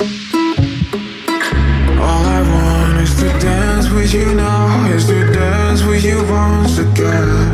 All I want is to dance with you now, is to dance with you once again.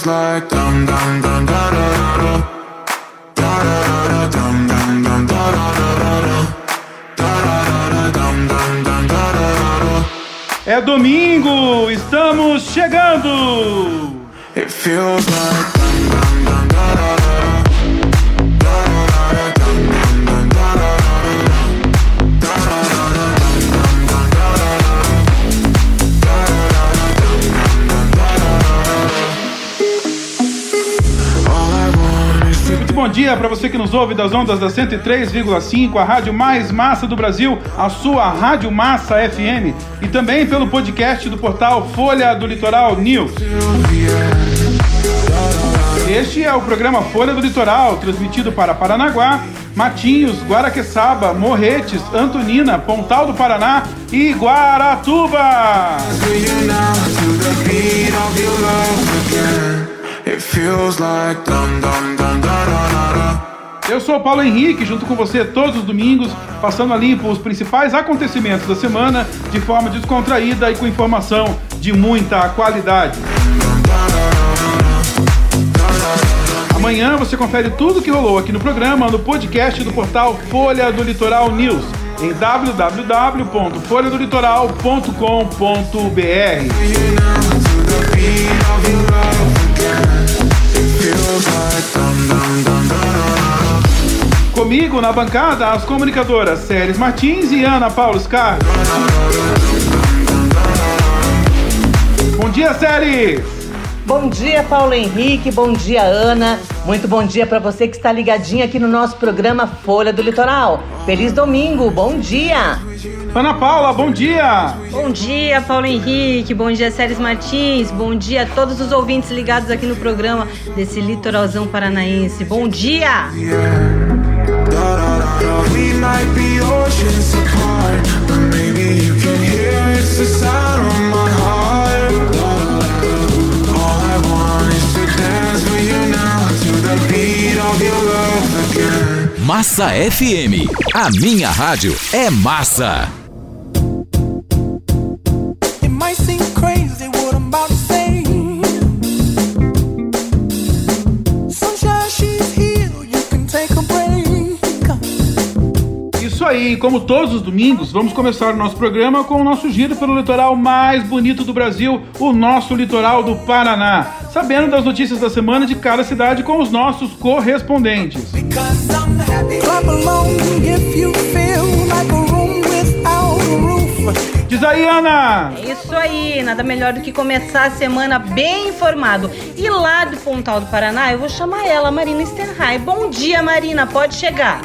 Feels like dum dum dum da da da da. Da da da da dum dum dum da da da da da. Da da da da dum dum dum da da da da. É domingo, estamos chegando! It feels like dia para você que nos ouve das ondas da 103,5, a rádio mais massa do Brasil, a sua Rádio Massa FM, e também pelo podcast do portal Folha do Litoral News. Este é o programa Folha do Litoral, transmitido para Paranaguá, Matinhos, Guaraqueçaba, Morretes, Antonina, Pontal do Paraná e Guaratuba. Eu sou o Paulo Henrique, junto com você todos os domingos, passando a limpo os principais acontecimentos da semana de forma descontraída e com informação de muita qualidade. Amanhã você confere tudo que rolou aqui no programa no podcast do portal Folha do Litoral News em www.folhadolitoral.com.br. Comigo na bancada as comunicadoras Séries Martins e Ana Paula Scar. Bom dia, Séries! Bom dia, Paulo Henrique. Bom dia, Ana. Muito bom dia para você que está ligadinho aqui no nosso programa Folha do Litoral. Feliz domingo. Bom dia. Ana Paula, bom dia! Bom dia, Paulo Henrique. Bom dia, Séries Martins. Bom dia a todos os ouvintes ligados aqui no programa desse litoralzão paranaense. Bom dia! Da Massa FM. A minha rádio é massa. Aí, como todos os domingos, vamos começar o nosso programa com o nosso giro pelo litoral mais bonito do Brasil, o nosso litoral do Paraná. Sabendo das notícias da semana de cada cidade com os nossos correspondentes. Diz aí, Ana! É isso aí, nada melhor do que começar a semana bem informado. E lá do Pontal do Paraná, eu vou chamar ela, Marina Stenhai. Bom dia, Marina, pode chegar.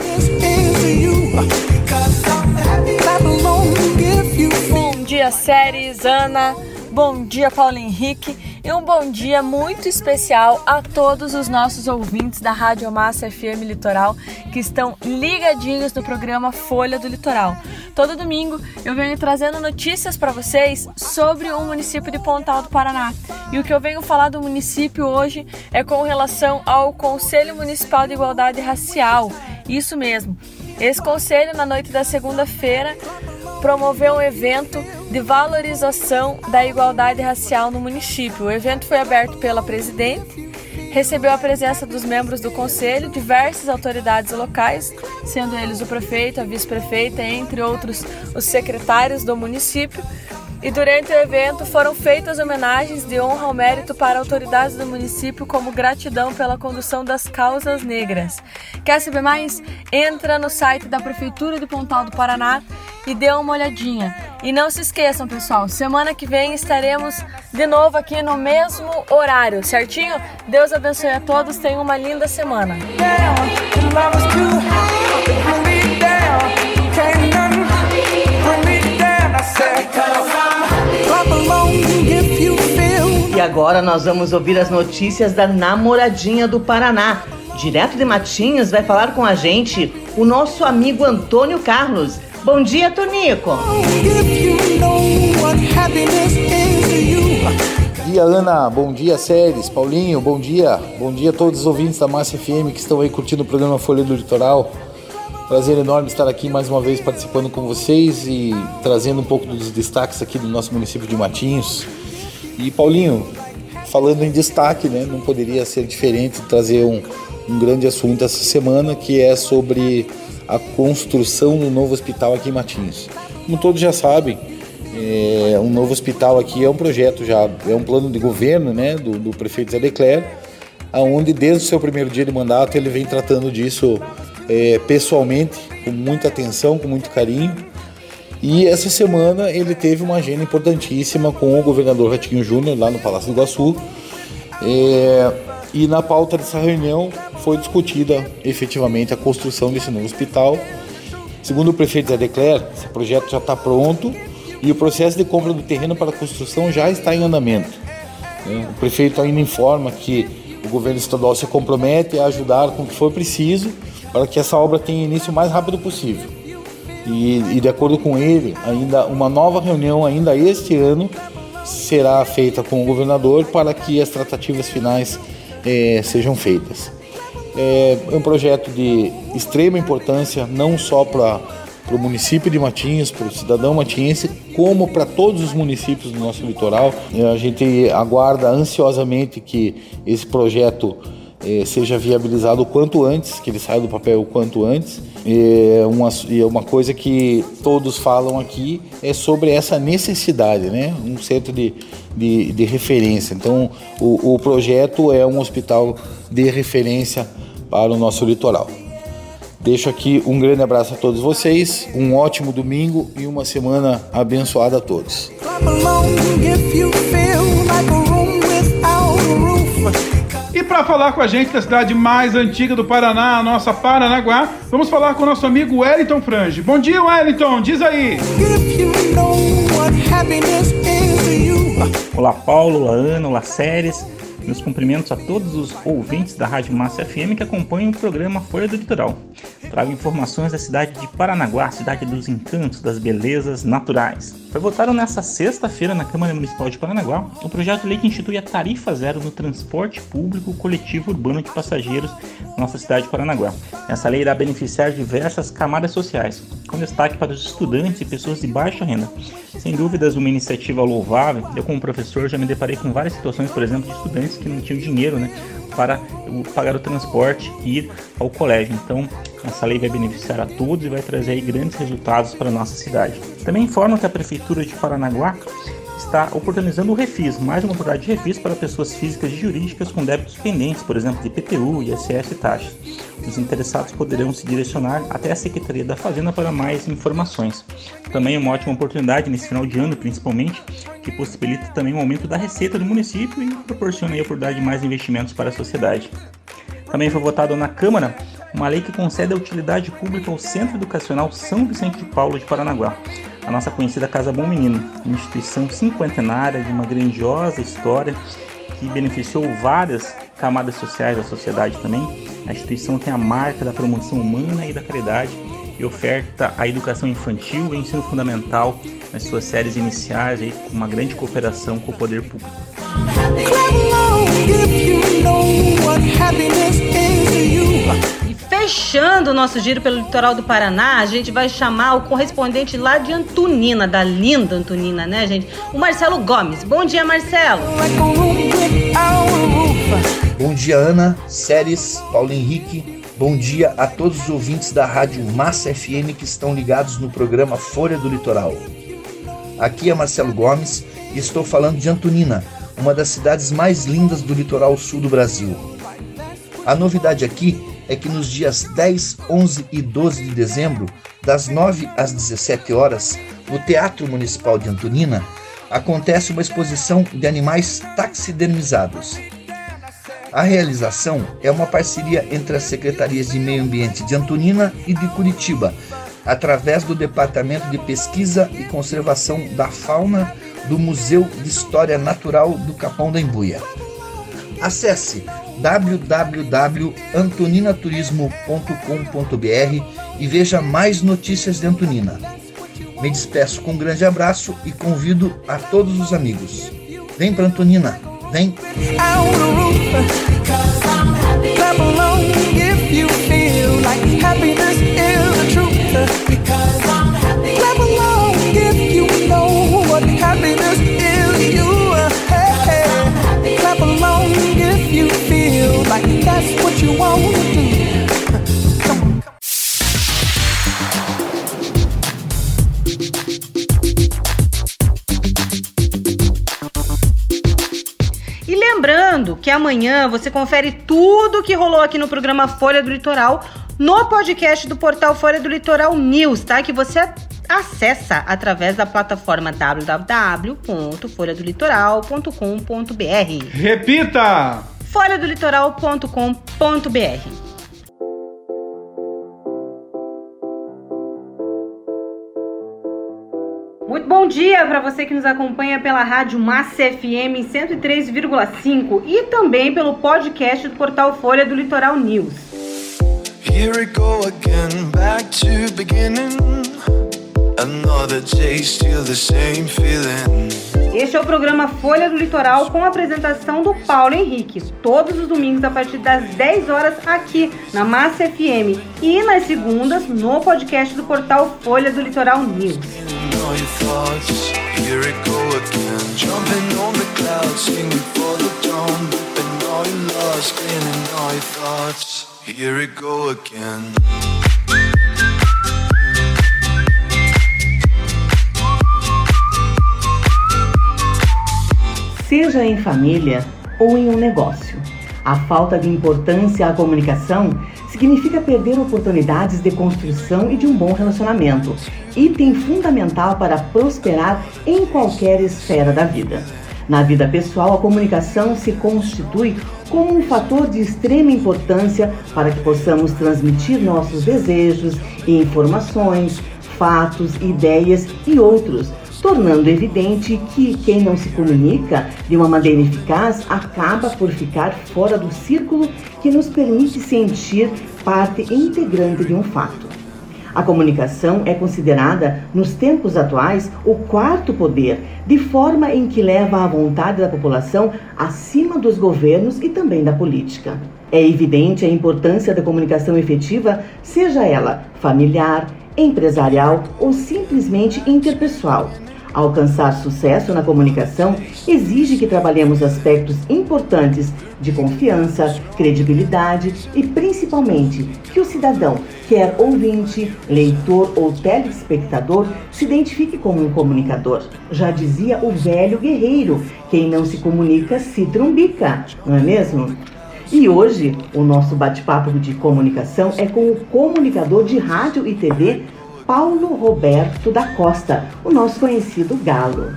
Bom dia, séries, Ana. Bom dia, Paulo Henrique. E um bom dia muito especial a todos os nossos ouvintes da Rádio Massa FM Litoral que estão ligadinhos no programa Folha do Litoral. Todo domingo eu venho trazendo notícias para vocês sobre o município de Pontal do Paraná. E o que eu venho falar do município hoje é com relação ao Conselho Municipal de Igualdade Racial. Isso mesmo. Esse conselho, na noite da segunda-feira, promoveu um evento de valorização da igualdade racial no município. O evento foi aberto pela presidente, recebeu a presença dos membros do conselho, diversas autoridades locais, sendo eles o prefeito, a vice-prefeita, entre outros os secretários do município. E durante o evento foram feitas homenagens de honra ao mérito para autoridades do município como gratidão pela condução das causas negras. Quer saber mais? Entra no site da Prefeitura de Pontal do Paraná e dê uma olhadinha. E não se esqueçam, pessoal, semana que vem estaremos de novo aqui no mesmo horário, certinho? Deus abençoe a todos, tenham uma linda semana. down. Agora nós vamos ouvir as notícias da namoradinha do Paraná. Direto de Matinhos vai falar com a gente o nosso amigo Antônio Carlos. Bom dia, Tonico. Bom dia, Ana. Bom dia, Séries. Paulinho, bom dia. Bom dia a todos os ouvintes da Massa FM que estão aí curtindo o programa Folha do Litoral. Prazer enorme estar aqui mais uma vez participando com vocês e trazendo um pouco dos destaques aqui do nosso município de Matinhos. E Paulinho, falando em destaque, né, não poderia ser diferente trazer um, um grande assunto essa semana que é sobre a construção do novo hospital aqui em Matinhos. Como todos já sabem, é, um novo hospital aqui é um projeto já, é um plano de governo né, do, do prefeito Zé Decler, onde desde o seu primeiro dia de mandato ele vem tratando disso é, pessoalmente, com muita atenção, com muito carinho. E essa semana ele teve uma agenda importantíssima com o governador Ratinho Júnior lá no Palácio do Iguaçu. É, e na pauta dessa reunião foi discutida efetivamente a construção desse novo hospital. Segundo o prefeito Zé Decler, esse projeto já está pronto e o processo de compra do terreno para a construção já está em andamento. É, o prefeito ainda informa que o governo estadual se compromete a ajudar com o que for preciso para que essa obra tenha início o mais rápido possível. E, e, de acordo com ele, ainda uma nova reunião ainda este ano será feita com o governador para que as tratativas finais eh, sejam feitas. É, é um projeto de extrema importância não só para o município de Matinhos, para o cidadão matinhense, como para todos os municípios do nosso litoral. A gente aguarda ansiosamente que esse projeto seja viabilizado o quanto antes, que ele saia do papel o quanto antes. É uma, é uma coisa que todos falam aqui é sobre essa necessidade, né? Um centro de, de, de referência. Então, o, o projeto é um hospital de referência para o nosso litoral. Deixo aqui um grande abraço a todos vocês, um ótimo domingo e uma semana abençoada a todos. E para falar com a gente da cidade mais antiga do Paraná, a nossa Paranaguá, vamos falar com o nosso amigo Wellington Frange. Bom dia, Wellington, diz aí. Olá, Paulo, olá, Ana, olá, Séries. Meus cumprimentos a todos os ouvintes da Rádio Massa FM que acompanham o programa Folha do Litoral. Trago informações da cidade de Paranaguá, cidade dos encantos, das belezas naturais. Foi votado nesta sexta-feira na Câmara Municipal de Paranaguá o projeto de lei que institui a tarifa zero no transporte público coletivo urbano de passageiros na nossa cidade de Paranaguá. Essa lei irá beneficiar diversas camadas sociais, com destaque para os estudantes e pessoas de baixa renda. Sem dúvidas, uma iniciativa louvável. Eu, como professor, já me deparei com várias situações, por exemplo, de estudantes que não tinham dinheiro né, para pagar o transporte e ir ao colégio. Então, essa lei vai beneficiar a todos e vai trazer grandes resultados para a nossa cidade. Também informo que a Prefeitura de Paranaguá está oportunizando o refis, mais uma oportunidade de refis para pessoas físicas e jurídicas com débitos pendentes, por exemplo, de IPTU, ISS e taxas. Os interessados poderão se direcionar até a Secretaria da Fazenda para mais informações. Também é uma ótima oportunidade nesse final de ano, principalmente, que possibilita também o um aumento da receita do município e proporciona a oportunidade de mais investimentos para a sociedade. Também foi votado na Câmara uma lei que concede a utilidade pública ao Centro Educacional São Vicente de Paulo de Paranaguá, a nossa conhecida Casa Bom Menino, uma instituição cinquentenária de uma grandiosa história que beneficiou várias camadas sociais da sociedade também. A instituição tem a marca da promoção humana e da caridade e oferta a educação infantil e ensino fundamental nas suas séries iniciais aí, com uma grande cooperação com o poder público. Fechando o nosso giro pelo litoral do Paraná, a gente vai chamar o correspondente lá de Antonina, da linda Antonina, né, gente? O Marcelo Gomes. Bom dia, Marcelo. Bom dia, Ana, Séries, Paulo Henrique. Bom dia a todos os ouvintes da Rádio Massa FM que estão ligados no programa Folha do Litoral. Aqui é Marcelo Gomes e estou falando de Antonina, uma das cidades mais lindas do litoral sul do Brasil. A novidade aqui é que nos dias 10, 11 e 12 de dezembro, das 9 às 17 horas, no Teatro Municipal de Antonina, acontece uma exposição de animais taxidermizados. A realização é uma parceria entre as secretarias de Meio Ambiente de Antonina e de Curitiba, através do Departamento de Pesquisa e Conservação da Fauna do Museu de História Natural do Capão da Embuia. Acesse www.antoninaturismo.com.br e veja mais notícias de Antonina. Me despeço com um grande abraço e convido a todos os amigos. Vem para Antonina, vem! Clap along if that's what you want to do. Come on. E lembrando que amanhã você confere tudo que rolou aqui no programa Folha do Litoral no podcast do portal Folha do Litoral News, tá? Que você acessa através da plataforma www.folhadolitoral.com.br. Repita! folhadolitoral.com.br. Muito bom dia para você que nos acompanha pela Rádio Massa FM 103,5 e também pelo podcast do portal Folha do Litoral News. Here we go again, back to beginning. Another day, still the same feeling. Este é o programa Folha do Litoral com a apresentação do Paulo Henrique, todos os domingos a partir das 10 horas aqui na Massa FM e nas segundas no podcast do portal Folha do Litoral News. Here we go again. Seja em família ou em um negócio, a falta de importância à comunicação significa perder oportunidades de construção e de um bom relacionamento, item fundamental para prosperar em qualquer esfera da vida. Na vida pessoal, a comunicação se constitui como um fator de extrema importância para que possamos transmitir nossos desejos e informações, fatos, ideias e outros, tornando evidente que quem não se comunica de uma maneira eficaz acaba por ficar fora do círculo que nos permite sentir parte integrante de um fato. A comunicação é considerada, nos tempos atuais, o quarto poder, de forma em que leva a vontade da população acima dos governos e também da política. É evidente a importância da comunicação efetiva, seja ela familiar, empresarial ou simplesmente interpessoal. Alcançar sucesso na comunicação exige que trabalhemos aspectos importantes de confiança, credibilidade e principalmente que o cidadão, quer ouvinte, leitor ou telespectador, se identifique como um comunicador. Já dizia o velho guerreiro: quem não se comunica se trumbica, não é mesmo? E hoje o nosso bate-papo de comunicação é com o comunicador de rádio e TV Paulo Roberto da Costa, o nosso conhecido Galo.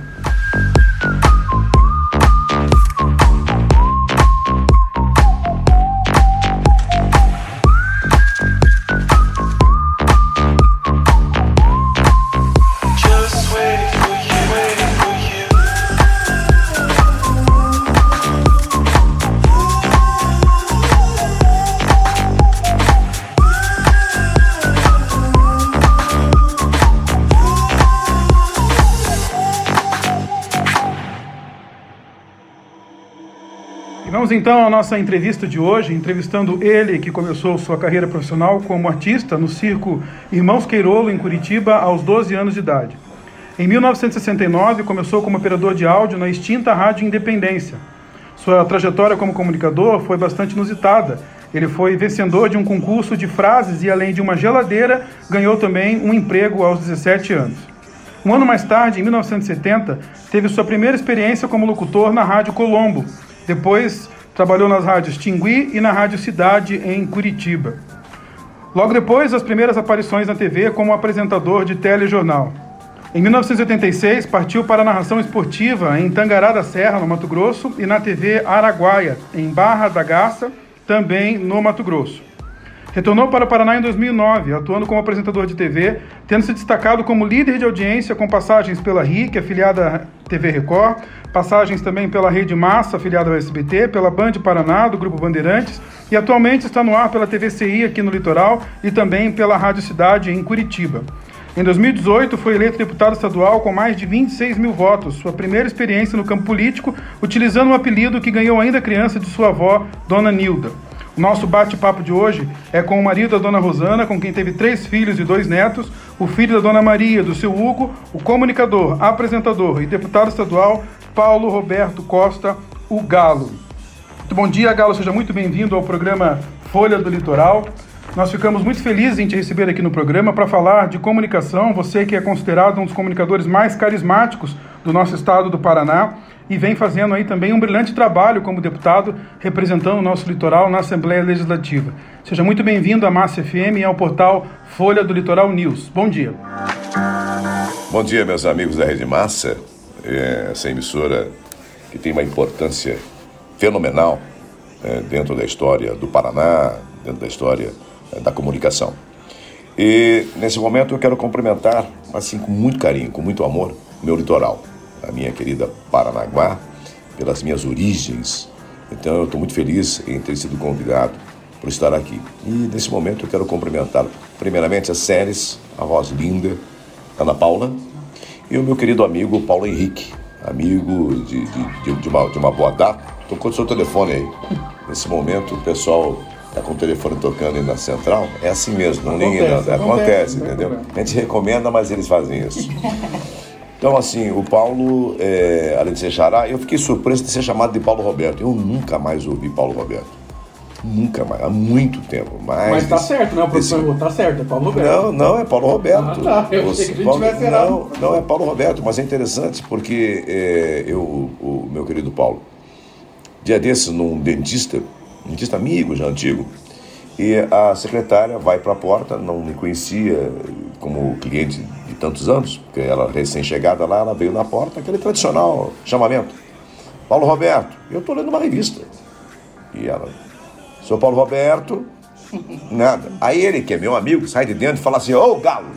Vamos então à nossa entrevista de hoje, entrevistando ele que começou sua carreira profissional como artista no circo Irmãos Queirolo, em Curitiba, aos 12 anos de idade. Em 1969, começou como operador de áudio na extinta Rádio Independência. Sua trajetória como comunicador foi bastante inusitada. Ele foi vencedor de um concurso de frases e, além de uma geladeira, ganhou também um emprego aos 17 anos. Um ano mais tarde, em 1970, teve sua primeira experiência como locutor na Rádio Colombo. Depois, trabalhou nas rádios Tingui e na Rádio Cidade, em Curitiba. Logo depois, as primeiras aparições na TV como apresentador de telejornal. Em 1986, partiu para a narração esportiva em Tangará da Serra, no Mato Grosso, e na TV Araguaia, em Barra da Garça, também no Mato Grosso. Retornou para o Paraná em 2009, atuando como apresentador de TV, tendo se destacado como líder de audiência com passagens pela RIC, afiliada à TV Record, passagens também pela Rede Massa, afiliada ao SBT, pela Band Paraná, do Grupo Bandeirantes, e atualmente está no ar pela TVCI aqui no Litoral e também pela Rádio Cidade em Curitiba. Em 2018, foi eleito deputado estadual com mais de 26 mil votos, sua primeira experiência no campo político, utilizando um apelido que ganhou ainda criança de sua avó, Dona Nilda. Nosso bate-papo de hoje é com o marido da Dona Rosana, com quem teve três filhos e dois netos, o filho da Dona Maria, do seu Hugo, o comunicador, apresentador e deputado estadual, Paulo Roberto Costa, o Galo. Muito bom dia, Galo, seja muito bem-vindo ao programa Folha do Litoral. Nós ficamos muito felizes em te receber aqui no programa para falar de comunicação, você que é considerado um dos comunicadores mais carismáticos do nosso estado do Paraná e vem fazendo aí também um brilhante trabalho como deputado representando o nosso litoral na Assembleia Legislativa. Seja muito bem-vindo à Massa FM e ao portal Folha do Litoral News. Bom dia. Bom dia, meus amigos da Rede Massa, é, essa emissora que tem uma importância fenomenal é, dentro da história do Paraná, dentro da história é, da comunicação. E nesse momento eu quero cumprimentar, assim, com muito carinho, com muito amor, meu litoral, a minha querida Paranaguá, pelas minhas origens. Então eu estou muito feliz em ter sido convidado por estar aqui. E nesse momento eu quero cumprimentar, primeiramente, as séries, a voz linda, Ana Paula, e o meu querido amigo Paulo Henrique, amigo de, de, de, de uma, de uma boa data. Tocou o seu telefone aí. Nesse momento o pessoal tá com o telefone tocando aí na central, é assim mesmo, não liga não, acontece, acontece entendeu? A gente recomenda, mas eles fazem isso. Então, assim, o Paulo, é, além de ser xará, eu fiquei surpreso de ser chamado de Paulo Roberto. Eu nunca mais ouvi Paulo Roberto. Nunca mais, há muito tempo. Mas, Mas tá certo, né? O professor desse... tá certo, é Paulo Roberto. Não, não, é Paulo Roberto. Ah, tá. Eu Você, que a gente Paulo... tivesse errado. Não, não, é Paulo Roberto, mas é interessante porque é, eu, o meu querido Paulo, dia desses, num dentista, dentista amigo, já antigo, e a secretária vai para a porta, não me conhecia como cliente tantos anos, porque ela recém-chegada lá, ela veio na porta, aquele tradicional chamamento. Paulo Roberto, eu estou lendo uma revista. E ela, sou Paulo Roberto, nada. Aí ele, que é meu amigo, sai de dentro e fala assim, ô Galo,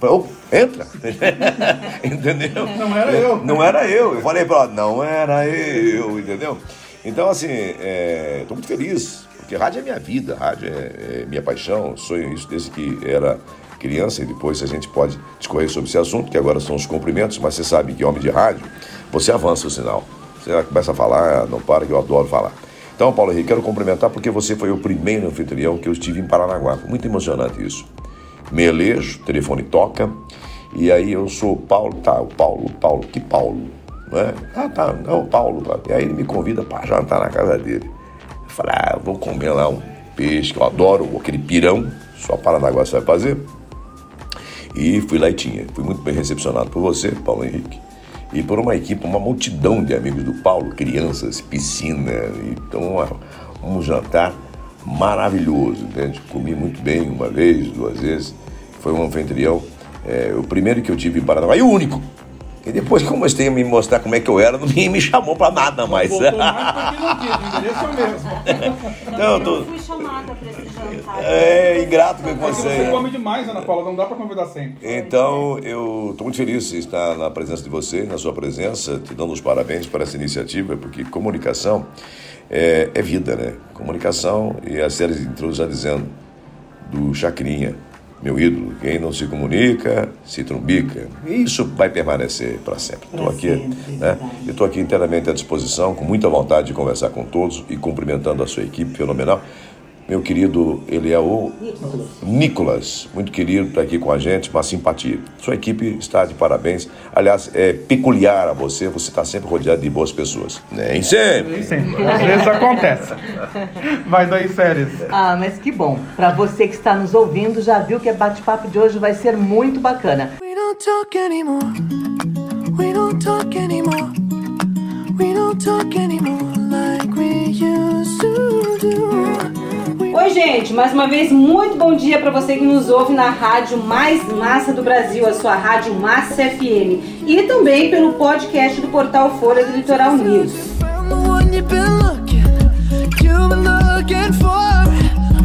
eu oh, entra. entendeu? Não era eu. Não era eu. Eu falei para ela, não era eu, entendeu? Então, assim, estou é, muito feliz, porque rádio é minha vida, rádio é, é minha paixão, sonho isso desde que era criança e depois a gente pode discorrer sobre esse assunto, que agora são os cumprimentos, mas você sabe que homem de rádio, você avança o sinal. Você começa a falar, não para, que eu adoro falar. Então, Paulo Henrique, quero cumprimentar porque você foi o primeiro anfitrião que eu estive em Paranaguá. Foi muito emocionante isso. Me elejo, o telefone toca, e aí eu sou Paulo, tá, o Paulo, Paulo, que Paulo? Né? Ah, tá, não, o Paulo. Tá. E aí ele me convida para jantar na casa dele. Eu falei, ah, vou comer lá um peixe, que eu adoro, aquele pirão, só Paranaguá sabe fazer. E fui lá e tinha. Fui muito bem recepcionado por você, Paulo Henrique, e por uma equipe, uma multidão de amigos do Paulo, crianças, piscina. Então, um jantar maravilhoso, entende? Comi muito bem uma vez, duas vezes. Foi um anfitrião. É, o primeiro que eu tive em Paranaguá e o único e depois que eu mostrei a me mostrar como é que eu era, ninguém me chamou pra nada mais. Não mais porque não quis, o endereço é o mesmo. Então, eu tô... fui chamada pra esse jantar. É, ingrato com você. É você come demais, Ana Paula, não dá pra convidar sempre. Então, eu tô muito feliz de estar na presença de você, na sua presença, te dando os parabéns por essa iniciativa, porque comunicação é, é vida, né? Comunicação, e a série entrou já dizendo, do Chacrinha, meu ídolo. Quem não se comunica, se trumbica. E isso vai permanecer para sempre. Estou aqui, né? estou aqui inteiramente à disposição, com muita vontade de conversar com todos e cumprimentando a sua equipe fenomenal. Meu querido, ele é o Nicolas, muito querido, está aqui com a gente, uma simpatia. Sua equipe está de parabéns. Aliás, é peculiar a você, você está sempre rodeado de boas pessoas. Nem sempre. Nem sempre. Às vezes acontece. Vai daí, férias. Ah, mas que bom. Para você que está nos ouvindo, já viu que o bate-papo de hoje vai ser muito bacana. We don't talk anymore. We don't talk anymore. We don't talk anymore Oi, gente, mais uma vez, muito bom dia para você que nos ouve na rádio mais massa do Brasil, a sua rádio Massa FM. E também pelo podcast do portal Folha do Litoral News.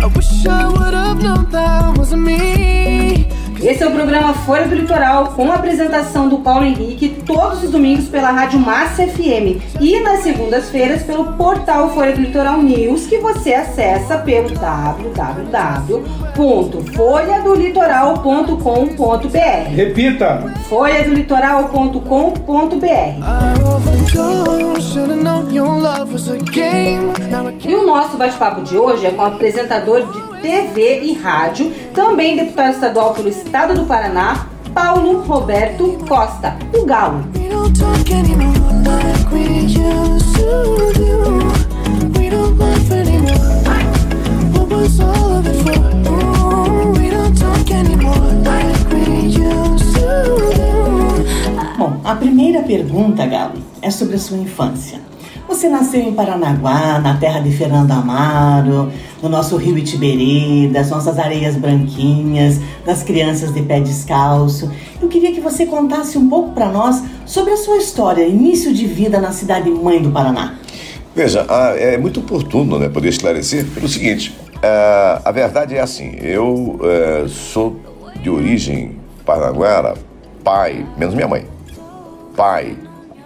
I wish I would have known that wasn't me. Esse é o programa Folha do Litoral, com a apresentação do Paulo Henrique, todos os domingos pela Rádio Massa FM e nas segundas-feiras pelo portal Folha do Litoral News, que você acessa pelo www.folhadolitoral.com.br. Repita! folhadolitoral.com.br. E o nosso bate-papo de hoje é com o apresentador de TV e rádio, também deputado estadual pelo estado do Paraná, Paulo Roberto Costa, o Galo. Bom, a primeira pergunta, Galo, é sobre a sua infância. Você nasceu em Paranaguá, na terra de Fernando Amaro, no nosso rio Itiberê, das nossas areias branquinhas, das crianças de pé descalço. Eu queria que você contasse um pouco para nós sobre a sua história, início de vida na cidade mãe do Paraná. Veja, é muito oportuno né, poder esclarecer pelo seguinte: a verdade é assim, eu eh, sou de origem paranaguara, pai, menos minha mãe, pai,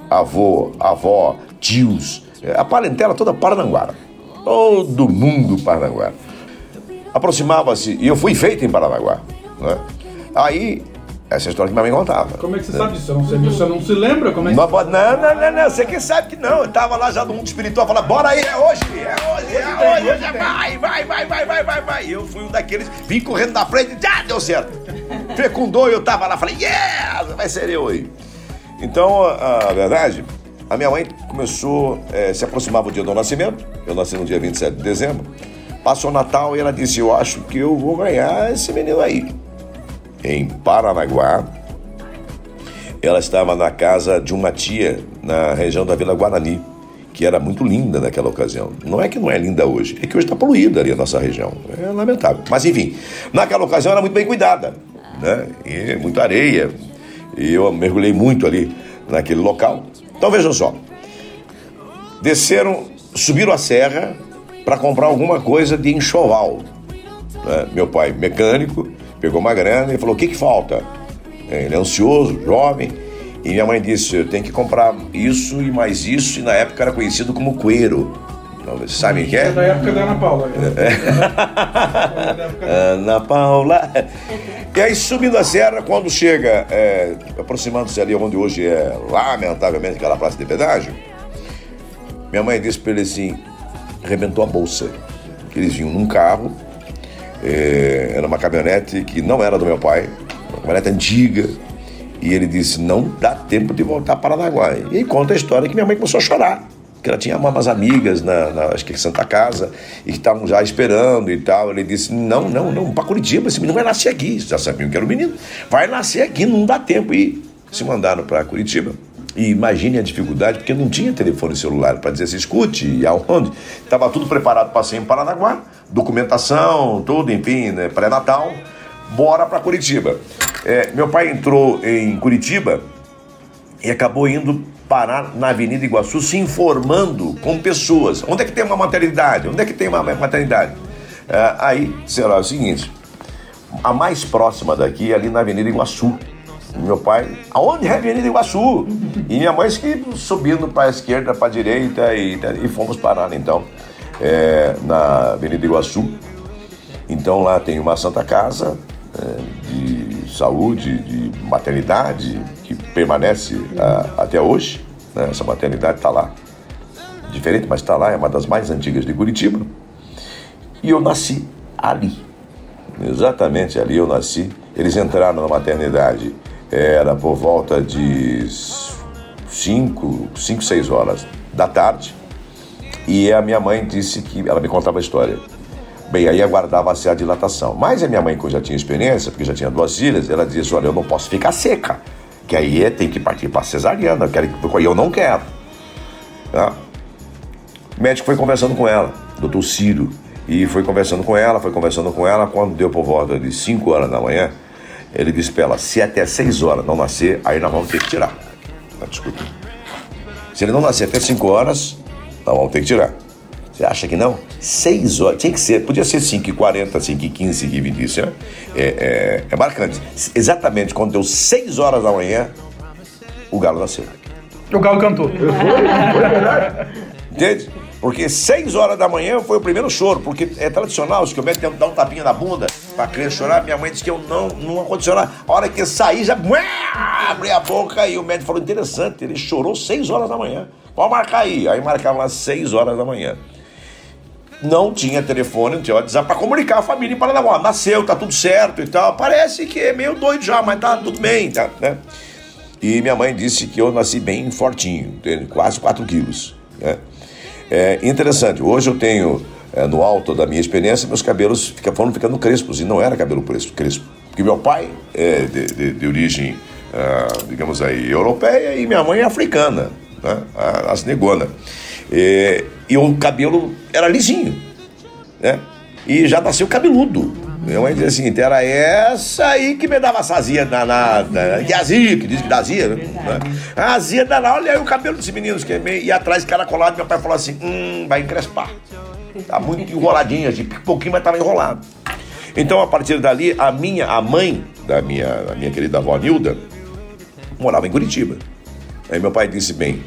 avô, avó, tios, a parentela toda paranaguara, todo mundo paranaguara. Aproximava-se, e eu fui feito em Paranaguá. Né? Aí, essa é a história que minha mãe contava. Como é que você sabe disso? Você não, se- você não se lembra? Como é que Não, não, não, não, não, você que sabe que não. Eu tava lá já no mundo espiritual, falando, bora aí, é hoje, é hoje, é hoje, hoje é vai, vai, vai, vai, vai, vai, vai. Eu fui um daqueles, vim correndo na frente, já deu certo. Fecundou e eu tava lá, falei, yes, vai ser eu aí. Então, a verdade, a minha mãe começou, eh, se aproximava o dia do nascimento, eu nasci no dia 27 de dezembro, passou o Natal e ela disse, eu acho que eu vou ganhar esse menino aí. Em Paranaguá, ela estava na casa de uma tia na região da Vila Guarani, que era muito linda naquela ocasião. Não é que não é linda hoje, é que hoje está poluída ali a nossa região. É lamentável. Mas enfim, naquela ocasião era muito bem cuidada, né? E muita areia. E eu mergulhei muito ali naquele local. Então vejam só. Desceram, subiram a serra para comprar alguma coisa de enxoval. né? Meu pai, mecânico, pegou uma grana e falou: o que, que falta? Ele é ansioso, jovem. E minha mãe disse: eu tenho que comprar isso e mais isso. E na época era conhecido como cueiro. Então, vocês sabem o que é é? da época da Ana Paula. Ana Paula. E aí, subindo a serra, quando chega, é, aproximando-se ali onde hoje é, lamentavelmente, aquela praça de pedágio, minha mãe disse para ele assim: arrebentou a bolsa. Que eles vinham num carro, é, era uma caminhonete que não era do meu pai, uma caminhonete antiga. E ele disse: não dá tempo de voltar para Paranaguá. E aí conta a história que minha mãe começou a chorar. Que ela tinha umas amigas na, na acho que Santa Casa e que estavam já esperando e tal. Ele disse: Não, não, não, para Curitiba, esse menino vai nascer aqui. Já sabiam que era o menino. Vai nascer aqui, não dá tempo. E se mandaram para Curitiba. E imagine a dificuldade, porque não tinha telefone celular para dizer se escute e aonde. Estava tudo preparado para ser em Paranaguá, documentação, tudo, enfim, né, pré-natal. Bora para Curitiba. É, meu pai entrou em Curitiba e acabou indo parar na Avenida Iguaçu se informando com pessoas. Onde é que tem uma maternidade? Onde é que tem uma maternidade? É, aí, será o seguinte: a mais próxima daqui é ali na Avenida Iguaçu. Meu pai, aonde é a Avenida Iguaçu? E minha mãe que subindo para a esquerda, para a direita e, e fomos parar então é, na Avenida Iguaçu. Então lá tem uma Santa Casa de saúde, de maternidade, que permanece a, até hoje. né? Essa maternidade está lá. Diferente, mas está lá, é uma das mais antigas de Curitiba. E eu nasci ali. Exatamente ali eu nasci. Eles entraram na maternidade, era por volta de 5, 5, 6 horas da tarde. E a minha mãe disse que, ela me contava a história. Bem, aí aguardava-se a dilatação. Mas a minha mãe, que já tinha experiência, porque já tinha duas filhas, ela disse: Olha, eu não posso ficar seca, que aí é- tem que partir para cesariana, eu que- eu não quero. Tá? O médico foi conversando com ela, doutor Ciro, e foi conversando com ela, foi conversando com ela. Quando deu por volta de 5 horas da manhã, ele disse para ela: Se até 6 horas não nascer, aí nós vamos ter que tirar. Tá, desculpa. Se ele não nascer até 5 horas, nós vamos ter que tirar. Você acha que não? 6 horas, tinha que ser, podia ser 5h40, 5h15, 5h20, isso é, é, é, é marcante. Exatamente quando deu 6 horas da manhã, o galo nasceu. O galo cantou. Entende? Porque 6 horas da manhã foi o primeiro choro, porque é tradicional, se que o médico dá um tapinha na bunda pra criança chorar, minha mãe disse que eu não, não aconteceu nada. A hora que saí, já abri a boca e o médico falou, interessante, ele chorou 6 horas da manhã. Pode marcar aí. Aí marcava lá 6 horas da manhã. Não tinha telefone, não tinha WhatsApp pra comunicar a família em Paranaguá. Nasceu, tá tudo certo e tal. Parece que é meio doido já, mas tá tudo bem, tá, né? E minha mãe disse que eu nasci bem fortinho, quase 4 quilos. Né? É interessante, hoje eu tenho, é, no alto da minha experiência, meus cabelos fica, foram ficando crespos, e não era cabelo crespo. Porque meu pai é de, de, de origem, ah, digamos aí, europeia, e minha mãe é africana, né? as negona. E, e o cabelo era lisinho, né? E já nasceu cabeludo. Minha mãe dizia assim, era essa aí que me dava sazia danada. Que azia, que diz que dá azia, né? A azia danada, olha aí o cabelo desse menino que é meio, e atrás cara colado, meu pai falou assim, hum, vai encrespar. Tá muito enroladinho, assim, pouquinho, mas tava enrolado. Então, a partir dali, a minha, a mãe da minha, da minha querida avó Nilda, morava em Curitiba. Aí meu pai disse, bem,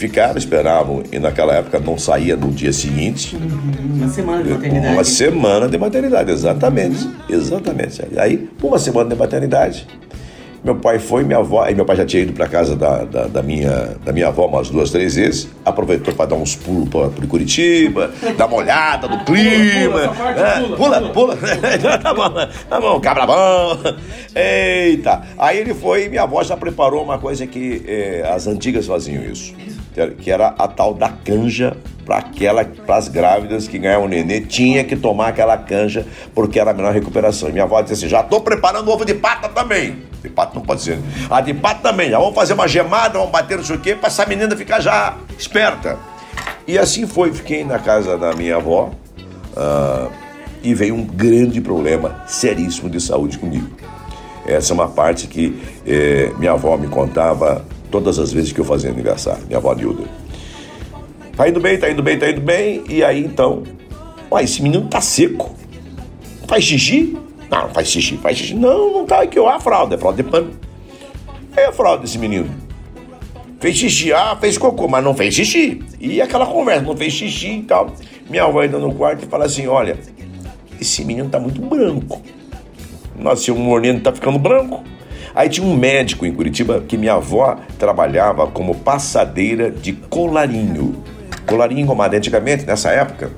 ficaram, esperavam, e naquela época não saía no dia seguinte. Uma semana de maternidade. Uma semana de maternidade, exatamente. Exatamente. Aí, uma semana de maternidade. Meu pai foi, minha avó, aí meu pai já tinha ido para casa da, da, da, minha, da minha avó umas duas, três vezes, aproveitou para dar uns pulos para Curitiba, dar uma olhada no clima. Pula, né? pula, pula. tá bom, tá bom, cabra bom. Eita. Aí ele foi e minha avó já preparou uma coisa que eh, as antigas faziam isso que era a tal da canja para aquela para as grávidas que ganhavam nenê, tinha que tomar aquela canja porque era a melhor recuperação. E minha avó disse assim: já estou preparando ovo de pata também. De pata não pode ser. A de pata também. Já vamos fazer uma gemada, vamos bater não sei o quê, para essa menina ficar já esperta. E assim foi, fiquei na casa da minha avó uh, e veio um grande problema seríssimo de saúde comigo. Essa é uma parte que eh, minha avó me contava todas as vezes que eu fazia aniversário, minha avó Nilda. Tá indo bem, tá indo bem, tá indo bem. E aí então, uai, esse menino tá seco. Faz xixi? Não, não faz xixi, faz xixi. Não, não tá aqui, ó, a fralda, é fralda de pano. É a fralda desse menino. Fez xixi, ah, fez cocô, mas não fez xixi. E aquela conversa, não fez xixi e tal. Minha avó entra no quarto e fala assim: olha, esse menino tá muito branco. Nasceu um moreno, tá ficando branco. Aí tinha um médico em Curitiba que minha avó trabalhava como passadeira de colarinho. Colarinho engomado. Antigamente, nessa época,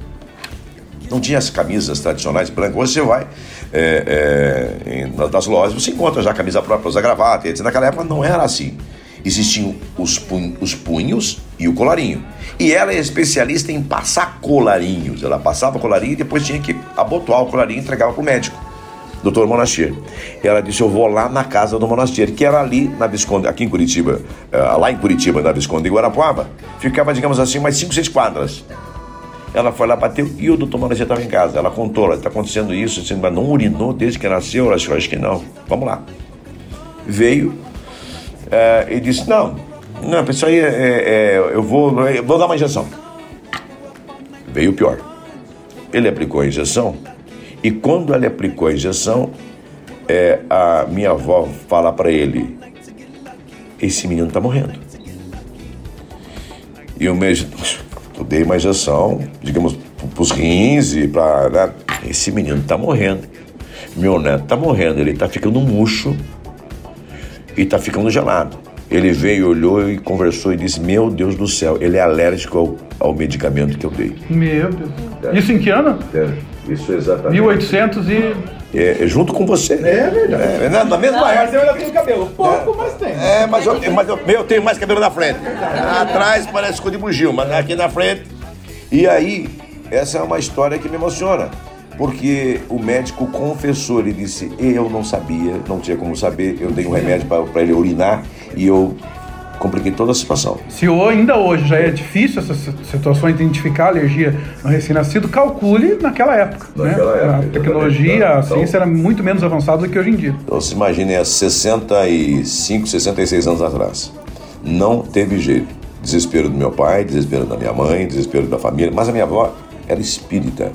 não tinha as camisas tradicionais brancas. Hoje você vai é, é, nas lojas, você encontra já a camisa própria, usa gravata, etc. Naquela época não era assim. Existiam os, os punhos e o colarinho. E ela é especialista em passar colarinhos. Ela passava colarinho e depois tinha que abotoar o colarinho e entregava para o médico doutor Monastier. Ela disse: Eu vou lá na casa do Monastier, que era ali na Visconde, aqui em Curitiba, eh, lá em Curitiba, na Visconde de Guarapuava, ficava, digamos assim, umas 5, 6 quadras. Ela foi lá, bateu e o doutor Monastier estava em casa. Ela contou: está acontecendo isso, assim, mas não urinou desde que nasceu? Ela disse: Acho que não. Vamos lá. Veio é, e disse: Não, não, isso aí é, é, eu, vou, eu vou dar uma injeção. Veio pior. Ele aplicou a injeção e quando ele aplicou a injeção, é, a minha avó fala para ele: Esse menino está morrendo. E o médico, eu dei uma injeção, digamos, para os rins e para. Né? Esse menino está morrendo. Meu neto está morrendo, ele está ficando murcho e está ficando gelado. Ele veio, olhou e conversou e disse: Meu Deus do céu, ele é alérgico ao, ao medicamento que eu dei. Meu Deus. É. Isso em que ano? É. Isso exatamente. 1800 e. É, é junto com você. É verdade. É, na, na mesma não, época. Mas eu ainda tenho cabelo. Pouco, é, mas tem. É, mas eu, mas eu, eu tenho mais cabelo na frente. Atrás parece que de bugio, mas aqui na frente. E aí, essa é uma história que me emociona. Porque o médico confessou, ele disse: Eu não sabia, não tinha como saber, eu dei um remédio para ele urinar e eu compliquei toda a situação. Se ainda hoje já é difícil essa situação, identificar a alergia no recém-nascido, calcule naquela época. Naquela né? época a tecnologia, então, a ciência era muito menos avançada do que hoje em dia. Então se imagine há 65, 66 anos atrás. Não teve jeito. Desespero do meu pai, desespero da minha mãe, desespero da família, mas a minha avó era espírita,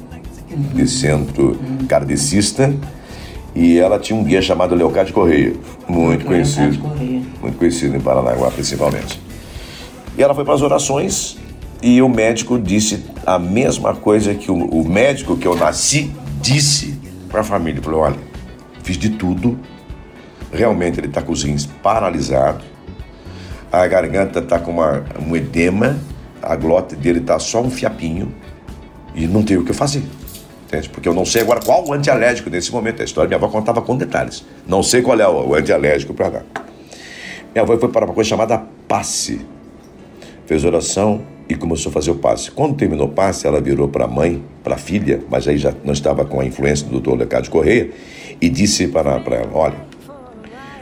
de centro kardecista, e ela tinha um guia chamado Leocádio Correia, muito conhecido, muito conhecido em Paranaguá principalmente. E ela foi para as orações e o médico disse a mesma coisa que o, o médico que eu nasci disse para a família. Falou: olha, fiz de tudo, realmente ele está com os rins paralisados, a garganta está com uma, um edema, a glote dele está só um fiapinho e não tem o que fazer. Entende? Porque eu não sei agora qual o antialérgico nesse momento. A história minha avó contava com detalhes. Não sei qual é o, antialérgico para dar. Minha avó foi para uma coisa chamada passe. Fez oração e começou a fazer o passe. Quando terminou o passe, ela virou para a mãe, para a filha, mas aí já não estava com a influência do doutor Leocádio Correia, e disse para, ela: Olha,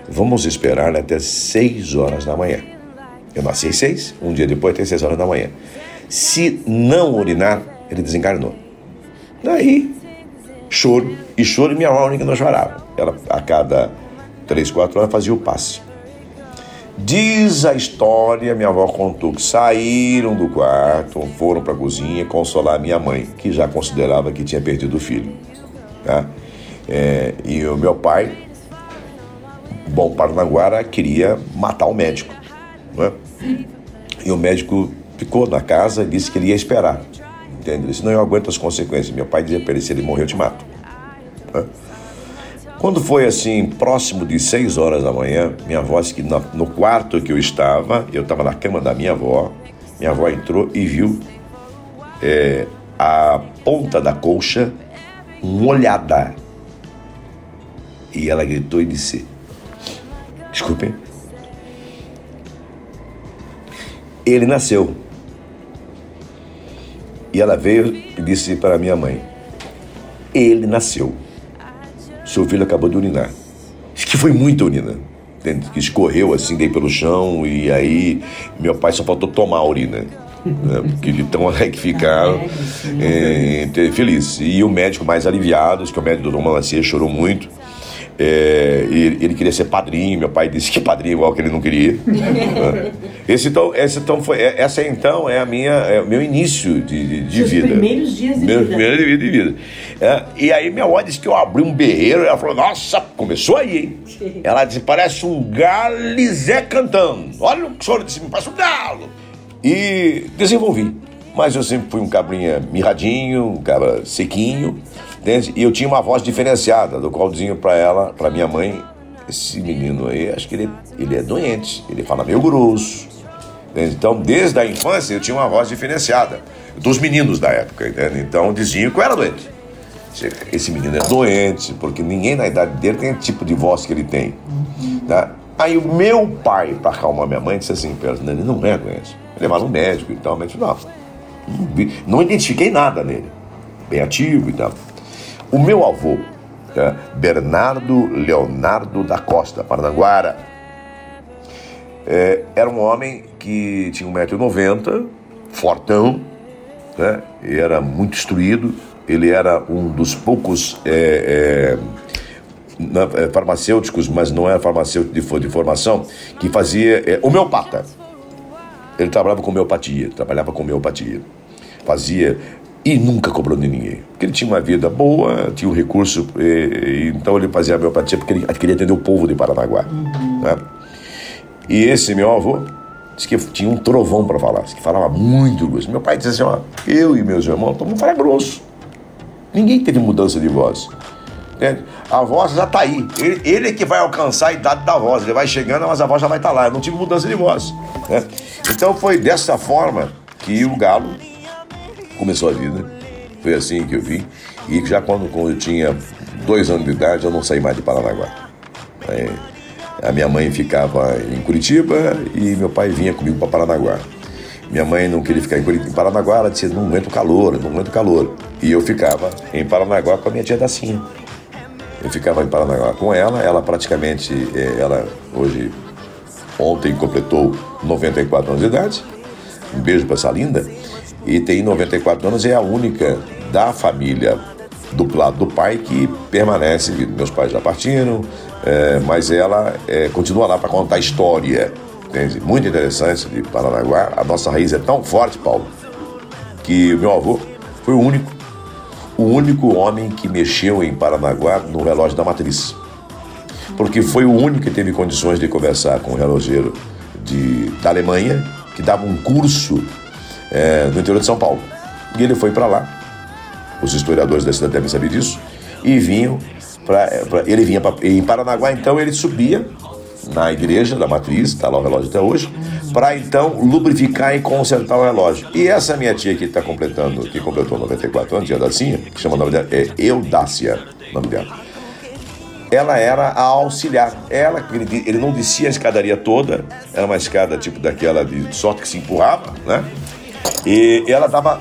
vamos esperar até 6 horas da manhã. Eu nasci às 6, um dia depois, até 6 horas da manhã. Se não urinar, ele desencarnou. Daí, choro. E choro e minha avó única não chorava. Ela, a cada três, quatro horas, fazia o passe. Diz a história, minha avó contou que saíram do quarto, foram para a cozinha consolar minha mãe, que já considerava que tinha perdido o filho. Tá? É, e o meu pai, bom Paranaguara, queria matar o médico. Né? E o médico ficou na casa e disse que ele ia esperar. Entende? Ele disse, não, eu aguento as consequências. Meu pai dizia para ele, se ele morrer, eu te mato. Né? Quando foi assim, próximo de seis horas da manhã, minha avó disse que no, no quarto que eu estava, eu estava na cama da minha avó, minha avó entrou e viu é, a ponta da colcha molhada. E ela gritou e disse: Desculpem. Ele nasceu. E ela veio e disse para minha mãe: Ele nasceu. Seu filho acabou de urinar. Acho que foi muita urina. Que escorreu assim, dei pelo chão, e aí meu pai só faltou tomar a urina. Né? Porque de tão é que ficaram é, feliz. E o médico mais aliviado, que é o médico do Dom Malancia, chorou muito. É, ele, ele, queria ser padrinho, meu pai disse que padrinho igual que ele não queria. Esse, então, esse, então foi, essa então é a minha, é o meu início de, de, de vida. primeiros dias de Meus vida. primeiros dias de vida. É, e aí minha avó disse que eu abri um berreiro, ela falou, nossa, começou aí, hein? Ela disse, parece um galizé cantando. Olha o que o senhor disse, parece um galo. E desenvolvi. Mas eu sempre fui um cabrinha mirradinho, um cabra sequinho. Entende? E eu tinha uma voz diferenciada, do qual dizia para ela, para minha mãe, esse menino aí, acho que ele, ele é doente, ele fala meio grosso. Entende? Então, desde a infância, eu tinha uma voz diferenciada dos meninos da época. Entende? Então, diziam que eu era doente. Esse menino é doente, porque ninguém na idade dele tem o tipo de voz que ele tem. Tá? Aí o meu pai, para acalmar minha mãe, disse assim, ele não é doente. Levar no médico e tal, mas não, não identifiquei nada nele. Bem ativo e tal. O meu avô, tá? Bernardo Leonardo da Costa, Paranaguara, é, era um homem que tinha 1,90m, fortão, né? era muito instruído. Ele era um dos poucos é, é, é, farmacêuticos, mas não era farmacêutico de, de formação, que fazia é, homeopata. Ele trabalhava com homeopatia, trabalhava com homeopatia. Fazia e nunca cobrou de ninguém. Porque ele tinha uma vida boa, tinha um recurso, e, e então ele fazia homeopatia porque ele queria atender o povo de Paranaguá. né? E esse meu avô disse que tinha um trovão para falar, que falava muito grosso. Meu pai disse assim: ó, eu e meus irmãos estamos falando grosso. Ninguém teve mudança de voz. Entende? A voz já está aí. Ele, ele é que vai alcançar a idade da voz. Ele vai chegando, mas a voz já vai estar lá. Eu não tive mudança de voz. né? Então foi dessa forma que o galo começou a vida. Foi assim que eu vi. E já quando, quando eu tinha dois anos de idade, eu não saí mais de Paranaguá. Aí, a minha mãe ficava em Curitiba e meu pai vinha comigo para Paranaguá. Minha mãe não queria ficar em. Em Paranaguá, ela dizia, não aguento calor, não aguento calor. E eu ficava em Paranaguá com a minha tia Dacinha. Eu ficava em Paranaguá com ela, ela praticamente, eh, ela hoje, ontem completou 94 anos de idade. Um beijo para essa linda. E tem 94 anos, é a única da família do lado do pai que permanece. Meus pais já partiram, eh, mas ela eh, continua lá para contar história. Entende? Muito interessante de Paranaguá. A nossa raiz é tão forte, Paulo, que o meu avô Foi o único, o único homem que mexeu em Paranaguá no relógio da matriz. Porque foi o único que teve condições de conversar com o relogeiro de, da Alemanha, que dava um curso é, no interior de São Paulo. E ele foi para lá, os historiadores da cidade devem saber disso, e vinham para. Ele vinha pra, em Paranaguá, então ele subia na igreja da matriz, está lá o relógio até hoje, para então lubrificar e consertar o relógio. E essa minha tia que está completando, que completou 94 anos, tia Dacinha, que chama o nome dela, é Eudácia, nome dela. Ela era a auxiliar. Ela, ele, ele não descia a escadaria toda, era uma escada tipo daquela de sorte que se empurrava, né? E ela dava.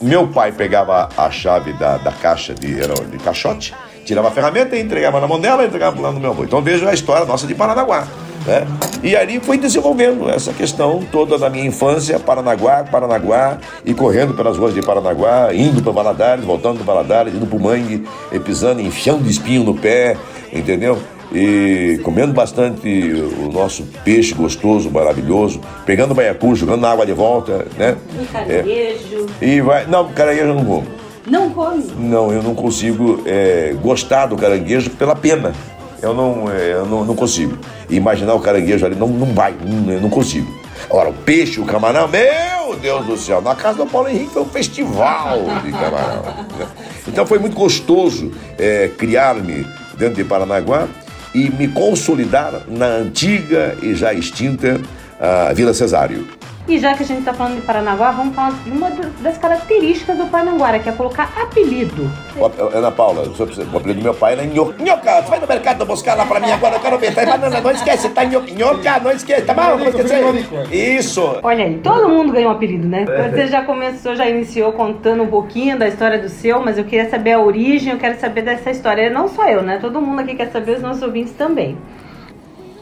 Meu pai pegava a chave da, da caixa de, era de caixote, tirava a ferramenta e entregava na mão dela e entregava lá no meu avô. Então veja a história nossa de Paranaguá. Né? E ali foi desenvolvendo essa questão toda da minha infância, Paranaguá, Paranaguá, e correndo pelas ruas de Paranaguá, indo para Valadares, voltando para Valadares, indo para o mangue, pisando, enfiando espinho no pé, entendeu? E comendo bastante o nosso peixe gostoso, maravilhoso, pegando baiacu, jogando na água de volta, né? Um caranguejo. É, e vai. Não, caranguejo eu não como. Não come? Não, eu não consigo é, gostar do caranguejo pela pena. Eu não, é, eu não, não consigo. Imaginar o caranguejo ali, não, não vai, não, eu não consigo. Agora, o peixe, o camarão, meu Deus do céu, na casa do Paulo Henrique foi um festival de camarão. né? Então foi muito gostoso é, criar-me dentro de Paranaguá e me consolidar na antiga e já extinta ah, Vila Cesário. E já que a gente está falando de Paranaguá, vamos falar de uma das características do Paranaguara, que é colocar apelido. Ô, Ana Paula, o seu- apelido do meu pai era Nhoca. Nhoca, vai no mercado buscar lá pra mim agora, eu quero ver. Tá banana, não esquece, tá Nhoca, não esquece, tá bom? Não esquece. Isso. Olha aí, todo mundo ganha um apelido, né? Você já começou, já iniciou contando um pouquinho da história do seu, mas eu queria saber a origem, eu quero saber dessa história. Não só eu, né? Todo mundo aqui quer saber, os nossos ouvintes também.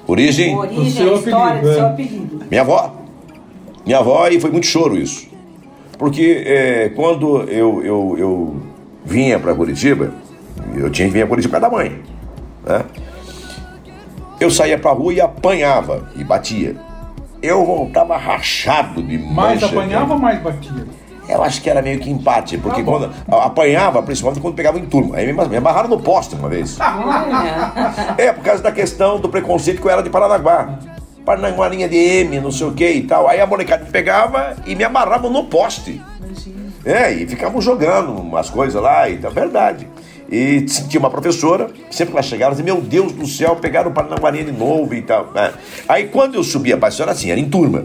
Origem? Origem, a história do seu apelido. Minha avó. Minha avó, e foi muito choro isso. Porque é, quando eu, eu, eu vinha para Curitiba, eu tinha que vir a Curitiba da mãe. Né? Eu saía pra rua e apanhava e batia. Eu voltava rachado de Mais mancha. apanhava ou mais batia? Eu acho que era meio que empate, porque quando apanhava, principalmente quando pegava em turma. Aí me me amarraram no poste uma vez. É, por causa da questão do preconceito que eu era de Paranaguá. Paranaguarinha de M, não sei o que e tal. Aí a molecada me pegava e me amarrava no poste. É, e ficavam jogando umas coisas lá e tal. Verdade. E tinha uma professora, sempre que ela chegava, ela dizia, meu Deus do céu, pegaram o Paranaguarinha de novo e tal. né? Aí quando eu subia para era assim, era em turma.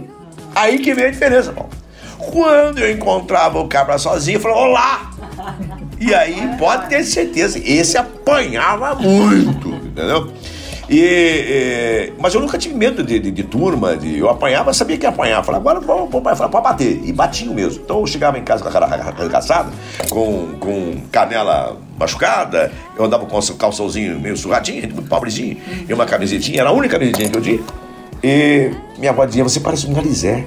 Aí que veio a diferença, Paulo. Quando eu encontrava o cabra sozinho, eu falava, olá! E aí, pode ter certeza, esse apanhava muito, entendeu? E, eh, mas eu nunca tive medo de, de- de turma, de, eu apanhava, sabia que ia apanhar. Falava, agora vamos, vamos, vamos bater. E batiam mesmo. Então eu chegava em casa com a cara arregaçada, com, com canela machucada, eu andava com um calçãozinho meio surradinho, muito pobrezinho, e uma camisetinha, era a única camisetinha que eu tinha. E minha avó dizia, você parece um galizé.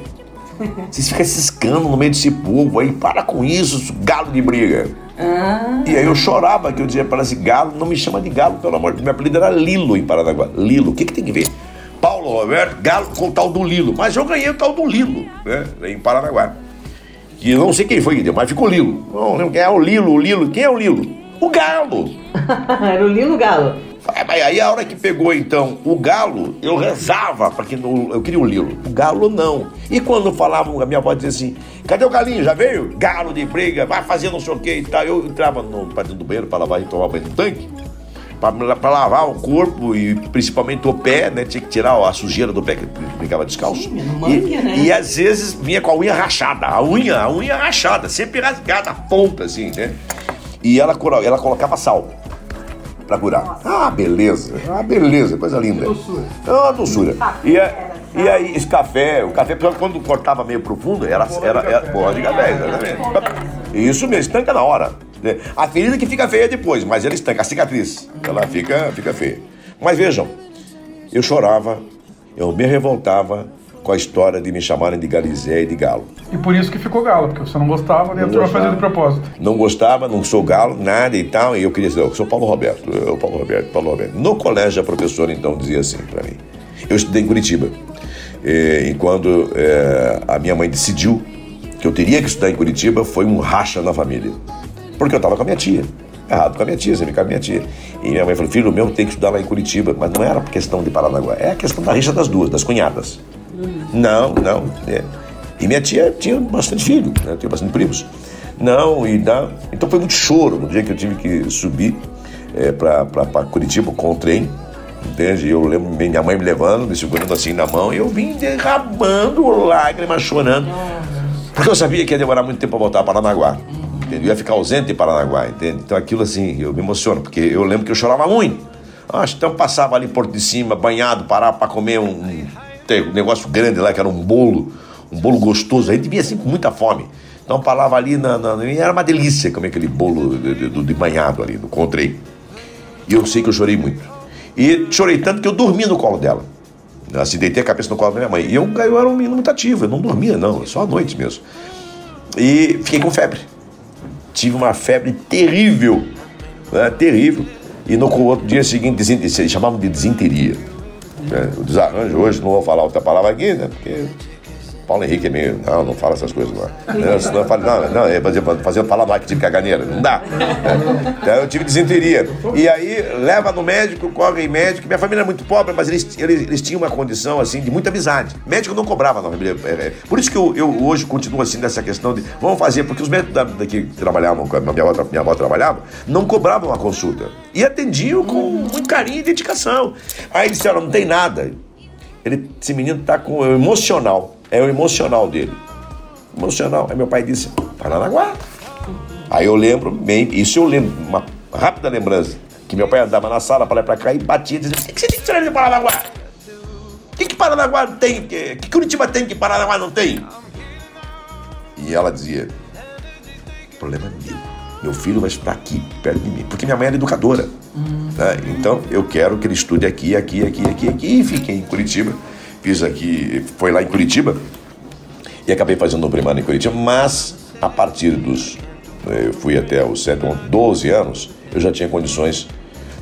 Vocês ficam ciscando no meio desse povo aí, para com isso, galo de briga. E aí eu chorava, que eu dizia para esse galo, não me chama de galo, pelo amor de Deus. Meu apelido era Lilo em Paranaguá. Lilo, o que, que tem que ver? Paulo Roberto, galo com o tal do Lilo. Mas eu ganhei o tal do Lilo, né? Em Paranaguá. E não sei quem foi que deu, mas ficou Lilo. Não lembro quem é o Lilo, o Lilo. Quem é o Lilo? O galo. Era o Lilo Galo. Mas Aí a hora que pegou então o galo, eu rezava para que não, eu queria o lilo. O galo não. E quando falavam, a minha avó dizia assim: cadê o galinho? Já veio? Galo de briga, vai fazer não sei o que e tal. Eu entrava no pra dentro do banheiro para lavar e tomar banho no tanque. Para lavar o corpo e principalmente o pé, né? Tinha que tirar a sujeira do pé que ficava descalço. mangue, e, né? e às vezes vinha com a unha rachada, a unha, a unha rachada, sempre rasgada, a ponta assim, né? E ela, ela colocava sal pra curar. Ah, beleza. Ah, beleza, coisa linda. Doçura. Ah, doçura. E, a- e aí, esse café, o café, quando cortava meio profundo, era, era, era porra de café, exatamente. Isso mesmo, estanca na hora. né? A ferida que fica feia depois, mas ela estanca, a cicatriz, ela fica, fica feia. Mas vejam, eu chorava, eu me revoltava com a história de me chamarem de Galizé e de Galo. E por isso que ficou galo, porque você não gostava, nem a turma fazia de propósito. Não gostava, não sou galo, nada e tal. E eu queria dizer, eu sou Paulo Roberto, eu Paulo Roberto, Paulo Roberto. No colégio, a professora então dizia assim para mim. Eu estudei em Curitiba. E, e quando eh, a minha mãe decidiu que eu teria que estudar em Curitiba, foi um racha na família. Porque eu estava com a minha tia. Errado com a minha tia, você me com a minha tia. E minha mãe falou, filho meu tem que estudar lá em Curitiba. Mas não era por questão de Paranaguá, é a questão da rixa das duas, das cunhadas. Não, não. é. E minha tia tinha bastante filho, né? tinha bastante primos. Não, e não. Então foi muito choro no dia que eu tive que subir é, para Curitiba com o trem. Entende? Eu lembro minha mãe me levando, me segurando assim na mão, e eu vim derramando lágrimas, chorando. Porque eu sabia que ia demorar muito tempo para voltar para Paranaguá. Entende? Eu ia ficar ausente em Paranaguá, entende? Então aquilo assim, eu me emociono, porque eu lembro que eu chorava muito. Acho então passava ali Porto de Cima, banhado, parava para comer um, tem um negócio grande lá, que era um bolo, um bolo gostoso. A gente via assim com muita fome. Então parava ali, na, na, era uma delícia comer aquele bolo de, de, de banhado ali, no Contrei. E eu sei que eu chorei muito. E chorei tanto que eu dormi no colo dela. Assim, deitei a cabeça no colo da minha mãe. E eu, eu era um menino muito ativo, eu não dormia, não, só à noite mesmo. E fiquei com febre. Tive uma febre terrível, né? terrível. E no outro dia seguinte, chamavam de desinteria. Né? O desarranjo hoje, não vou falar outra palavra aqui, né? Porque Paulo Henrique é meio. Não, não fala essas coisas, não. não senão eu falo, não, não, é fazer, fazer falar lá que tive caganeira. Não dá. É. Então eu tive desinteria. E aí leva no médico, corre em médico. Minha família é muito pobre, mas eles, eles, eles tinham uma condição assim de muita amizade. Médico não cobrava na família. É, é. Por isso que eu, eu hoje continuo assim nessa questão de vamos fazer, porque os médicos da, da que trabalhavam, minha avó, minha avó trabalhava, não cobravam a consulta. E atendiam com muito carinho e dedicação. Aí disseram, não tem nada. Ele, esse menino está com emocional. É o emocional dele. Emocional. Aí meu pai disse, Paranaguá. Aí eu lembro, bem, isso eu lembro, uma rápida lembrança, que meu pai andava na sala para lá e para cá e batia dizendo, o que, você tem que tirar de Paranaguá? O que, que Paranaguá tem? O que, que Curitiba tem que Paranaguá não tem? E ela dizia, problema é meu. Meu filho vai estudar aqui, perto de mim. Porque minha mãe era educadora. Né? Então, eu quero que ele estude aqui, aqui, aqui, aqui, aqui. E fiquei em Curitiba. Fiz aqui, foi lá em Curitiba. E acabei fazendo o primário em Curitiba. Mas, a partir dos... Eu fui até os 7, 12 anos. Eu já tinha condições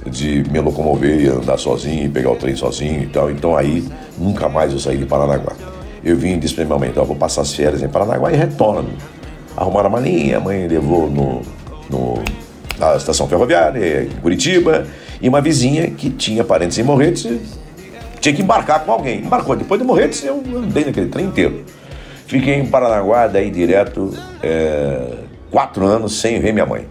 de me locomover e andar sozinho, pegar o trem sozinho e tal. Então, aí, nunca mais eu saí de Paranaguá. Eu vim e disse para minha mãe, então eu vou passar as férias em Paranaguá e retorno. Arrumaram a malinha, a mãe levou no, no, na estação ferroviária, em Curitiba, e uma vizinha que tinha parentes em Morretes, tinha que embarcar com alguém. Embarcou. Depois de Morretes, eu andei naquele trem inteiro. Fiquei em Paranaguá, daí direto, é, quatro anos sem ver minha mãe.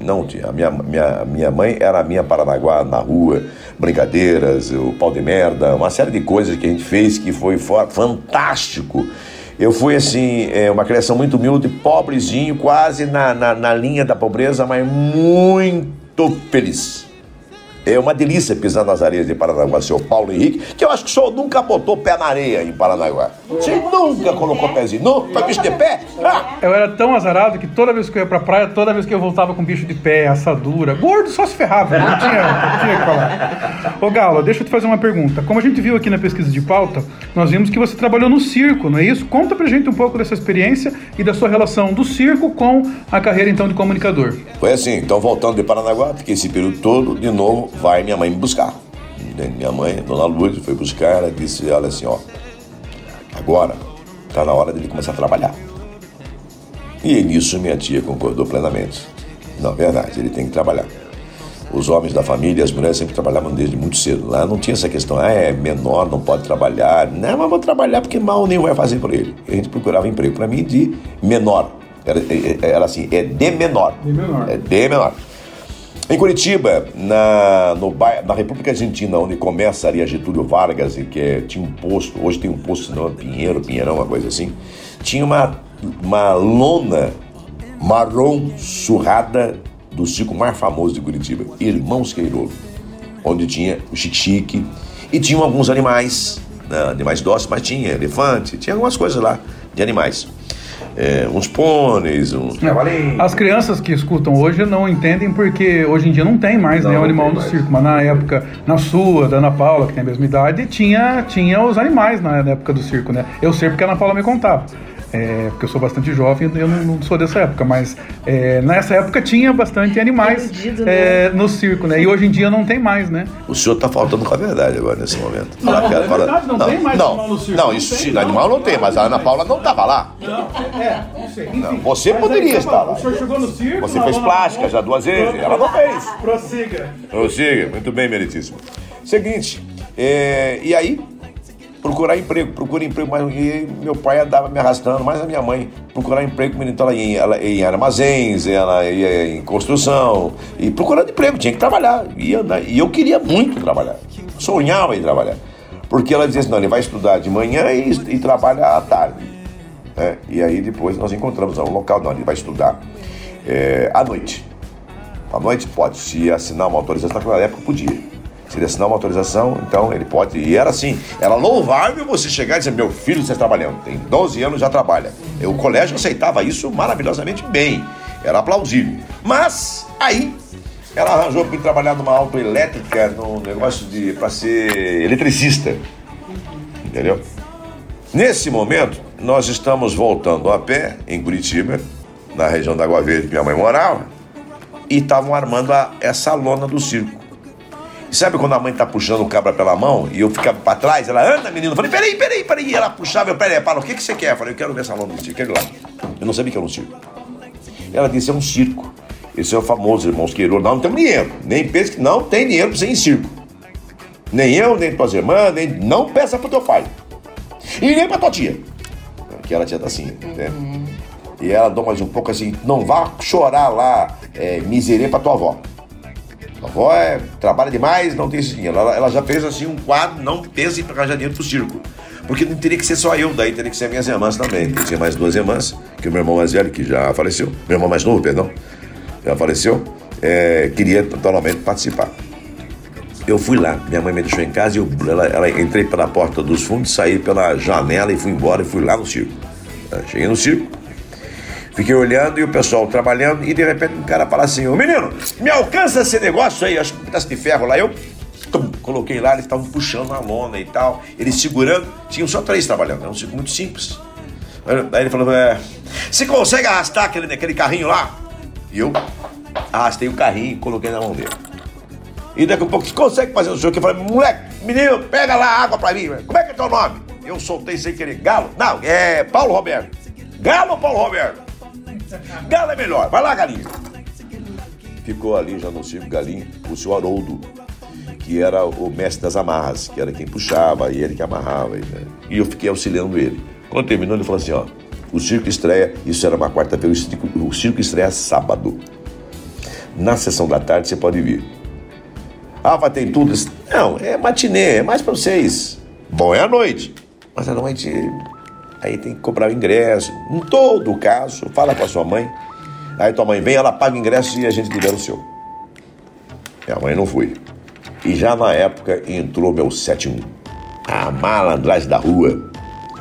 Não tinha. A minha, minha, minha mãe era a minha Paranaguá na rua, brincadeiras, o pau de merda, uma série de coisas que a gente fez que foi fantástico. Eu fui, assim, é, uma criação muito humilde, pobrezinho, quase na, na, na linha da pobreza, mas muito feliz. É uma delícia pisar nas areias de Paranaguá, seu Paulo Henrique, que eu acho que o senhor nunca botou pé na areia em Paranaguá. Você nunca colocou pezinho. Não, foi bicho de pé? Ah, Eu era tão azarado que toda vez que eu ia pra praia, toda vez que eu voltava com bicho de pé, assadura, gordo só se ferrava, não tinha, não tinha o que falar. Ô Galo, deixa eu te fazer uma pergunta. Como a gente viu aqui na pesquisa de pauta, nós vimos que você trabalhou no circo, não é isso? Conta pra gente um pouco dessa experiência e da sua relação do circo com a carreira então de comunicador. Foi assim, então voltando de Paranaguá, fiquei esse período todo, de novo, vai minha mãe me buscar. Minha mãe, Dona Lourdes, foi buscar, ela disse, olha assim, ó, agora tá na hora dele começar a trabalhar. E nisso minha tia concordou plenamente. Não, verdade, ele tem que trabalhar. Os homens da família, as mulheres sempre trabalhavam desde muito cedo. Lá não tinha essa questão, ah, é menor, não pode trabalhar. Não, mas vou trabalhar porque mal nenhum vai fazer por ele. A gente procurava emprego para mim de menor. Era, era assim, é de menor. De menor. É de menor. Em Curitiba, na, no na República Argentina, onde começa ali a Getúlio Vargas, que é- tinha um posto, hoje tem um posto, não, Pinheiro, Pinheirão, uma coisa assim, tinha uma, uma lona marrom surrada do circo mais famoso de Curitiba, Irmãos Queiroz, onde tinha o xique-xique e tinham alguns animais, né, animais dóceis, mas tinha elefante, tinha algumas coisas lá de animais. É, uns pôneis, uns cavalinhos. As crianças que escutam hoje não entendem porque hoje em dia não tem mais Não, né, o animal no circo, mas na época, na sua, da Ana Paula, que tem a mesma idade, tinha, tinha os animais na, na época do circo, né? Eu sei porque a Ana Paula me contava. É, porque eu sou bastante jovem, eu não, não sou dessa época, mas é, nessa época tinha bastante animais Perdido, é, no circo, né? E hoje em dia não tem mais, né? O senhor está faltando com a verdade agora nesse momento. Não, Fala, é cara, fala- verdade, não tem mais não, animal no circo, Não, não isso tem, sim, não. animal não tem, mas a Ana Paula não estava lá. Não, é, não sei. Enfim. Não, você poderia aí, estar lá. O senhor chegou no circo, Você fez plástica já duas vezes, ela não fez. Prossiga. Prossiga, muito bem, meritíssimo. Seguinte, é, e aí, procurar emprego, procura emprego, mas meu pai andava me arrastando, mais a minha mãe, procurar emprego, menino, então ela ia em, ela ia em armazéns, ela ia em construção, e procurando emprego, tinha que trabalhar, ia andar, e eu queria muito trabalhar, sonhava em trabalhar, porque ela dizia assim, não, ele vai estudar de manhã e, e trabalha à tarde, né? e aí depois nós encontramos um local, não, ele vai estudar é, à noite, à noite pode, se assinar uma autorização, naquela época podia. Se ele assinar uma autorização, então ele pode. E era assim, era louvável você chegar e dizer, meu filho está trabalhando, tem 12 anos já trabalha. O colégio aceitava isso maravilhosamente bem. Era aplausível. Mas aí ela arranjou para trabalhar numa autoelétrica, num negócio de. para ser eletricista. Entendeu? Nesse momento, nós estamos voltando a pé em Curitiba, na região da Água Verde que minha mãe morava, e estavam armando a- essa lona do circo. E sabe quando a mãe tá puxando o cabra pela mão e eu ficava pra trás? Ela anda, menino. Eu falei, peraí, peraí, peraí. E ela puxava, eu, peraí, para, o que, que você quer? Eu falei, eu quero ver essa lona do circo, quero ir lá. Eu não sabia que era um circo. Ela disse, é um circo. Esse é o famoso irmãos Queiroz. Não, não tem dinheiro. Nem pense que não tem dinheiro pra você ir em circo. Nem eu, nem tuas irmãs, nem. Não peça pro teu pai. E nem pra tua tia. Que ela tinha assim, né? E ela dá mais um pouco assim, não vá chorar lá, é, miserê pra tua avó. A avó é, trabalha demais, não tem esse dinheiro. Ela, ela já fez assim um quadro, não pensa em arranjar dinheiro pro circo. Porque não teria que ser só eu, daí teria que ser minhas irmãs também. Eu tinha mais duas irmãs, que o meu irmão mais velho, que já faleceu, meu irmão mais novo, perdão, já faleceu, é, queria totalmente participar. Eu fui lá, minha mãe me deixou em casa e eu ela, ela- entrei pela porta dos fundos, saí pela janela e fui embora e fui lá no circo. Cheguei no circo, fiquei olhando e o pessoal trabalhando e de repente um cara fala assim, ô menino, me alcança esse negócio aí, acho que um pedaço de ferro lá, eu tum, coloquei lá, eles estavam puxando a lona e tal, eles segurando, tinham só três trabalhando, era um circo muito simples. Aí ele falou, é, você consegue arrastar aquele, aquele carrinho lá? E eu arrastei o carrinho e coloquei na mão dele. E daqui a pouco, você consegue fazer o senhor Eu falei, moleque, menino, pega lá água pra mim. Como é que é teu nome? Eu soltei sem querer. Galo? Não, é Paulo Roberto. Galo Paulo Roberto? Galo é melhor. Vai lá, galinha. Ficou ali já no circo galinha o senhor Haroldo, que era o mestre das amarras, que era quem puxava e ele que amarrava. né? E eu fiquei auxiliando ele. Quando terminou, ele falou assim, ó, o circo estreia, isso era uma quarta-feira, o circo, o circo estreia sábado. Na sessão da tarde você pode vir. Ah, vai ter tudo? Não, é matinê, é mais pra vocês. Bom, é à noite. Mas à noite, aí tem que cobrar o ingresso. Em todo caso, fala com a sua mãe. Aí tua mãe vem, ela paga o ingresso e a gente libera o seu. Minha mãe não foi. E já na época entrou meu 71. A malandragem da rua.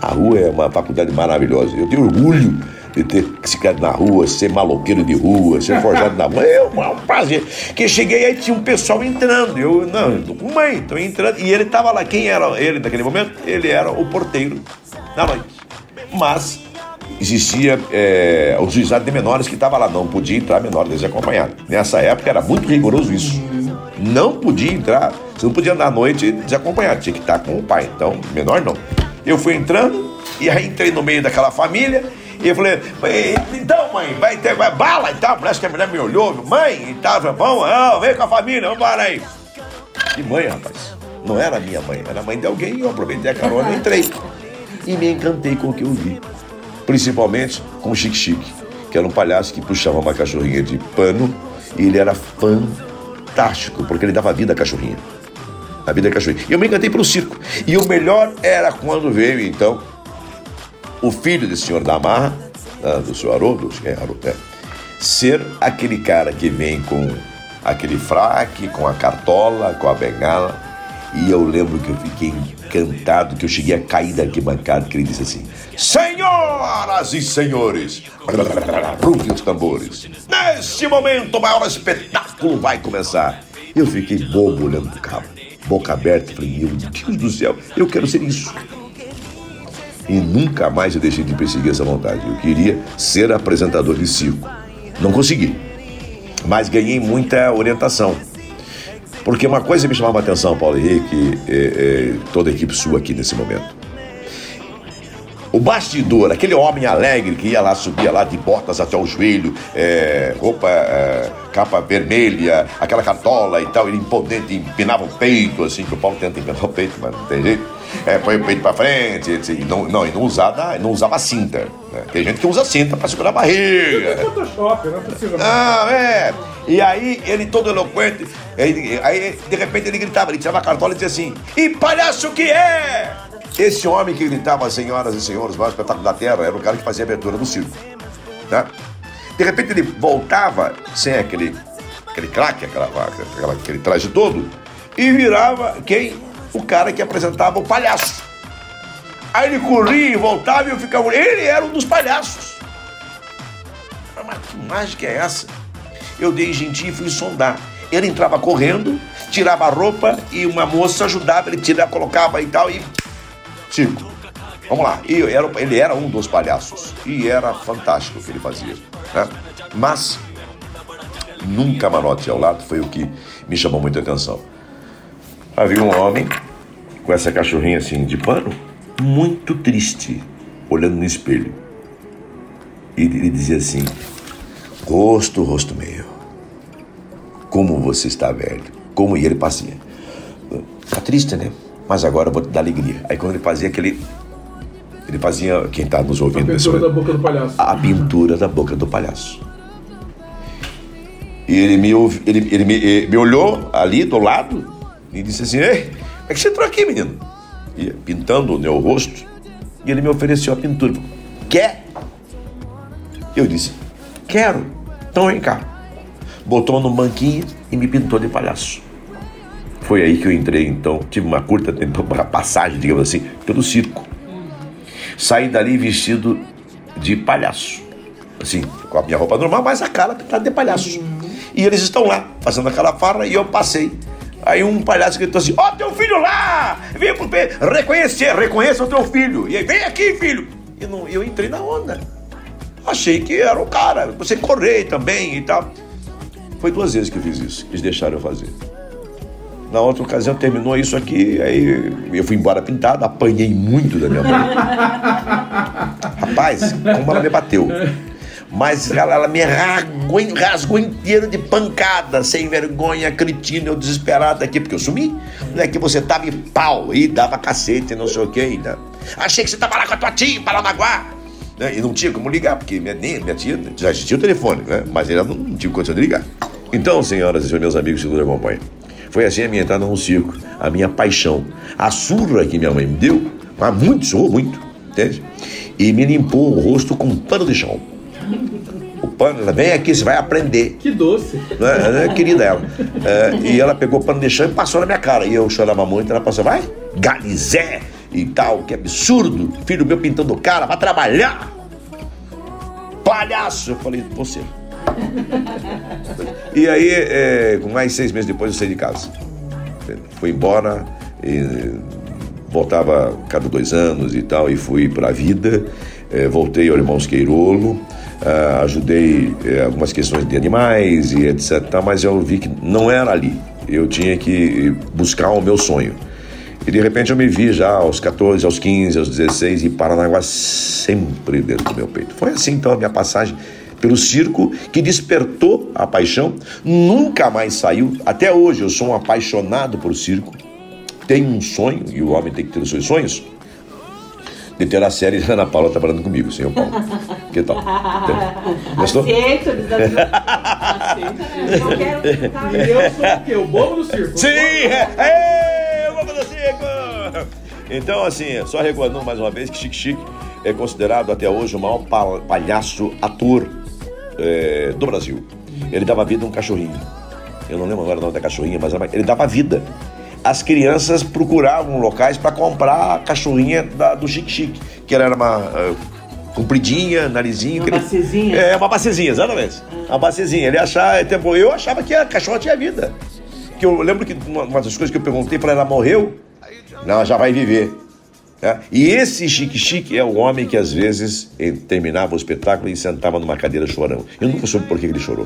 A rua é uma faculdade maravilhosa. Eu tenho orgulho de ter ficado na rua, ser maloqueiro de rua, ser forjado na rua. É um, é prazer. Que cheguei aí tinha um pessoal entrando. Eu, não, eu tô com mãe, tô entrando. E ele tava lá. Quem era ele naquele momento? Ele era o porteiro da noite. Mas existia é, o juizado de menores que estava lá, não podia entrar menor desacompanhado. Nessa época era muito rigoroso isso. Não podia entrar, você não podia andar à noite desacompanhado, tinha que estar com o pai. Então, menor não. Eu fui entrando e aí entrei no meio daquela família e eu falei, então mãe, vai ter vai, bala e tal. Parece que a mulher me olhou, mãe e tal, vamos, ah, vem com a família, vamos embora aí. Que mãe, rapaz? Não era minha mãe, era a mãe de alguém eu aproveitei a carona e entrei. E me encantei com o que eu vi principalmente com o Chique Chique, que era um palhaço que puxava uma cachorrinha de pano e ele era fantástico, porque ele dava vida à cachorrinha. A vida à cachorrinha. E eu me encantei pelo circo. E o melhor era quando veio, então, o filho desse senhor da ah, do senhor Haroldo, é Haroldo, é, ser aquele cara que vem com aquele fraque, com a cartola, com a bengala. E eu lembro que eu fiquei encantado, que eu cheguei a cair da arquibancada, que ele disse assim: Senhoras e senhores, rufem os tambores. Neste momento, o maior espetáculo vai começar. Eu fiquei bobo olhando pro cabo, boca aberta, falei: Meu Deus do céu, eu quero ser isso. E nunca mais eu deixei de perseguir essa vontade. Eu queria ser apresentador de circo. Não consegui. Mas ganhei muita orientação. Porque uma coisa me chamava a atenção, Paulo Henrique, e, e toda a equipe sua aqui nesse momento. O bastidor, aquele homem alegre que ia lá, subia lá de botas até o joelho, é, roupa, é, capa vermelha, aquela cartola e tal, ele imponente, empinava o peito, assim, que o Paulo tenta empinar o peito, mas não tem jeito. É, põe o peito pra frente, assim, não, não, e não usava, não usava cinta. Né? Tem gente que usa cinta pra segurar a barriga. Photoshop, não precisa. Ah, é. E aí, ele todo eloquente, aí, aí, de repente ele gritava, ele tirava a cartola e dizia assim: E palhaço que é? Esse homem que gritava, senhoras e senhores, o maior espetáculo da terra, era o cara que fazia a abertura do circo. Né? De repente ele voltava sem aquele, aquele craque, aquela, aquela, aquele traje todo, e virava quem? O cara que apresentava o palhaço. Aí ele corria e voltava e eu ficava. Ele era um dos palhaços. Mas que mágica é essa? Eu dei gentil e fui sondar. Ele entrava correndo, tirava a roupa e uma moça ajudava, ele tirava, colocava e tal, e. Circo. Vamos lá. Eu era, ele era um dos palhaços. E era fantástico o que ele fazia. Né? Mas, num camarote ao lado foi o que me chamou muita atenção. Havia um homem com essa cachorrinha assim de pano, muito triste, olhando no espelho. E ele dizia assim: Rosto, rosto meu, como você está velho. Como e ele passia. Tá triste, né? Mas agora eu vou te dar alegria. Aí quando ele fazia aquele. Ele fazia, quem está nos A ouvindo nesse pintura da boca do palhaço. a pintura da boca do palhaço. E ele me, ele, ele me, eh, me olhou ali do lado e disse assim: Ei, como é que você entrou aqui, menino? E pintando o meu rosto. E ele me ofereceu a pintura. Quer? Eu disse: Quero. Então vem cá. Botou no banquinho e me pintou de palhaço. Foi aí que eu entrei, então. Tive uma curta passagem, digamos assim, pelo circo. Saí dali vestido de palhaço. Assim, com a minha roupa normal, mas a cara pintada de palhaço. E eles estão lá, fazendo aquela farra, e eu passei. Aí um palhaço gritou assim: Ó, teu filho lá! Vem pro pé, reconhecer, reconheça o teu filho. E aí, vem aqui, filho! E não, eu entrei na onda. Achei que era o cara, você correr também e tal. Foi duas vezes que eu fiz isso, eles deixaram eu fazer. Na outra ocasião terminou isso aqui, aí eu fui embora pintado, apanhei muito da minha mãe. Rapaz, como ela me bateu. Mas ela, ela me rasgou, rasgou inteiro de pancada, sem vergonha, cretino, eu desesperado aqui, porque eu sumi. Não é que você tava em pau e dava cacete, não sei o que ainda. Achei que você tava lá com a tua tia em Paranaguá. Né? E não tinha como ligar, porque minha, nem minha tia já existia o telefone, né? Mas ela não, não tinha condição de ligar. Então, senhoras e meus amigos que nos foi assim a minha entrada no circo, a minha paixão. A surra que minha mãe me deu, mas muito, surrou muito, entende? E me limpou o rosto com um pano de chão. O pano, vem aqui, você vai aprender. Que doce. Né? Querida ela. É, e ela pegou o pano de chão e passou na minha cara. E eu chorava muito, ela passou, vai, Galizé e tal, que absurdo. Filho meu pintando cara, vai trabalhar. Palhaço! Eu falei, você. E aí, é, com mais seis meses depois, eu saí de casa. Fui embora e voltava cada dois anos e tal, e fui para a vida. É, voltei ao Irmãos Queirolo, ah, ajudei é, algumas questões de animais e etc. tal, Mas eu vi que não era ali. Eu tinha que buscar o meu sonho. E de repente eu me vi já aos 14, aos 15, aos 16 e Paranaguá sempre dentro do meu peito. Foi assim então a minha passagem pelo circo que despertou a paixão, nunca mais saiu. Até hoje eu sou um apaixonado por circo. Tenho um sonho, e o homem tem que ter os seus sonhos, de ter a série Ana Paula trabalhando comigo, senhor Paulo. Que tal? Gostou? Aceito, desafio. Aceito. Não quero tá? E eu sou o quê? O bobo do circo. Sim! É, é, o Bobo do Circo! Então, assim, só recordando mais uma vez que Chique Chique é considerado até hoje o maior pa- palhaço ator é, do Brasil. Ele dava vida a um cachorrinho. Eu não lembro agora o nome da cachorrinha, mas ele dava vida. As crianças procuravam locais para comprar a cachorrinha da- do Chique Chique, que ela era uma ah, compridinha, narizinho. Uma ele- bacezinha? É, uma bacezinha, exatamente. Uma bacezinha. Ele achava, eu achava que a cachorra tinha vida. Que eu lembro que uma, uma das coisas que eu perguntei para ela, ela morreu? Não, já vai viver. É? E esse chique-chique é o homem que às vezes terminava o espetáculo e sentava numa cadeira chorando. Eu nunca soube por que ele chorou.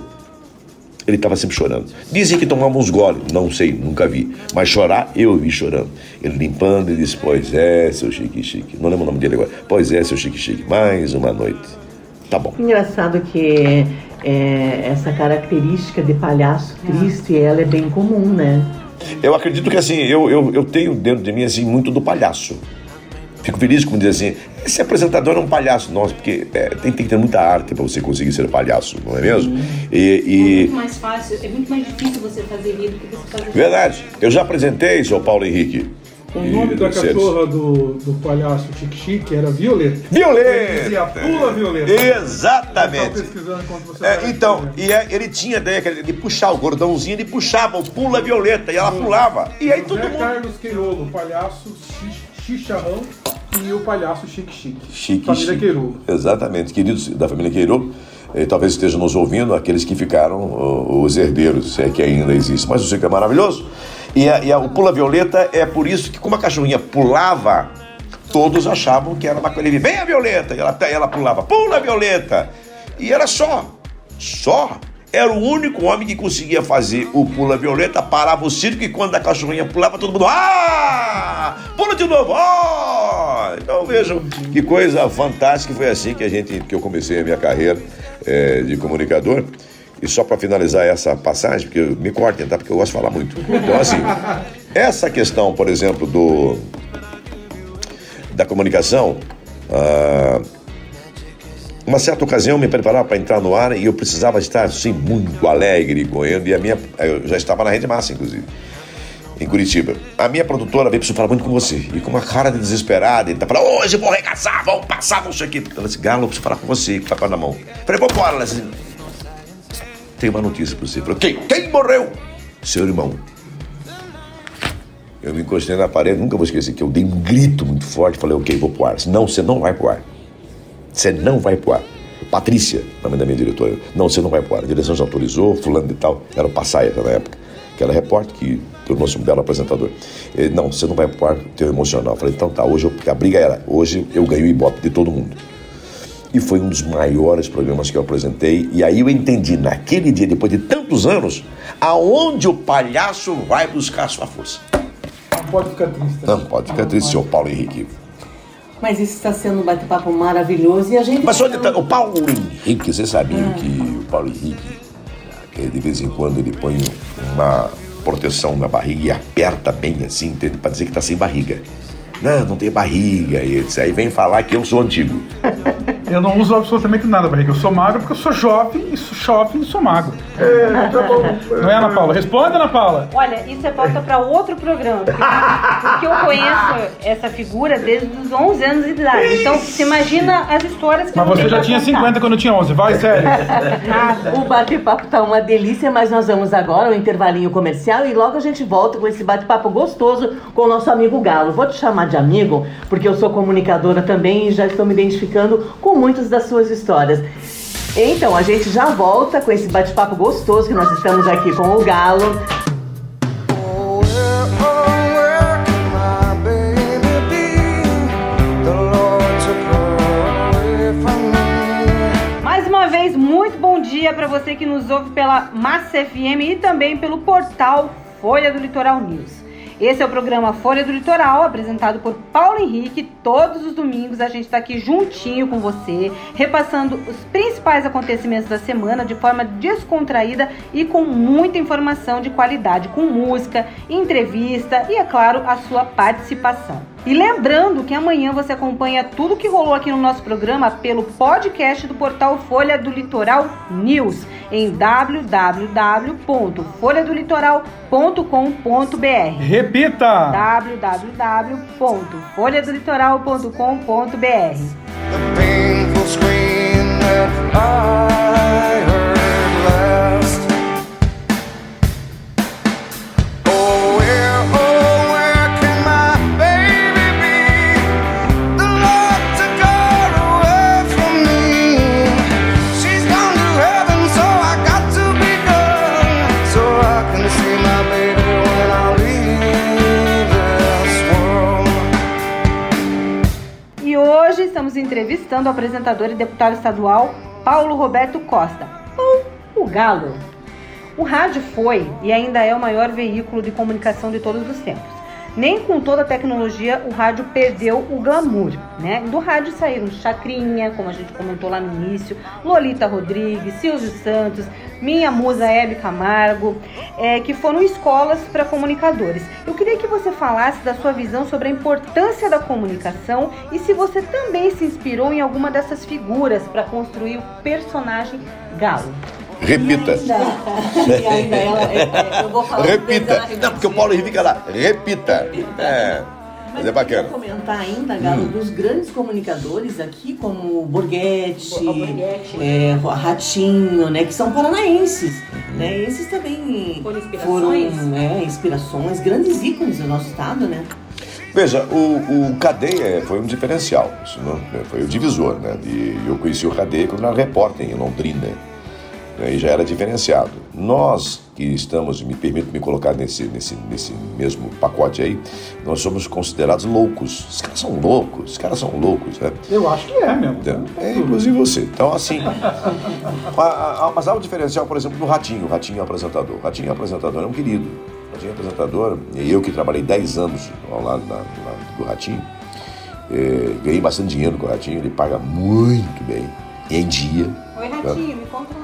Ele estava sempre chorando. Dizem que tomava uns goles, não sei, nunca vi. Mas chorar, eu vi chorando. Ele limpando e disse: Pois é, seu chique-chique. Não lembro o nome dele agora. Pois é, seu chique-chique. Mais uma noite. Tá bom. Engraçado que é, essa característica de palhaço triste, ela é bem comum, né? Eu acredito que assim, eu, eu, eu tenho dentro de mim assim, muito do palhaço. Fico feliz como dizer assim, esse apresentador é um palhaço. Nossa, porque é, tem, tem que ter muita arte para você conseguir ser palhaço, não é mesmo? É E, muito mais fácil, é muito mais difícil você fazer rir do que você fazer e verdade, eu já apresentei, seu Paulo Henrique. O nome E- da cachorra do, do palhaço Chique Chique era Violeta. Violeta! Ele dizia, pula Violeta. Exatamente. Eu tava pesquisando enquanto você É, então, e é, ele tinha a ideia de puxar o gordãozinho, ele puxava o pula violeta e ela pulava. E aí todo José mundo. Carlos Queirolo, palhaço Xixarrão e o palhaço Chique Chique. Chique, Família chique. Exatamente, queridos da família Queirolo, eh, talvez estejam nos ouvindo aqueles que ficaram os herdeiros, se é que ainda existe. Mas o circo é maravilhoso. E, a- e a- o Pula Violeta é por isso que, como a cachorrinha pulava, todos achavam que era uma coisa. Ele vem a Violeta, e ela, ela pulava, pula Violeta. E era só, só. Era o único homem que conseguia fazer o Pula Violeta, parava o circo e quando a cachorrinha pulava, todo mundo. Ah! Pula de novo! Então vejam que coisa fantástica. Foi assim que, a gente, que eu comecei a minha carreira eh, de comunicador. E só para finalizar essa passagem, porque me cortem, tá? Porque eu gosto de falar muito. Então, assim, essa questão, por exemplo, do da comunicação, ah, uma certa ocasião me preparava para entrar no ar e eu precisava estar assim muito alegre, correndo e a minha eu já estava na rede massa inclusive em Curitiba. A minha produtora veio preciso falar muito com você. E com uma cara de desesperada, ele tá falando, hoje eu vou arregaçar, vamos passar, não sei o quê. Ela disse, Galo, eu preciso falar com você, com o papel na mão. Falei, vambora. Ela disse, tem uma notícia pra você. Falei, quem? Quem morreu? Seu irmão. Eu me encostei na parede, nunca vou esquecer que eu dei um grito muito forte, falei, ok, vou pro ar. Não, você não vai pro ar. Você não vai pro ar. Patrícia, nome da minha diretora, não, você não vai pro ar. A direção já autorizou, fulano de tal, era o Passaia na época, que era repórter, que tornou-se um belo apresentador. Ele, não, você não vai pro ar, teu emocional. Eu falei, então tá, hoje eu, a briga era, hoje eu ganho o ibope de todo mundo. E foi um dos maiores programas que eu apresentei. E aí eu entendi, naquele dia, depois de tantos anos, aonde o palhaço vai buscar sua força. Não pode ficar triste. Não, pode ficar triste, senhor Paulo Henrique. Mas isso está sendo um bate-papo maravilhoso e a gente. Mas onde tá, o Paulo Henrique, você sabia que o Paulo Henrique, de vez em quando, ele põe uma proteção na barriga e aperta bem assim? Pra dizer que tá sem barriga. Não, não tem barriga. E etc. aí vem falar que eu sou antigo. Eu não uso absolutamente nada, barriga. Eu sou magro porque eu sou jovem, e sou jovem e sou magro. É, tá bom. Não é, Ana Paula? Responde, Ana Paula. Olha, isso é pauta para outro programa. Porque, porque eu conheço essa figura desde os 11 anos de idade. Então, você imagina as histórias que Mas eu você já tinha contar. 50 quando eu tinha 11. Vai, sério. O bate-papo tá uma delícia, mas nós vamos agora ao intervalinho comercial e logo a gente volta com esse bate-papo gostoso com o nosso amigo Galo. Vou te chamar de amigo, porque eu sou comunicadora também e já estou me identificando com muitas das suas histórias. Então, a gente já volta com esse bate-papo gostoso que nós estamos aqui com o Galo. Muito bom dia para você que nos ouve pela Massa FM e também pelo portal Folha do Litoral News. Esse é o programa Folha do Litoral, apresentado por Paulo Henrique. Todos os domingos a gente está aqui juntinho com você, repassando os principais acontecimentos da semana de forma descontraída e com muita informação de qualidade, com música, entrevista e, é claro, a sua participação. E lembrando que amanhã você acompanha tudo que rolou aqui no nosso programa pelo podcast do portal Folha do Litoral News em www.folhadolitoral.com.br. Repita! www.folhadolitoral.com.br. entrevistando o apresentador e deputado estadual Paulo Roberto Costa, ou o Galo. O rádio foi e ainda é o maior veículo de comunicação de todos os tempos. Nem com toda a tecnologia o rádio perdeu o glamour, né? Do rádio saíram Chacrinha, como a gente comentou lá no início, Lolita Rodrigues, Silvio Santos, minha musa Hebe Camargo, é, que foram escolas para comunicadores. Eu queria que você falasse da sua visão sobre a importância da comunicação e se você também se inspirou em alguma dessas figuras para construir o personagem Galo. Repita. E ainda ela, é, é, eu vou falar Repita. Não, porque o Paulo Henrique fica lá. Repita. É. Mas é bacana. Eu queria comentar ainda, Galo, Hum. dos grandes comunicadores aqui, como Borghetti, é, Ratinho, né, que são paranaenses. Uhum. Né, e esses também Foram inspirações? foram é, inspirações, grandes ícones do nosso estado, né? Veja, o, o Cadeia foi um diferencial, isso não, foi o divisor, né? E eu conheci o Cadeia quando era repórter em Londrina, né? e já era diferenciado. Nós que estamos, me permito me colocar nesse, nesse, nesse mesmo pacote aí, nós somos considerados loucos. Os caras são loucos, os caras são loucos, né? Eu acho que é mesmo. Então, É, inclusive você. Então, assim, a- a- a- mas há um diferencial, por exemplo, no Ratinho. O Ratinho é apresentador. O Ratinho é apresentador, é um querido. O Ratinho é apresentador. E eu que trabalhei 10 anos ao lado da- da- do Ratinho, eh, ganhei bastante dinheiro com o Ratinho. Ele paga muito bem, em dia. Oi, Ratinho, me conta.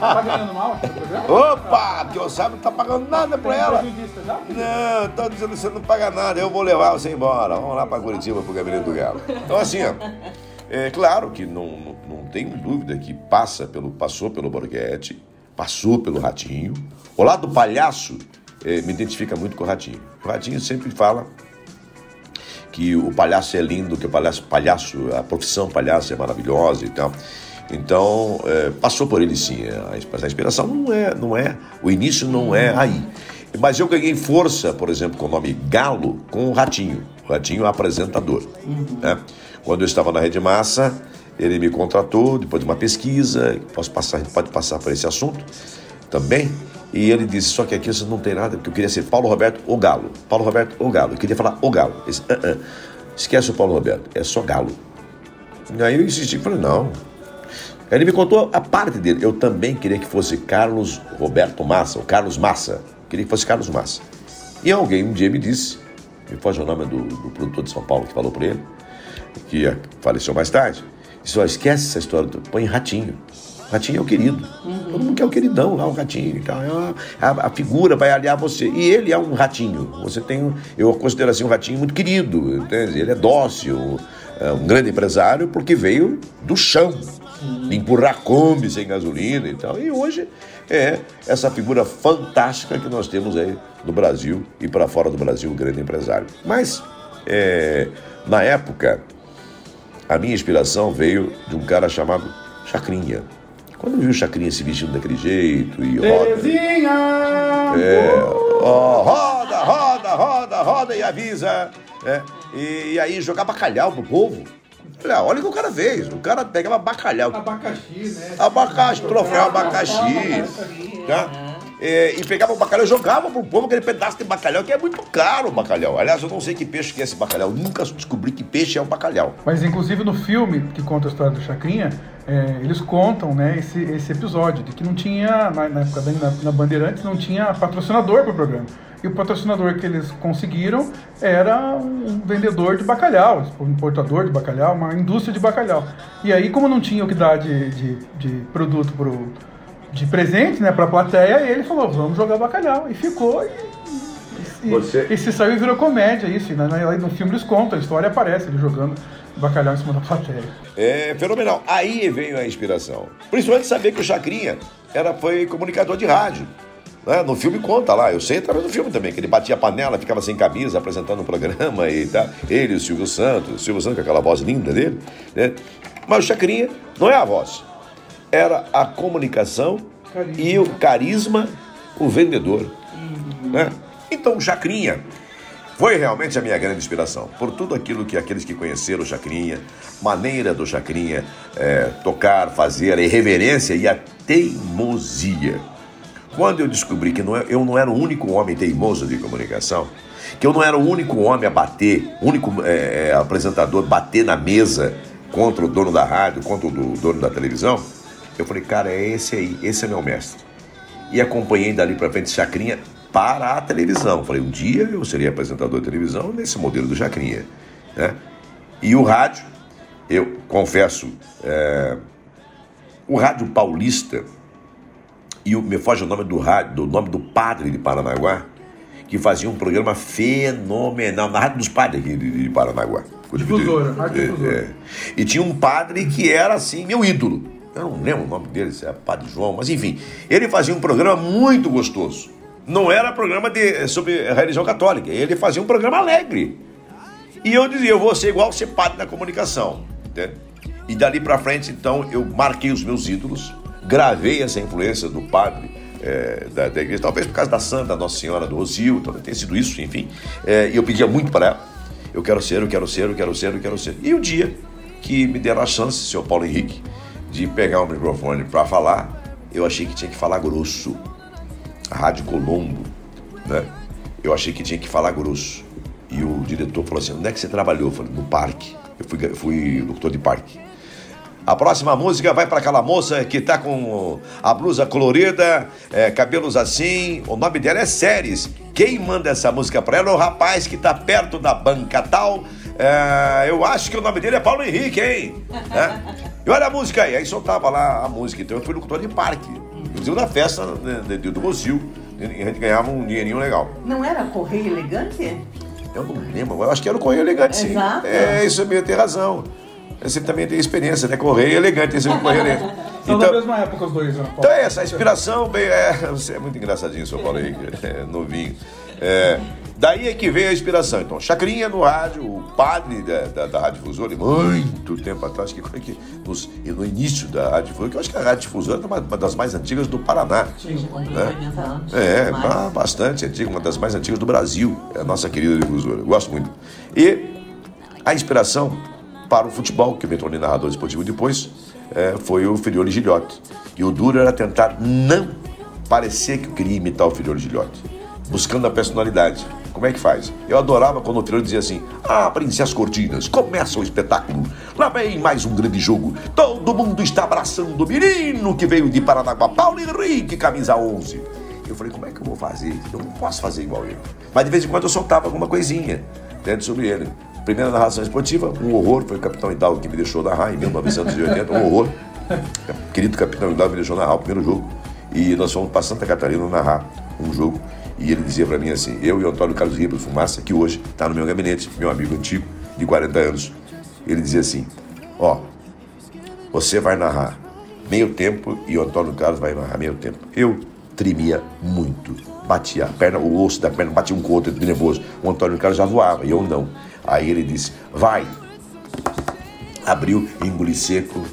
Tá ganhando mal aqui no programa? Opa, que eu sabe não tá pagando nada pra ela. Já? Não, tô dizendo que você não paga nada, eu vou levar você embora. Vamos lá pra Curitiba, pro Gabinete do Galo. Então, assim, ó, é claro que não, não, não tenho dúvida que passa pelo, passou pelo Borghetti, passou pelo Ratinho. O lado do palhaço eh, me identifica muito com o Ratinho. O Ratinho sempre fala que o palhaço é lindo, que o palhaço, palhaço a profissão palhaço é maravilhosa e tal. Então, é, passou por ele sim. A a inspiração não é, não é, o início não é aí. Mas eu ganhei força, por exemplo, com o nome Galo, com o Ratinho. O Ratinho é apresentador. né? Quando eu estava na Rede Massa, ele me contratou depois de uma pesquisa. Posso passar, a gente pode passar por esse assunto também. E ele disse: Só que aqui você não tem nada, porque eu queria ser Paulo Roberto ou Galo. Paulo Roberto ou Galo. Eu queria falar o Galo. Ele disse, "Ah, ah, Esquece o Paulo Roberto, é só Galo. E aí eu insisti, falei: Não. Ele me contou a parte dele. Eu também queria que fosse Carlos Roberto Massa, ou Carlos Massa. Queria que fosse Carlos Massa. E alguém um dia me disse, me foge o nome do, do produtor de São Paulo que falou por ele, que faleceu mais tarde, disse, esquece essa história, do, põe Ratinho. Ratinho é o querido. Todo mundo quer o queridão lá, o ratinho e tal. É a, a figura vai aliar você. E ele é um ratinho. Você tem, eu considero assim um ratinho muito querido, entende? Ele é dócil, é um grande empresário porque veio do chão. Empurrar Kombi sem gasolina e tal. E hoje é essa figura fantástica que nós temos aí no Brasil e para fora do Brasil, um grande empresário. Mas, é, na época, a minha inspiração veio de um cara chamado Chacrinha. Quando eu vi o Chacrinha se vestindo daquele jeito e roda. É, ó, roda, roda, roda, roda e avisa. né? E, e aí jogar bacalhau pro povo. Olha, olha o que o cara fez. O cara pegava bacalhau. Abacaxi, né? Abacaxi, troféu abacaxi. Tá? É, e pegava o bacalhau e jogava pro povo aquele pedaço de bacalhau, que é muito caro o bacalhau. Aliás, eu não sei que peixe que é esse bacalhau. Nunca descobri que peixe é o bacalhau. Mas inclusive no filme que conta a história do Chacrinha, é, eles contam né, esse, esse episódio de que não tinha, na, na época da na, na Bandeirantes, não tinha patrocinador para o programa. E o patrocinador que eles conseguiram era um vendedor de bacalhau, um importador de bacalhau, uma indústria de bacalhau. E aí, como não tinha o que dar de, de, de produto pro, de presente né, para a plateia, ele falou: vamos jogar bacalhau. E ficou. E, e, Você- e se saiu e virou comédia isso. E no filme eles contam, a história aparece ele jogando bacalhau em cima da plateia. É fenomenal. Aí veio a inspiração. Principalmente saber que o Chacrinha era, foi comunicador de rádio. Né? No filme conta lá, eu sei através do filme também, que ele batia panela, ficava sem camisa, apresentando o programa e tal. Ele, o Silvio Santos, o Silvio Santos com aquela voz linda dele. Né? Mas o Chacrinha não é a voz. Era a comunicação e o carisma, o vendedor. né? Então o Chacrinha foi realmente a minha grande inspiração. Por tudo aquilo que aqueles que conheceram o Chacrinha, maneira do Chacrinha é, tocar, fazer, a irreverência e a teimosia. Quando eu descobri que não é- eu não era o único homem teimoso de comunicação, que eu não era o único homem a bater, único é, é, apresentador a bater na mesa contra o dono da rádio, contra o do- dono da televisão, eu falei, cara, é esse aí, esse é meu mestre. E acompanhei dali pra frente Chacrinha para a televisão. Falei, um dia eu serei apresentador de televisão nesse modelo do Chacrinha. Né? E o rádio, eu confesso, é, o rádio paulista, e o, me foge o nome do rádio, do nome do padre de Paranaguá, que fazia um programa fenomenal, na Rádio dos Padres aqui de, de Paranaguá. Difusora, Rádio É, Difusora. é. E tinha um padre que era assim, meu ídolo. Eu não lembro o nome dele, se é Padre João, mas enfim. Ele fazia um programa muito gostoso. Não era programa de, sobre a religião católica, ele fazia um programa alegre. E eu dizia, eu vou ser igual ser padre na comunicação. Entende? E dali pra frente, então, eu marquei os meus ídolos, gravei essa influência do padre é, da, da igreja, talvez por causa da Santa Nossa Senhora do Rosil, talvez tenha sido isso, enfim. É, E eu pedia muito para ela. Eu quero ser, eu quero ser, eu quero ser, eu quero ser. E o dia que me deram a chance, senhor Paulo Henrique, de pegar o microfone para falar, eu achei que tinha que falar grosso. Rádio Colombo, né? Eu achei que tinha que falar grosso. E o diretor falou assim: onde é que você trabalhou? Eu falei, no parque. Eu fui, fui de parque. A próxima música vai para aquela moça que tá com a blusa colorida, é, cabelos assim. O nome dela é Séries. Quem manda essa música para ela é o rapaz que tá perto da banca tal. É, eu acho que o nome dele é Paulo Henrique, hein? É. E olha a música aí. Aí soltava lá a música. Então eu fui locutor de parque. Inclusive na festa né, de- do Rosil. E a gente ganhava um dinheirinho legal. Não era correio elegante? Eu não lembro, eu acho que era o Correio Elegante, sim. Exato. É, isso mesmo, tem razão. Você também tem experiência, né? Correio Elegante, esse é o Correio Elegante. São da Então, mesma época os dois, né? Paulo? então é essa, a inspiração, bem, é, você é muito engraçadinho, seu Paulo Henrique, é, novinho. É, daí é que veio a inspiração. Então, Chacrinha no rádio, o padre da, da, da Rádio Difusora, muito tempo atrás, que foi que nos- no início da Rádio Difusora, que eu acho que a Rádio Difusora é uma, uma das mais antigas do Paraná. né? É, ba- bastante antiga, uma das mais antigas do Brasil, é a nossa querida difusora. Gosto muito. E a inspiração para o futebol, que me tornei narrador esportivo depois, é, foi o Filioli Gilhote. E o duro era tentar não parecer que eu queria imitar o Filioli Gilhote, buscando a personalidade. Como é que faz? Eu adorava quando o Filioli dizia assim: Abrem-se as cortinas, começa o espetáculo. Lá vem mais um grande jogo. Todo mundo está abraçando o menino que veio de Paranaguá, Paulo Henrique, camisa 11. Eu falei, como é que eu vou fazer? Eu não posso fazer igual ele. Mas de vez em quando eu soltava alguma coisinha dentro sobre ele. Primeira narração esportiva, um horror, foi o Capitão Hidalgo que me deixou narrar em 1980, um horror. Querido Capitão Hidalgo me deixou narrar o primeiro jogo. E nós fomos para Santa Catarina narrar um jogo. E ele dizia para mim assim, eu e o Antônio Carlos Ribas Fumaça, que hoje está no meu gabinete, meu amigo antigo, de 40 anos. Ele dizia assim, ó, você vai narrar meio tempo e o Antônio Carlos vai narrar meio tempo. Eu tremia muito, batia a perna, o osso da perna batia um com o outro, nervoso. O Antônio Carlos já voava e eu não. Aí ele disse, vai. Abriu, engoli seco.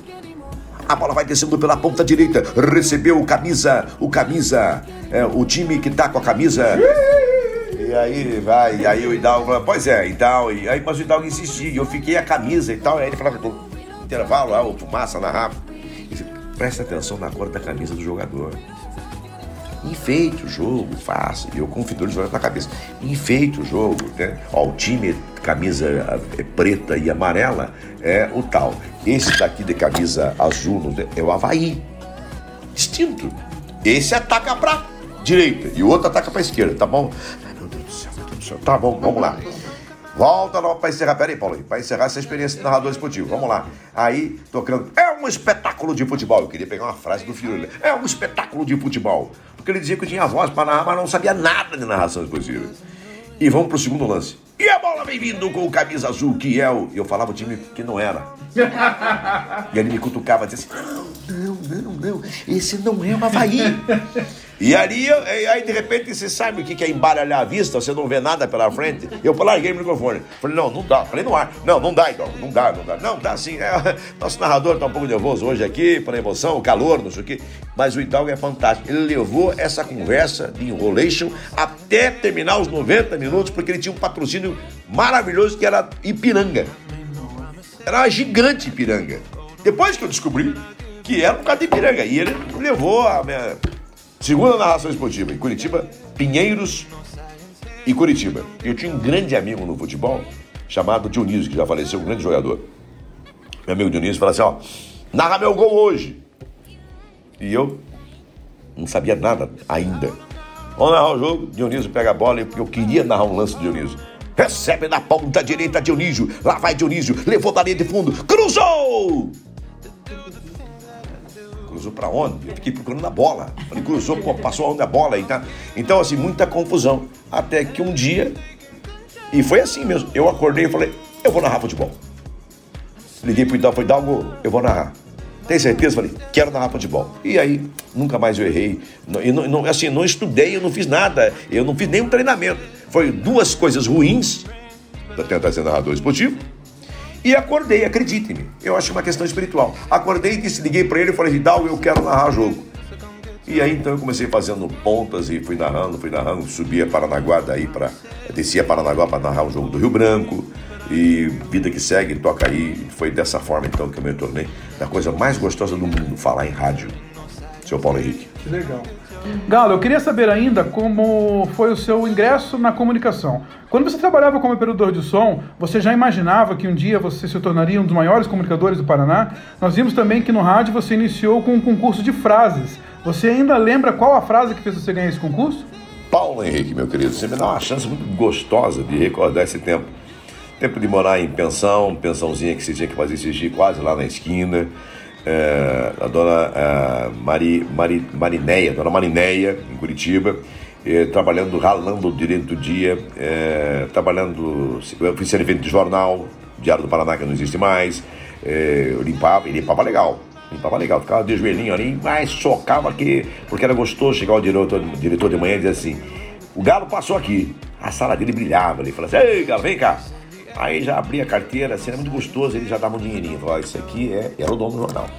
A bola vai descendo pela ponta direita. Recebeu o camisa, o camisa, é, o time que tá com a camisa. E aí vai, e aí o Hidalgo falou, pois é, e tal, e aí, mas o Hidalgo insistia, e eu fiquei a camisa e tal, aí ele falava, intervalo lá, o fumaça. Ele disse, presta atenção na cor da camisa do jogador. Enfeite o jogo, faça. E eu com o de na cabeça. Enfeite o jogo, né? Ó, o time camisa é, preta e amarela é o tal. Esse daqui de camisa azul é o Havaí. Distinto. Esse ataca pra direita e o outro ataca pra esquerda, tá bom? Meu Deus do céu, meu Deus do céu. Tá bom, vamos lá. Volta lá pra encerrar. Pera aí, Paulo, pra encerrar essa experiência de narrador esportivo. Vamos lá. Aí, tocando. É um espetáculo de futebol. Eu queria pegar uma frase do filho. É um espetáculo de futebol. Porque ele dizia que tinha voz pra narrar, mas não sabia nada de narração esportiva. E vamos pro segundo lance. E a bola vem vindo com o camisa azul, que é o. Eu falava o time que não era. E ele me cutucava, dizia assim: não, não, não, não, esse não é o Havaí. E e aí de repente, você sabe o que é embaralhar a vista, você não vê nada pela frente. Eu larguei o microfone. Falei, não, não dá. Falei no ar. Não, não dá, então. Não dá, não dá. Não, dá sim. É, nosso narrador tá um pouco nervoso hoje aqui, pela emoção, o calor, não sei o quê. Mas o Hidalgo é fantástico. Ele levou essa conversa de enrolation até terminar os 90 minutos, porque ele tinha um patrocínio maravilhoso que era Ipiranga. Era uma gigante Ipiranga. Depois que eu descobri que era um cara de Ipiranga. E ele levou a minha. Segunda narração esportiva, em Curitiba, Pinheiros e Curitiba. Eu tinha um grande amigo no futebol, chamado Dionísio, que já faleceu, um grande jogador. Meu amigo Dionísio falou assim, ó, narra meu gol hoje. E eu não sabia nada ainda. Vamos narrar o jogo, Dionísio pega a bola, porque eu queria narrar um lance do Dionísio. Recebe na ponta direita Dionísio, lá vai Dionísio, levou da linha de fundo, cruzou! Cruzou pra onde? Eu fiquei procurando a bola. Falei, cruzou, passou onde a bola aí, tá? Então, assim, muita confusão. Até que um dia, e foi assim mesmo, eu acordei e falei, eu vou narrar futebol. Liguei pro Hidalgo, falei, Hidalgo, eu vou narrar. Tem certeza? Falei, quero narrar futebol. E aí, nunca mais eu errei. E não, não, assim, não estudei, eu não fiz nada. Eu não fiz nenhum treinamento. Foi duas coisas ruins para tentar ser narrador esportivo. E acordei, acredite-me. Eu acho uma questão espiritual. Acordei e disse, liguei para ele e falei, Hidalgo, eu quero narrar jogo. E aí então eu comecei fazendo pontas e fui narrando, fui narrando, subia Paranaguá daí para descia Paranaguá para narrar o jogo do Rio Branco e vida que segue, toca aí. Foi dessa forma então que eu me tornei da coisa mais gostosa do mundo, falar em rádio. Seu Paulo Henrique. Que legal. Galo, eu queria saber ainda como foi o seu ingresso na comunicação. Quando você trabalhava como operador de som, você já imaginava que um dia você se tornaria um dos maiores comunicadores do Paraná? Nós vimos também que no rádio você iniciou com um concurso de frases. Você ainda lembra qual a frase que fez você ganhar esse concurso? Paulo Henrique, meu querido, você me dá uma chance muito gostosa de recordar esse tempo. Tempo de morar em pensão, pensãozinha que você tinha que fazer xixi quase lá na esquina. É, a dona é, Mari, Mari, Marineia, dona Marineia, em Curitiba, é, trabalhando, ralando direito do dia, é, trabalhando, eu fui servente de jornal, Diário do Paraná que não existe mais, é, eu limpava, e limpava legal, limpava legal, ficava de joelhinho ali, mas socava que, porque era gostoso chegar o diretor, o diretor de manhã e dizer assim, o Galo passou aqui, a sala dele brilhava, ele falava assim, ei Galo, vem cá, Aí já abria a carteira, assim, era muito gostoso, ele já dava um dinheirinho. Falava, isso aqui é. Era o dono do jornal.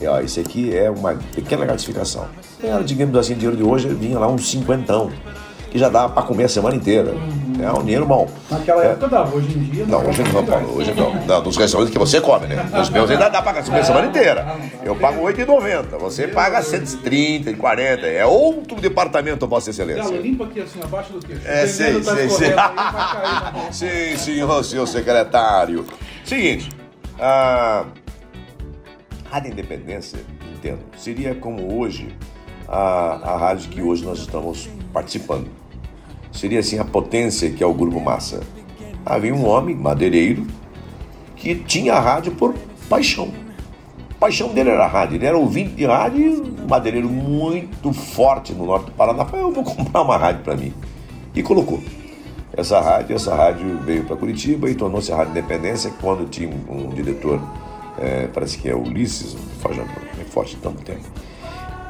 E, ó, isso aqui é uma pequena gratificação. Era, digamos assim, dinheiro de hoje vinha lá uns cinquentão, que já dava para comer a semana inteira. É um dinheiro bom. Naquela É. época dava, hoje em dia. Não, hoje não, Paulo, hoje não. Não, nos restaurantes que você come, né? Nos meus ainda dá pra comer a semana inteira. Eu pago R$ 8,90, você paga 130, 40. É outro departamento, Vossa Galo, Excelência. limpa aqui assim, abaixo do queixo. É, veneno tá na mão. Sim, senhor, senhor secretário. Seguinte, a Rádio Independência, entendo, seria como hoje a, a rádio que hoje nós estamos participando. Seria assim a potência que é o Grupo Massa. Havia um homem, madeireiro, que tinha a rádio por paixão. A paixão dele era a rádio, ele era ouvinte de rádio um madeireiro muito forte no norte do Paraná. Falei, eu vou comprar uma rádio para mim. E colocou essa rádio. Essa rádio veio para Curitiba e tornou-se a Rádio Independência quando tinha um, diretor, eh, parece que é Ulisses, um fajão, é forte tanto tempo.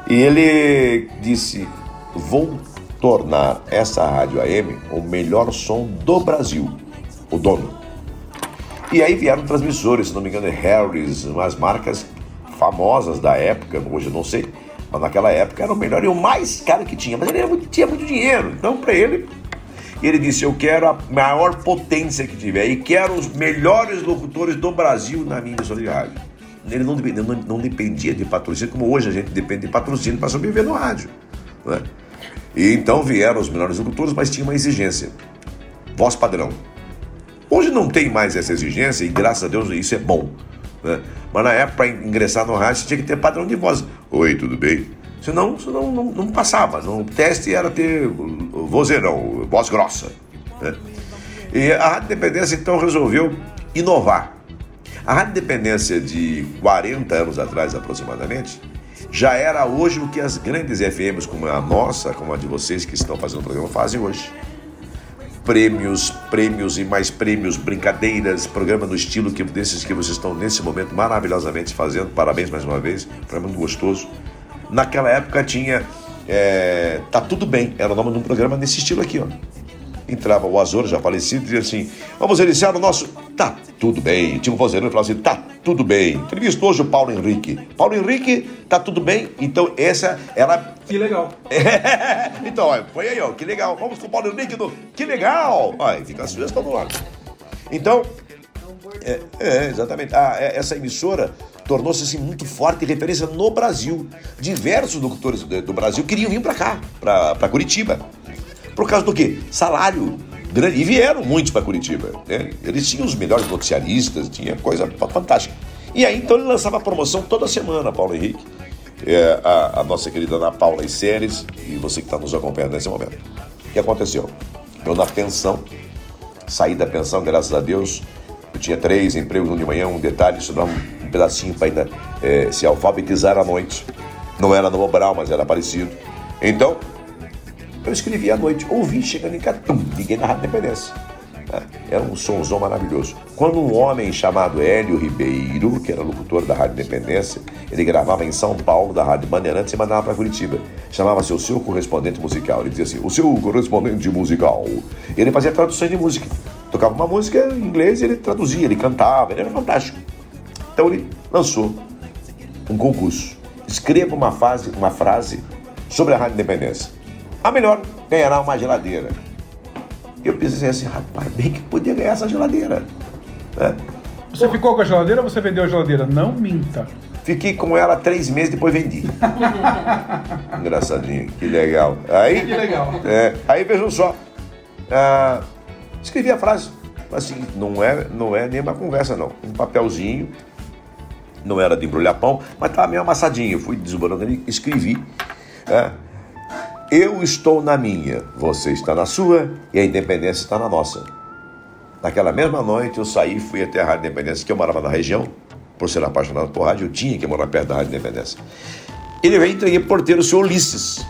E ele disse: Vou tornar essa rádio AM o melhor som do Brasil, o dono. E aí vieram transmissores, se não me engano, é Harris, umas marcas famosas da época, hoje eu não sei, mas naquela época era o melhor e o mais caro que tinha. Mas ele muito- tinha muito dinheiro, então para ele, ele disse: Eu quero a maior potência que tiver e quero os melhores locutores do Brasil na minha emissora de rádio. Ele não dependia, não, não dependia de patrocínio, como hoje a gente depende de patrocínio para sobreviver no rádio. né? E então vieram os melhores locutores, mas tinha uma exigência: voz padrão. Hoje não tem mais essa exigência e graças a Deus isso é bom. né? Mas na época, para ingressar no rádio, tinha que ter padrão de voz. Oi, tudo bem? Senão, senão não, não passava. Não, o teste era ter vozeirão, voz grossa. né? E a Rádio Independência então resolveu inovar. A Rádio Independência de 40 anos atrás, aproximadamente, já era hoje o que as grandes FMs, como a nossa, como a de vocês que estão fazendo o programa, fazem hoje prêmios, prêmios e mais prêmios, brincadeiras, programa no estilo que desses que vocês estão nesse momento maravilhosamente fazendo. Parabéns mais uma vez, programa muito gostoso. Naquela época tinha é, Tá Tudo Bem, era o nome de um programa nesse estilo aqui, ó. Entrava o Azor, já falecido, e dizia assim: Vamos iniciar o nosso Tá Tudo Bem. Tinha um vozeirão que falava assim: Tá Tudo Bem. Entrevista hoje o Paulo Henrique. Paulo Henrique, tá tudo bem? Então, essa era Que legal. então, olha, foi aí, ó, que legal. Vamos com o Paulo Henrique do. Que legal! Olha, fica a sugestão do lado. Então, é, é, exatamente. Ah, é, essa emissora tornou-se assim, muito forte e referência no Brasil. Diversos locutores do, do Brasil queriam vir para cá, para Curitiba. Por causa do quê? Salário grande. E vieram muitos para Curitiba. Né? Eles tinham os melhores noticiaristas, tinha coisa fantástica. E aí então ele lançava promoção toda semana, Paulo Henrique. É, a, a, nossa querida Ana Paula e Séries, e você que está nos acompanhando nesse momento. O que aconteceu? Eu na pensão, saí da pensão, graças a Deus. Eu tinha três empregos, um de manhã, um detalhe, estudar um, um pedacinho para ainda é, se alfabetizar à noite. Não era no Mobral, mas era parecido. Então, eu escrevi à noite, ouvi chegando em Catum, liguei na Rádio Independência. É, era um somzão maravilhoso. Quando um homem chamado Hélio Ribeiro, que era locutor da Rádio Independência, ele gravava em São Paulo, da Rádio Bandeirantes, e mandava para Curitiba. Chamava-se o seu correspondente musical. Ele dizia assim: o seu correspondente musical. Ele fazia traduções de música. Tocava uma música em inglês e ele traduzia, ele cantava, ele era fantástico. Então ele lançou um concurso. Escreva uma, fase, uma frase sobre a Rádio Independência. A melhor ganhará uma geladeira. Eu pensei assim, rapaz, bem que podia ganhar essa geladeira. Né? Você ficou com a geladeira ou você vendeu a geladeira? Não minta. Fiquei com ela três meses, depois vendi. Engraçadinho, que legal. Aí, que legal. É, aí vejam só. Ah, escrevi a frase. Assim, não é, não é nem uma conversa, não. Um papelzinho. Não era de embrulhar pão, mas estava meio amassadinho. Fui desbordando ali, escrevi. É, eu estou na minha, você está na sua e a independência está na nossa. Naquela mesma noite eu saí e fui até a Rádio Independência, que eu morava na região, por ser apaixonado por rádio, eu tinha que morar perto da Rádio Independência. Ele veio entreguei porteiro, o senhor Ulisses.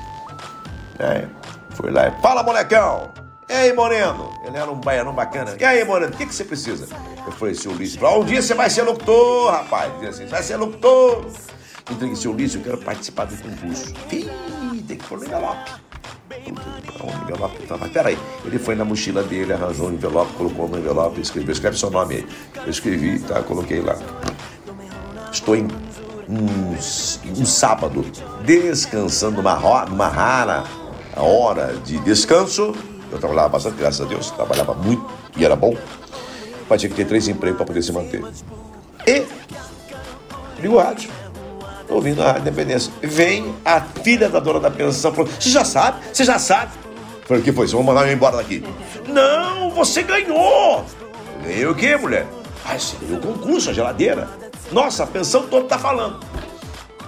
É, fui lá, fala molecão! E aí, Moreno? Ele era um baianão bacana. E aí, Moreno, o que, que você precisa? Eu falei, seu Ulisses, um dia você vai ser locutor, rapaz. Dizia assim, vai ser locutor. Entreguei, seu Ulisses, eu quero participar do concurso. Ih, tem que pôr no envelope. Um envelope, então, mas peraí. Ele foi na mochila dele, arranjou um envelope, colocou no envelope, escreveu, escreve seu nome aí. Eu escrevi, tá, coloquei lá. Estou em um, um sábado, descansando numa, numa rara hora de descanso. Eu trabalhava bastante, graças a Deus, trabalhava muito e era bom. Mas tinha que ter três empregos para poder se manter. E ligo o rádio ouvindo a Independência. Vem a filha da dona da pensão falou: Você já sabe? Você já sabe? Falei: O que foi? Você vai mandar eu embora daqui? Não, você ganhou! Ganhei o quê, mulher? Ah, você ganhou o concurso, a geladeira. Nossa, a pensão toda tá falando.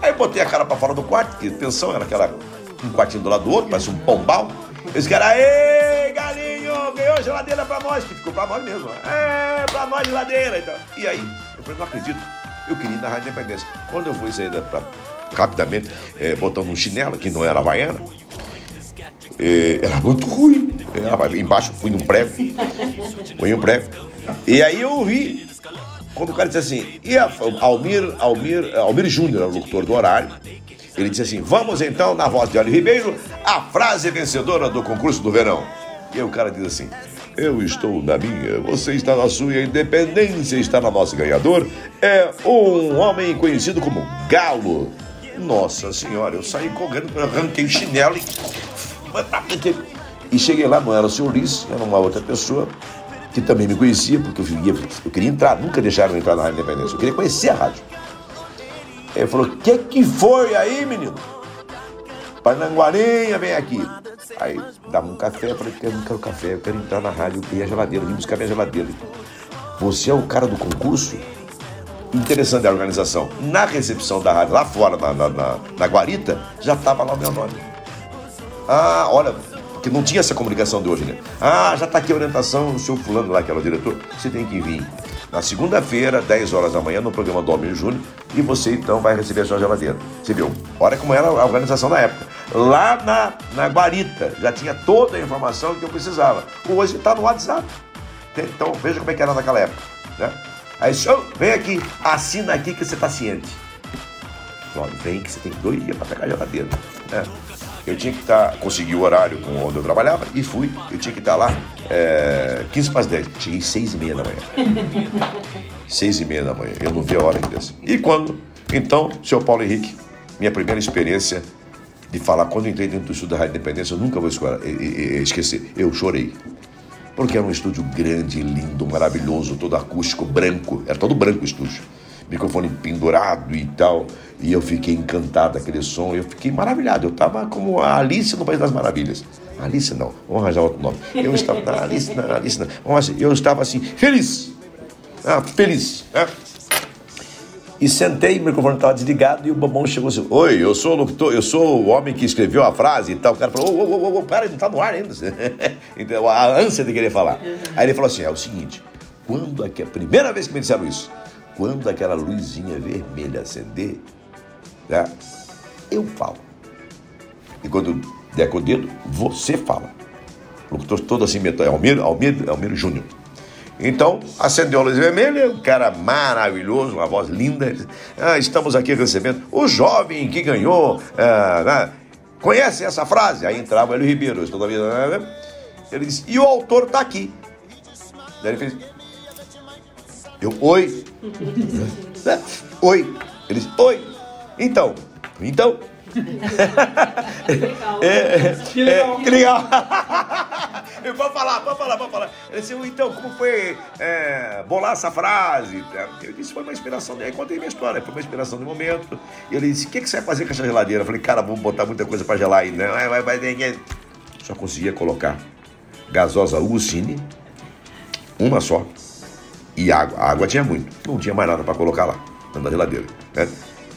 Aí eu botei a cara pra fora do quarto, que pensão era aquela, um quartinho do lado do outro, parece um pombal. Eles querem, aê, galinho, ganhou geladeira pra nós, que ficou pra nós mesmo. É, pra nós geladeira. Então. E aí, eu falei, não acredito. Eu queria ir na Rádio Independência. Quando eu fui sair da, pra, rapidamente, é, botando um chinelo, que não era havaiana, é, era muito ruim. Era, embaixo fui num prego, fui um prego. E aí eu ouvi, quando o cara disse assim, e a, Almir, Almir, Almir Júnior, o locutor do horário, ele disse assim, vamos então, na voz de Hélio Ribeiro, a frase vencedora do concurso do verão. E o cara diz assim, eu estou na minha, você está na sua, a independência está na nossa. Ganhador é um homem conhecido como Galo. Nossa senhora, eu saí correndo, arranquei o chinelo e. E cheguei lá, não era o senhor Ulisses, era uma outra pessoa que também me conhecia, porque eu queria, eu queria entrar, nunca deixaram entrar na Rádio Independência, eu queria conhecer a rádio. Ele falou: O que, que foi aí, menino? Pananguarinha, vem aqui. Aí dava um café, eu falei, eu não quero café, eu quero entrar na rádio, queria a geladeira, vim buscar minha geladeira. Você é o cara do concurso? Interessante a organização. Na recepção da rádio, lá fora, na, na, na, na guarita, já estava lá o meu nome. Ah, olha, porque não tinha essa comunicação de hoje, né? Ah, já está aqui a orientação, o senhor fulano lá, que era o diretor, você tem que vir na segunda-feira, 10 horas da manhã, no programa do Almir Júnior, e você então vai receber a sua geladeira. Você viu? Olha como era a organização na época. Lá na, na guarita já tinha toda a informação que eu precisava. Hoje está no WhatsApp. Então veja como é que era naquela época. Né? Aí, senhor, vem aqui, assina aqui que você está ciente. Vem que você tem dois dias para pegar a geladeira. Né? Eu tinha que estar, tá, consegui o horário com onde eu trabalhava e fui. Eu tinha que estar tá lá é, 15 para as 10. Cheguei 6 e meia da manhã. 6 e meia da manhã. Eu não vi a hora ainda. E quando? Então, senhor Paulo Henrique, minha primeira experiência de falar, quando entrei dentro do estúdio da Rádio Independência, eu nunca vou esquecer. Eu chorei. Porque era um estúdio grande, lindo, maravilhoso, todo acústico, branco. Era todo branco o estúdio. Microfone pendurado e tal. E eu fiquei encantado daquele som, eu fiquei maravilhado. Eu estava como a Alice no País das Maravilhas. Alice não, vamos arranjar outro nome. Eu estava, Alice Alice não. Eu estava assim, feliz. Ah, feliz. Né? E sentei, o microfone estava desligado e o bobão chegou assim: Oi, eu sou o locutor, eu sou o homem que escreveu a frase e tal. O cara falou: Ô, ô, ô, ô, para, não está no ar ainda. então, a ânsia de querer falar. Aí ele falou assim: É o seguinte, quando é a primeira vez que me disseram isso, quando aquela luzinha vermelha acender, né, eu falo. E quando der com o dedo, você fala. O locutor todo assim, Almiro, Almiro, Almiro Júnior. Então, acendeu a luz vermelha, um cara maravilhoso, uma voz linda. Ah, estamos aqui recebendo o jovem que ganhou. Ah? Conhece essa frase? Aí entrava o Ribeiro, estou vida. Né? Ele disse, e o autor está aqui. Daí ele fez. Eu, oi. Oi. Ele disse, oi. Então, então. que legal. É, que legal. É, que legal. pode falar, pode falar, pode falar. Ele disse, então, como foi é, bolar essa frase? Eu disse, foi uma inspiração. Aí contei minha história, foi uma inspiração do momento. E ele disse, o que, que você vai fazer com essa geladeira? Eu falei, cara, vamos botar muita coisa pra gelar aí. Né? Vai, vai, vai, Só conseguia colocar gasosa Ucine, uma só, e água. A água tinha muito, não tinha mais nada para colocar lá, na geladeira. Né?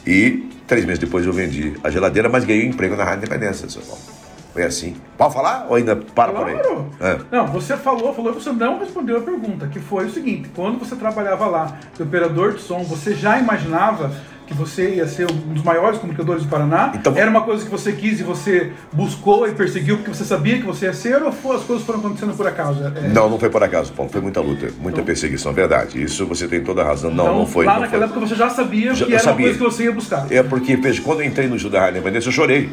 E três meses depois eu vendi a geladeira, mas ganhei um emprego na Rádio Independência, São Paulo. Foi assim. Pode falar ou ainda para claro. por aí? É. Não, você falou, falou e você não respondeu a pergunta, que foi o seguinte: quando você trabalhava lá, de operador de som, você já imaginava que você ia ser um dos maiores comunicadores do Paraná? Então, Era uma coisa que você quis e você buscou e perseguiu porque você sabia que você ia ser ou as coisas foram acontecendo por acaso? É... Não, não foi por acaso, Paulo. Foi muita luta, muita então, perseguição, é verdade. Isso você tem toda a razão. Não, então, não foi. Lá não naquela foi. época você já sabia já, que era sabia. uma coisa que você ia buscar. É porque, veja, quando eu entrei no Rádio Independência, eu chorei.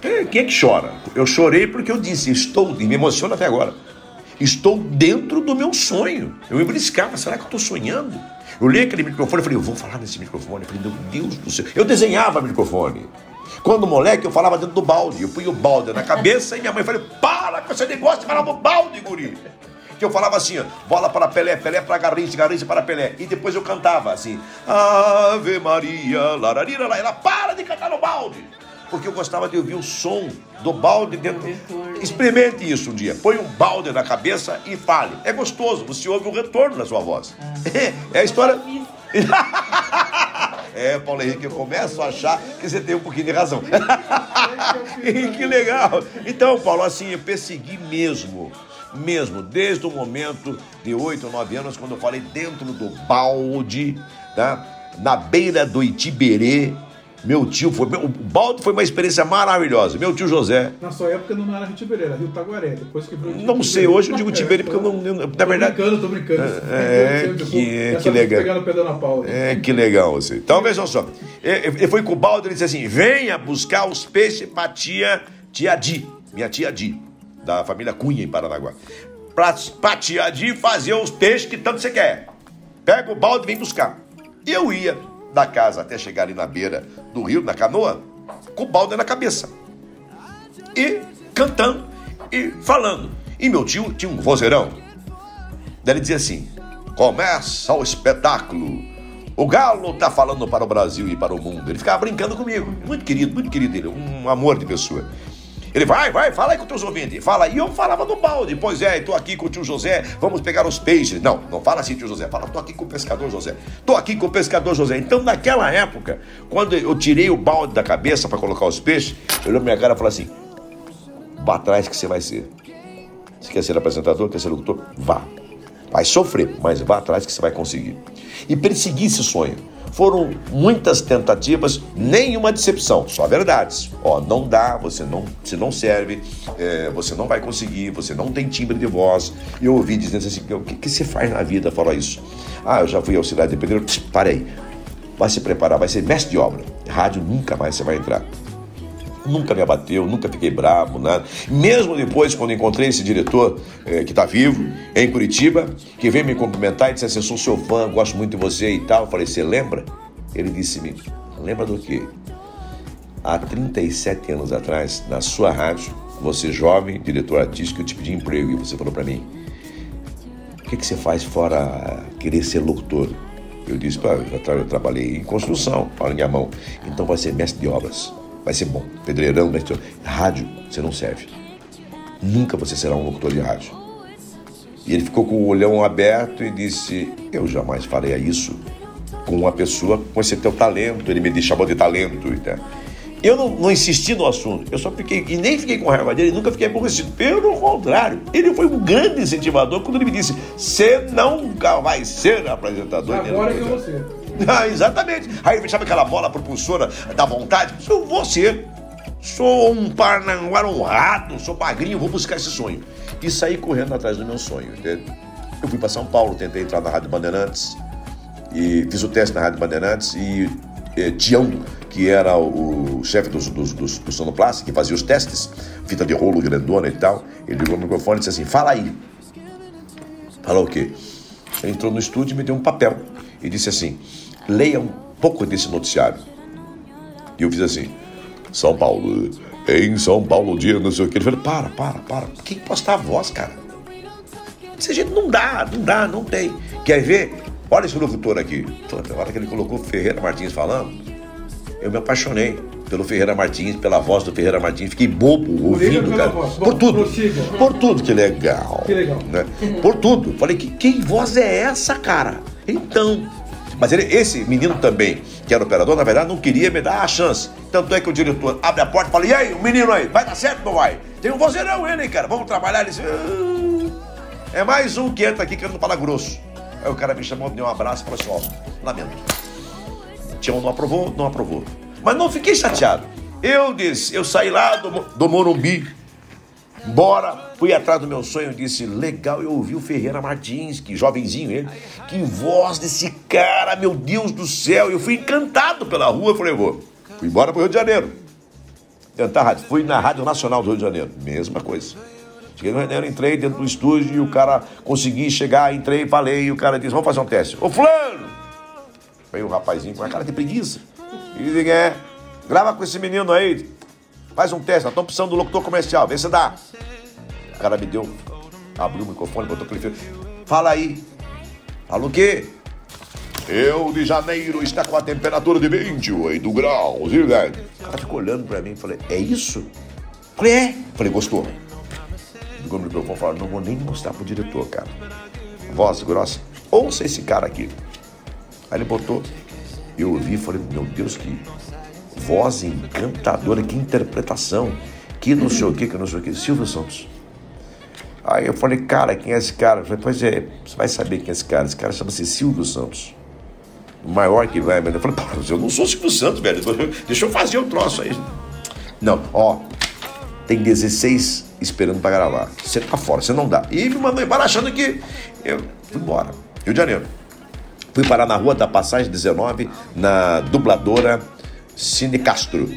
Quem é que chora? Eu chorei porque eu disse, estou, e me emociona até agora, estou dentro do meu sonho. Eu me briscava, será que eu estou sonhando? Eu li aquele microfone e falei, eu vou falar nesse microfone. Eu falei, meu Deus do céu. Eu desenhava microfone. Quando moleque, eu falava dentro do balde. Eu punha o balde na cabeça e minha mãe falou, para com esse negócio de falar no balde, guri. Que eu falava assim, ó, bola para Pelé, Pelé para Garrincha, Garrincha para Pelé. E depois eu cantava assim, Ave Maria, lararira, lá. Ela, para de cantar no balde porque eu gostava de ouvir o som do balde dentro. Experimente isso um dia. Põe um balde na cabeça e fale. É gostoso, você ouve o retorno da sua voz. É, é a história. É, Paulo Henrique, eu começo a achar que você tem um pouquinho de razão. que legal. Então, Paulo, assim, eu persegui mesmo, mesmo, desde o momento de oito ou nove anos, quando eu falei dentro do balde, tá? na beira do Itiberê, meu tio foi. O balde foi uma experiência maravilhosa. Meu tio José. Na sua época não era Rio Tiberê, era Rio Taguaré. Depois que virou Não sei, hoje eu digo Tiberê porque eu não. Eu, na tô verdade. Tô brincando, tô brincando. É, é que, é, que legal. Pegando pedal na pau. É, que legal você. Então vejam só. Ele foi com o balde e disse assim: venha buscar os peixes pra tia, tia Di, minha tia Di, da família Cunha em Paranaguá. Pra, pra tia Di fazer os peixes que tanto você quer. Pega o balde e vem buscar. E eu ia da casa até chegar ali na beira do rio, na canoa, com balde na cabeça. E cantando e falando. E meu tio tinha um vozeirão. Daí ele dizia assim: começa o espetáculo. O Galo tá falando para o Brasil e para o mundo. Ele ficava brincando comigo. Muito querido, muito querido ele, um amor de pessoa. Ele vai, vai, fala aí com teus ouvintes. Fala. E eu falava no balde. Pois é, estou aqui com o tio José, vamos pegar os peixes. Não, não fala assim, tio José. Fala, estou aqui com o pescador José. Estou aqui com o pescador José. Então, naquela época, quando eu tirei o balde da cabeça para colocar os peixes, olhou minha cara e falou assim: vá atrás que você vai ser. Você quer ser apresentador, quer ser locutor? Vá. Vai sofrer, mas vá atrás que você vai conseguir. E persegui esse sonho. Foram muitas tentativas, nenhuma decepção, só verdades. Ó, não dá, você não, você não serve, é, você não vai conseguir, você não tem timbre de voz. Eu ouvi dizendo assim: o que, que você faz na vida? Fala isso. Ah, eu já fui auxiliar de pedreiro. Parei. Vai se preparar, vai ser mestre de obra. Rádio nunca mais você vai entrar nunca me abateu, nunca fiquei bravo, nada. Mesmo depois, quando encontrei esse diretor é, que está vivo, em Curitiba, que veio me cumprimentar e disse assim: sou seu fã, gosto muito de você e tal. Eu falei: você lembra? Ele disse-me: lembra do quê? Há 37 anos atrás, na sua rádio, você jovem, diretor artístico, eu te pedi emprego e você falou para mim: o que, que você faz fora querer ser locutor? Eu disse, eu, eu trabalhei em construção, olha minha mão. Então vai ser mestre de obras. Vai ser bom. Pedreirão, mestre de obras. Rádio, você não serve. Nunca você será um locutor de rádio. E ele ficou com o olhão aberto e disse: Eu jamais faria isso com uma pessoa com esse teu talento. Ele me chamou de talento. Né? Eu não, não insisti no assunto, eu só fiquei, e nem fiquei com raiva dele, nunca fiquei aborrecido. Pelo contrário, ele foi um grande incentivador quando ele me disse: Você nunca vai ser apresentador. Agora que ser. ah, exatamente. Aí sabe aquela bola propulsora da vontade? Vou ser. Sou um parnanguara honrado, sou magrinho, vou buscar esse sonho. E saí correndo atrás do meu sonho? Eu fui para São Paulo, tentei entrar na Rádio Bandeirantes e fiz o teste na Rádio Bandeirantes e eh, Tião, que era o, chefe dos, dos, dos, do Sonoplast, que fazia os testes, fita de rolo grandona e tal, ele ligou no microfone e disse assim, fala aí. Falou o quê? Ele entrou no estúdio e me deu um papel e disse assim, leia um pouco desse noticiário. E eu fiz assim, São Paulo, em São Paulo, dia não sei o que. Ele falou, para, para, para. Quem postar a voz, cara? Desse jeito não dá, não dá, não tem. Quer ver? Olha esse locutor aqui. Puta, A hora que ele colocou Ferreira Martins falando, eu me apaixonei pelo Ferreira Martins, pela voz do Ferreira Martins. Fiquei bobo Por ouvindo, cara. Por tudo. prossiga. Por tudo, que legal. Que legal. né? Por tudo. Falei, que, que voz é essa, cara? Então. Mas ele, esse menino também, que era operador, na verdade, não queria me dar a chance. Tanto é que o diretor abre a porta e fala: E aí, o menino aí, vai dar certo ou não vai? Tem um vozeirão ele, cara? Vamos trabalhar. Ele disse: "Ah, É mais um que entra aqui querendo falar grosso. Aí o cara me chamou, me deu um abraço e falou assim: Ó, lamento. Tião não aprovou, não aprovou. Mas não fiquei chateado. Eu disse, eu saí lá do, do Morumbi, bora, fui atrás do meu sonho, disse, legal, eu ouvi o Ferreira Martins, que jovenzinho ele, que voz desse cara, meu Deus do céu, eu fui encantado pela rua, falei, vou, fui embora pro Rio de Janeiro, tentar rádio, fui na Rádio Nacional do Rio de Janeiro, mesma coisa. Cheguei no Rio de Janeiro, entrei dentro do estúdio e o cara consegui chegar, entrei, falei, e o cara disse, vamos fazer um teste. Ô fulano! Veio um rapazinho com a cara de preguiça. E disse, é, grava com esse menino aí, faz um teste, nós estamos precisando do locutor comercial, vê se dá. O cara me deu, abriu o microfone, botou aquele fio. Fala aí. Fala o quê? Rio de Janeiro está com a temperatura de 28 graus. E, velho, O cara ficou olhando pra mim e falei, é isso? Falei, é. Falei, gostou? Ligou no microfone e falou, não vou nem mostrar pro diretor, cara. Voz grossa. Ouça esse cara aqui. Aí ele botou. Eu ouvi e falei, meu Deus, que voz encantadora, que interpretação. Que não sei o que, que não sei o que. Silvio Santos. Aí eu falei, cara, quem é esse cara? Eu falei, pois é, você vai saber quem é esse cara. Esse cara chama-se Silvio Santos. O maior que vai, velho. Eu falei, mas eu não sou Silvio Santos, velho. Deixa eu fazer o troço aí. Não, ó, tem 16 esperando pra gravar. Você tá fora, você não dá. E me mandou embora achando que eu fui embora. Rio de Janeiro. Fui parar na rua da Passagem 19, na dubladora Cine Castro.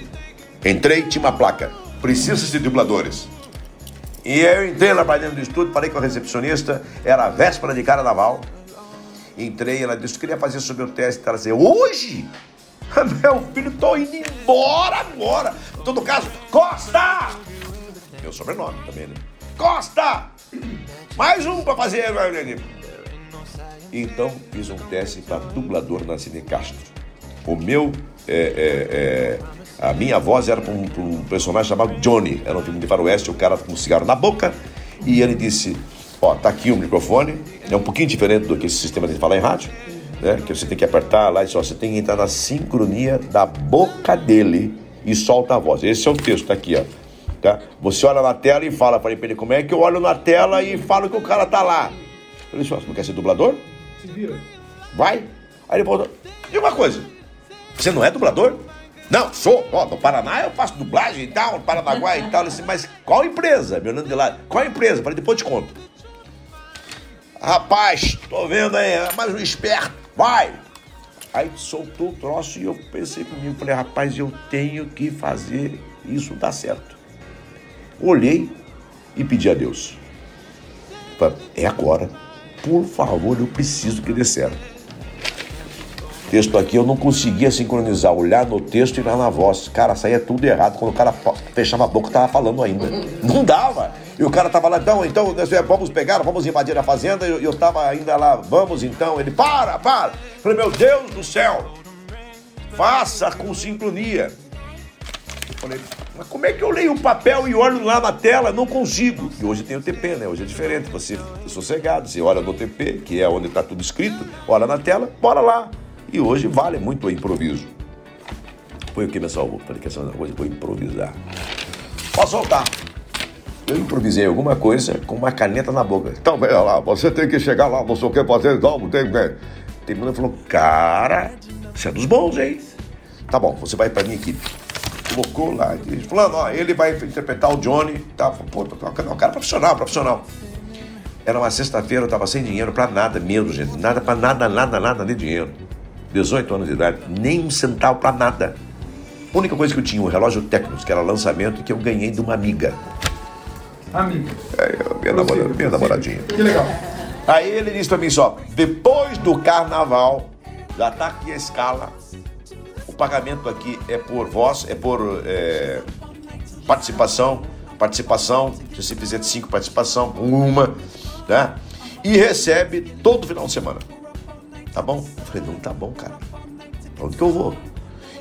Entrei, tinha uma placa. Precisa de dubladores. E eu entrei lá pra dentro do estúdio, falei com a recepcionista, era a véspera de carnaval. Entrei, ela disse, queria fazer sobre o teste. Ela disse, hoje? Meu filho, tô indo embora agora. Em todo caso, Costa! Meu sobrenome também, né? Costa! Mais um pra fazer. Então, fiz um teste para dublador na Cine Castro. O meu, é, é, é, a minha voz era para um, um personagem chamado Johnny. Era um filme de faroeste, o cara com um cigarro na boca. E ele disse, ó, tá aqui o microfone. É um pouquinho diferente do que esse sistema de falar em rádio. Né? Que você tem que apertar lá e só você tem que entrar na sincronia da boca dele e solta a voz. Esse é o texto, tá aqui, ó. Tá? Você olha na tela e fala, falei pra ele, como é que eu olho na tela e falo que o cara tá lá? Eu disse, você não quer ser dublador? Se vira. Vai. Aí ele voltou. E uma coisa, você não é dublador? Não, sou. Ó, no Paraná eu faço dublagem e tal, no Paranaguá e tal. Disse, mas qual empresa? Me olhando de lá. Qual empresa? Falei, depois te conto. Rapaz, tô vendo aí, é mais um esperto. Vai. Aí soltou o troço e eu pensei comigo, falei, rapaz, eu tenho que fazer isso dar certo. Olhei e pedi a Deus. Falei, é agora. Por favor, eu preciso que dê certo. Texto aqui, eu não conseguia sincronizar, olhar no texto e olhar na voz. Cara, saía tudo errado. Quando o cara fechava a boca, tava falando ainda. Não dava. E o cara tava lá, então, então, vamos pegar, vamos invadir a fazenda. E eu, eu tava ainda lá, vamos então. Ele, para, para. Eu falei, meu Deus do céu, faça com sincronia. Eu falei, mas como é que eu leio o papel e olho lá na tela? Não consigo. E hoje tem o TP, né? Hoje é diferente. Você é sossegado, você olha no TP, que é onde está tudo escrito, olha na tela, bora lá. E hoje vale muito o improviso. Foi o que salvou. Falei que essa coisa vou improvisar. Pode soltar. Eu improvisei alguma coisa com uma caneta na boca. Então, veja lá, você tem que chegar lá, não sei o que fazer, não tem que. Terminou e falou, cara, você é dos bons, hein? Tá bom, você vai pra minha equipe. Colocou lá, falando, ó, ele vai interpretar o Johnny. Tá, pô, não, cara profissional, profissional. Era uma sexta-feira, eu tava sem dinheiro pra nada mesmo, gente. Nada pra nada, nada, nada de dinheiro. 18 anos de idade, nem um centavo pra nada. A única coisa que eu tinha, um relógio Tecnos, que era lançamento, que eu ganhei de uma amiga. Amigo. É, eu- minha, namora- minha namoradinha. Que legal. Aí ele disse pra mim só, depois do carnaval, já tá aqui a escala. O pagamento aqui é por voz, é por é, participação, participação, se você fizer cinco participação, uma, né? E recebe todo final de semana. Tá bom? Eu falei, não tá bom, cara. Pra onde que eu vou?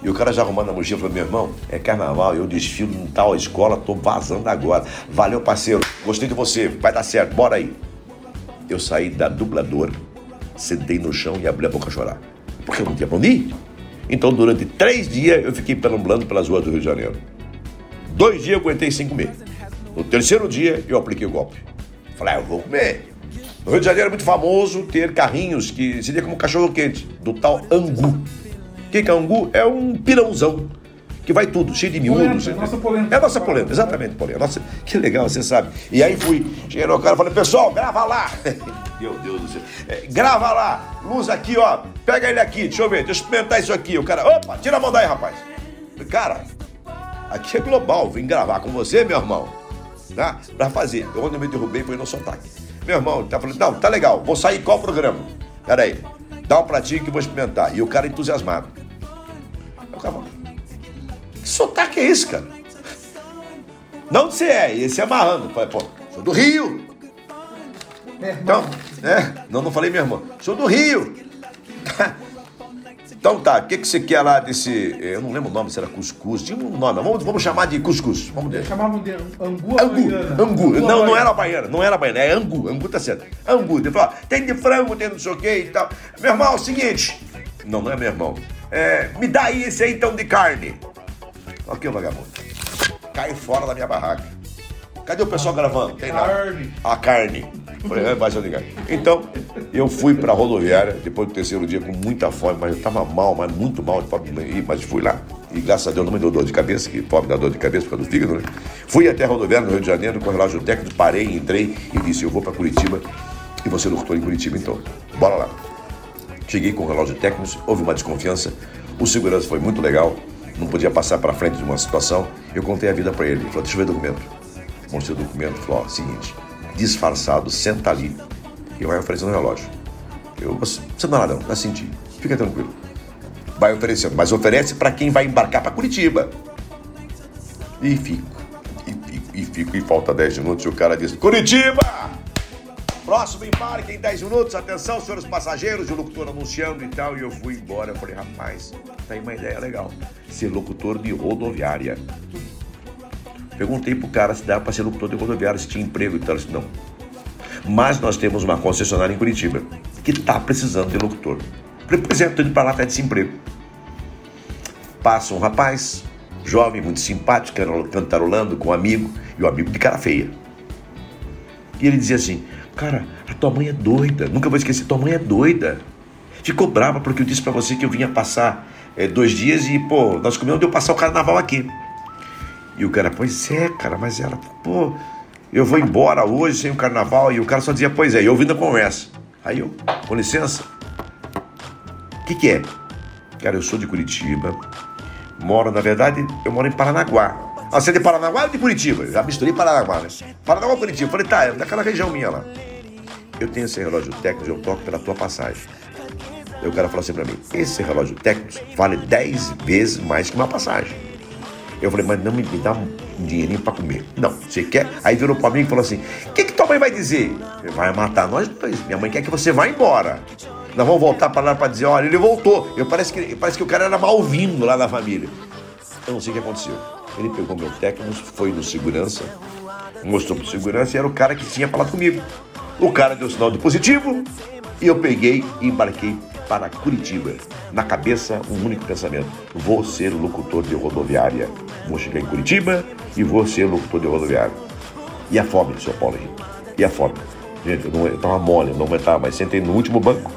E o cara já arrumando a mochila falou, meu irmão, é carnaval, eu desfilo em tal escola, tô vazando agora. Valeu, parceiro, gostei de você, vai dar certo, bora aí. Eu saí da dubladora, sentei no chão e abri a boca a chorar. Porque eu não tinha pra onde ir. Então, durante três dias, eu fiquei perambulando pelas ruas do Rio de Janeiro. Dois dias eu aguentei sem comer. No terceiro dia, eu apliquei o golpe. Falei, ah, eu vou comer. No Rio de Janeiro é muito famoso ter carrinhos que seria como cachorro quente, do tal angu. O que é angu? É um pirãozão. Que vai tudo, cheio de miúdos. Polenta, é nossa polenta. É a nossa polenta, exatamente, polenta. Nossa, que legal, você sabe. E aí fui, cheguei no cara e falei, pessoal, grava lá. Meu Deus do céu. É, grava lá, luz aqui, ó. Pega ele aqui, deixa eu ver, deixa eu experimentar isso aqui. O cara, opa, tira a mão daí, rapaz. Falei, Cara, aqui é global, vim gravar com você, meu irmão. Tá? Pra fazer. Onde eu me derrubei foi no sotaque. Meu irmão, tá falando, não, tá legal, vou sair qual programa? Pera aí, dá um pratinho que eu vou experimentar. E o cara entusiasmado. Aí O cara falou, que sotaque é esse, cara? Não você é? Esse é amarrando. Falei, pô, sou do Rio. Então, é, não, não falei meu irmão. Sou do Rio. Então tá, o que, que você quer lá desse. Eu não lembro o nome, se era cuscuz. Tinha um nome, vamos, vamos chamar de cuscuz. Vamos ver. Chamavam de angu Angu, angu. Não, não era baiana, não era baiana, é angu, angu tá certo. Angu, ele falou, tem de frango, tem não sei o que e tal. Meu irmão, é o seguinte. Não, não é meu irmão. É, me dá aí esse aí então de carne. Ok, vagabundo. Cai fora da minha barraca. Cadê o pessoal gravando? Tem lá. Carne. A carne. Falei, é, vai ser ligar. Então, eu fui pra rodoviária, depois do terceiro dia, com muita fome, mas eu tava mal, mas muito mal de fome, mas fui lá. E graças a Deus não me deu dor de cabeça, que fome dá dor de cabeça por causa do fígado, né? Fui até a rodoviária no Rio de Janeiro com o relógio técnico, parei, entrei e disse, eu vou pra Curitiba e ser locutor em Curitiba, então. Bora lá. Cheguei com o relógio técnico, houve uma desconfiança. O segurança foi muito legal, não podia passar para frente de uma situação. Eu contei a vida para ele. Ele falou: Deixa eu ver o documento. Mostrei o documento. Falou: Ó, seguinte, disfarçado, senta ali e vai oferecendo o relógio. Eu, você não é nada, não, vai sentir. Fica tranquilo. Vai oferecendo, mas oferece para quem vai embarcar para Curitiba. E fico, e fico, e fico, e falta 10 minutos e o cara diz: Curitiba! Próximo embarque em 10 minutos. Atenção, senhores passageiros. O locutor anunciando e tal. E eu fui embora. Eu falei, rapaz, tem uma ideia legal. Ser locutor de rodoviária. Perguntei pro cara se dava para ser locutor de rodoviária, se tinha emprego e tal. Disse, não. Mas nós temos uma concessionária em Curitiba que está precisando de locutor. Falei, pois é, tô indo para lá, tá desemprego. Passa um rapaz, jovem, muito simpático, cantarolando com um amigo, e o amigo de cara feia. E ele dizia assim: Cara, a tua mãe é doida. Nunca vou esquecer, tua mãe é doida. Ficou brava porque eu disse pra você que eu vinha passar eh, dois dias e, pô, nós comemos de eu passar o carnaval aqui. E o cara, pois é, cara, mas ela, pô, eu vou embora hoje sem o carnaval. E o cara só dizia, pois é, e ouvindo a conversa. Aí eu, com licença, o que, que é? Cara, eu sou de Curitiba, moro, na verdade, eu moro em Paranaguá. Ah, você é de Paranaguá ou de Curitiba? Eu já misturei Paranaguá, né? Paranaguá ou Curitiba? Falei, tá, é daquela região minha lá. Eu tenho esse relógio técnico, eu toco pela tua passagem. Aí o cara falou assim pra mim: esse relógio Tecnos vale 10 vezes mais que uma passagem. Eu falei, mas não me, dá um dinheirinho pra comer. Não, você quer? Aí virou pra mim e falou assim: o que, que tua mãe vai dizer? Vai matar nós dois. Minha mãe quer que você vá embora. Nós vamos voltar pra lá pra dizer: olha, ele voltou. Eu, parece, que, parece que o cara era mal vindo lá da família. Eu não sei o que aconteceu. Ele pegou meu Tecnos, foi no segurança, mostrou pro segurança e era o cara que tinha falado comigo. O cara deu sinal de positivo e eu peguei e embarquei para Curitiba. Na cabeça, um único pensamento: vou ser locutor de rodoviária. Vou chegar em Curitiba e vou ser locutor de rodoviária. E a fome, seu Paulo Henrique? E a fome? Gente, eu, não, eu tava mole, eu não aguentava, mas sentei no último banco.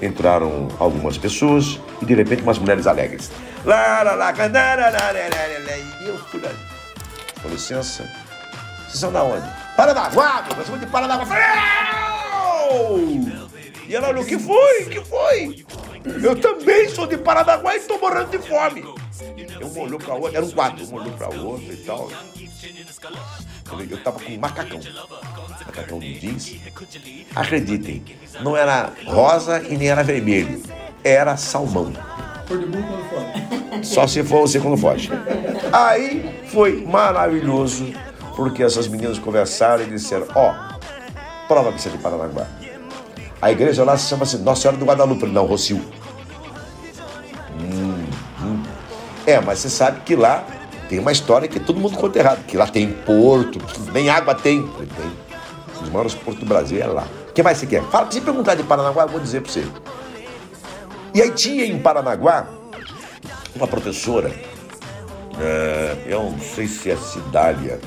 Entraram algumas pessoas e de repente umas mulheres alegres. Lá, lá, lá, canara, lá, lá, lá. E eu. Com licença. Vocês são da onde? Paranaguá, meu, somos de Paranaguá. Falei! E ela olhou, o que foi? O que foi? Eu também sou de Paranaguá e estou morrendo de fome. Um olhou para outro, era um quadro, um olhou para outro e tal. Eu, eu tava com um macacão. Macacão de jeans. Acreditem, não era rosa e nem era vermelho. Era salmão. Só se for você quando foge. Aí foi maravilhoso, porque essas meninas conversaram e disseram, ó, prova que você é de Paranaguá. A igreja lá se chama-se Nossa Senhora do Guadalupe, não, Rocio. Hum, hum. É, mas você sabe que lá tem uma história que todo mundo conta errado, que lá tem porto, nem água tem. Tem. Os maiores portos do Brasil é lá. O que mais você quer? Fala, se perguntar de Paranaguá, eu vou dizer pra você. E aí tinha em Paranaguá uma professora, é, eu não sei se é Cidália,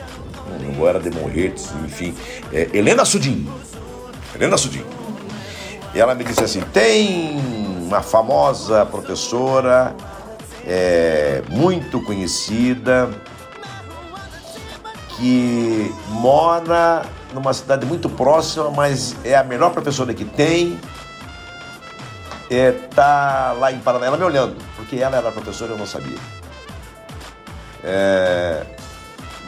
não era de Morretes, enfim, é, Helena Sudim. Helena Sudim. E ela me disse assim: tem uma famosa professora, é, muito conhecida, que mora numa cidade muito próxima, mas é a melhor professora que tem. É, tá lá em Paraná, ela me olhando, porque ela era professora eu não sabia. É,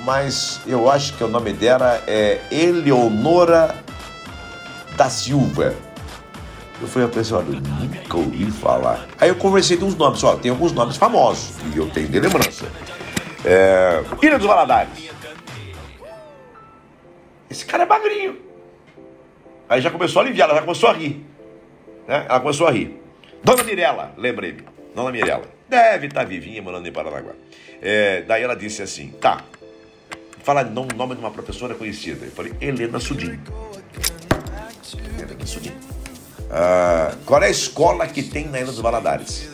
mas eu acho que o nome dela é Eleonora da Silva. Eu fui a pessoa, olha, eu nunca ouvi falar. Aí eu conversei com uns nomes, ó, tem alguns nomes famosos, e eu tenho de lembrança. É, Ilha dos Valadares. Esse cara é magrinho. Aí já começou a aliviar, ela já começou a rir. Né? Ela começou a rir. Dona Mirella, lembrei-me. Dona Mirella. Deve estar vivinha morando em Paranaguá. É, daí ela disse assim: tá. Fala o nome de uma professora conhecida. Eu falei: Helena Sudim. Helena Sudim. Ah, qual é a escola que tem na Ilha dos Valadares?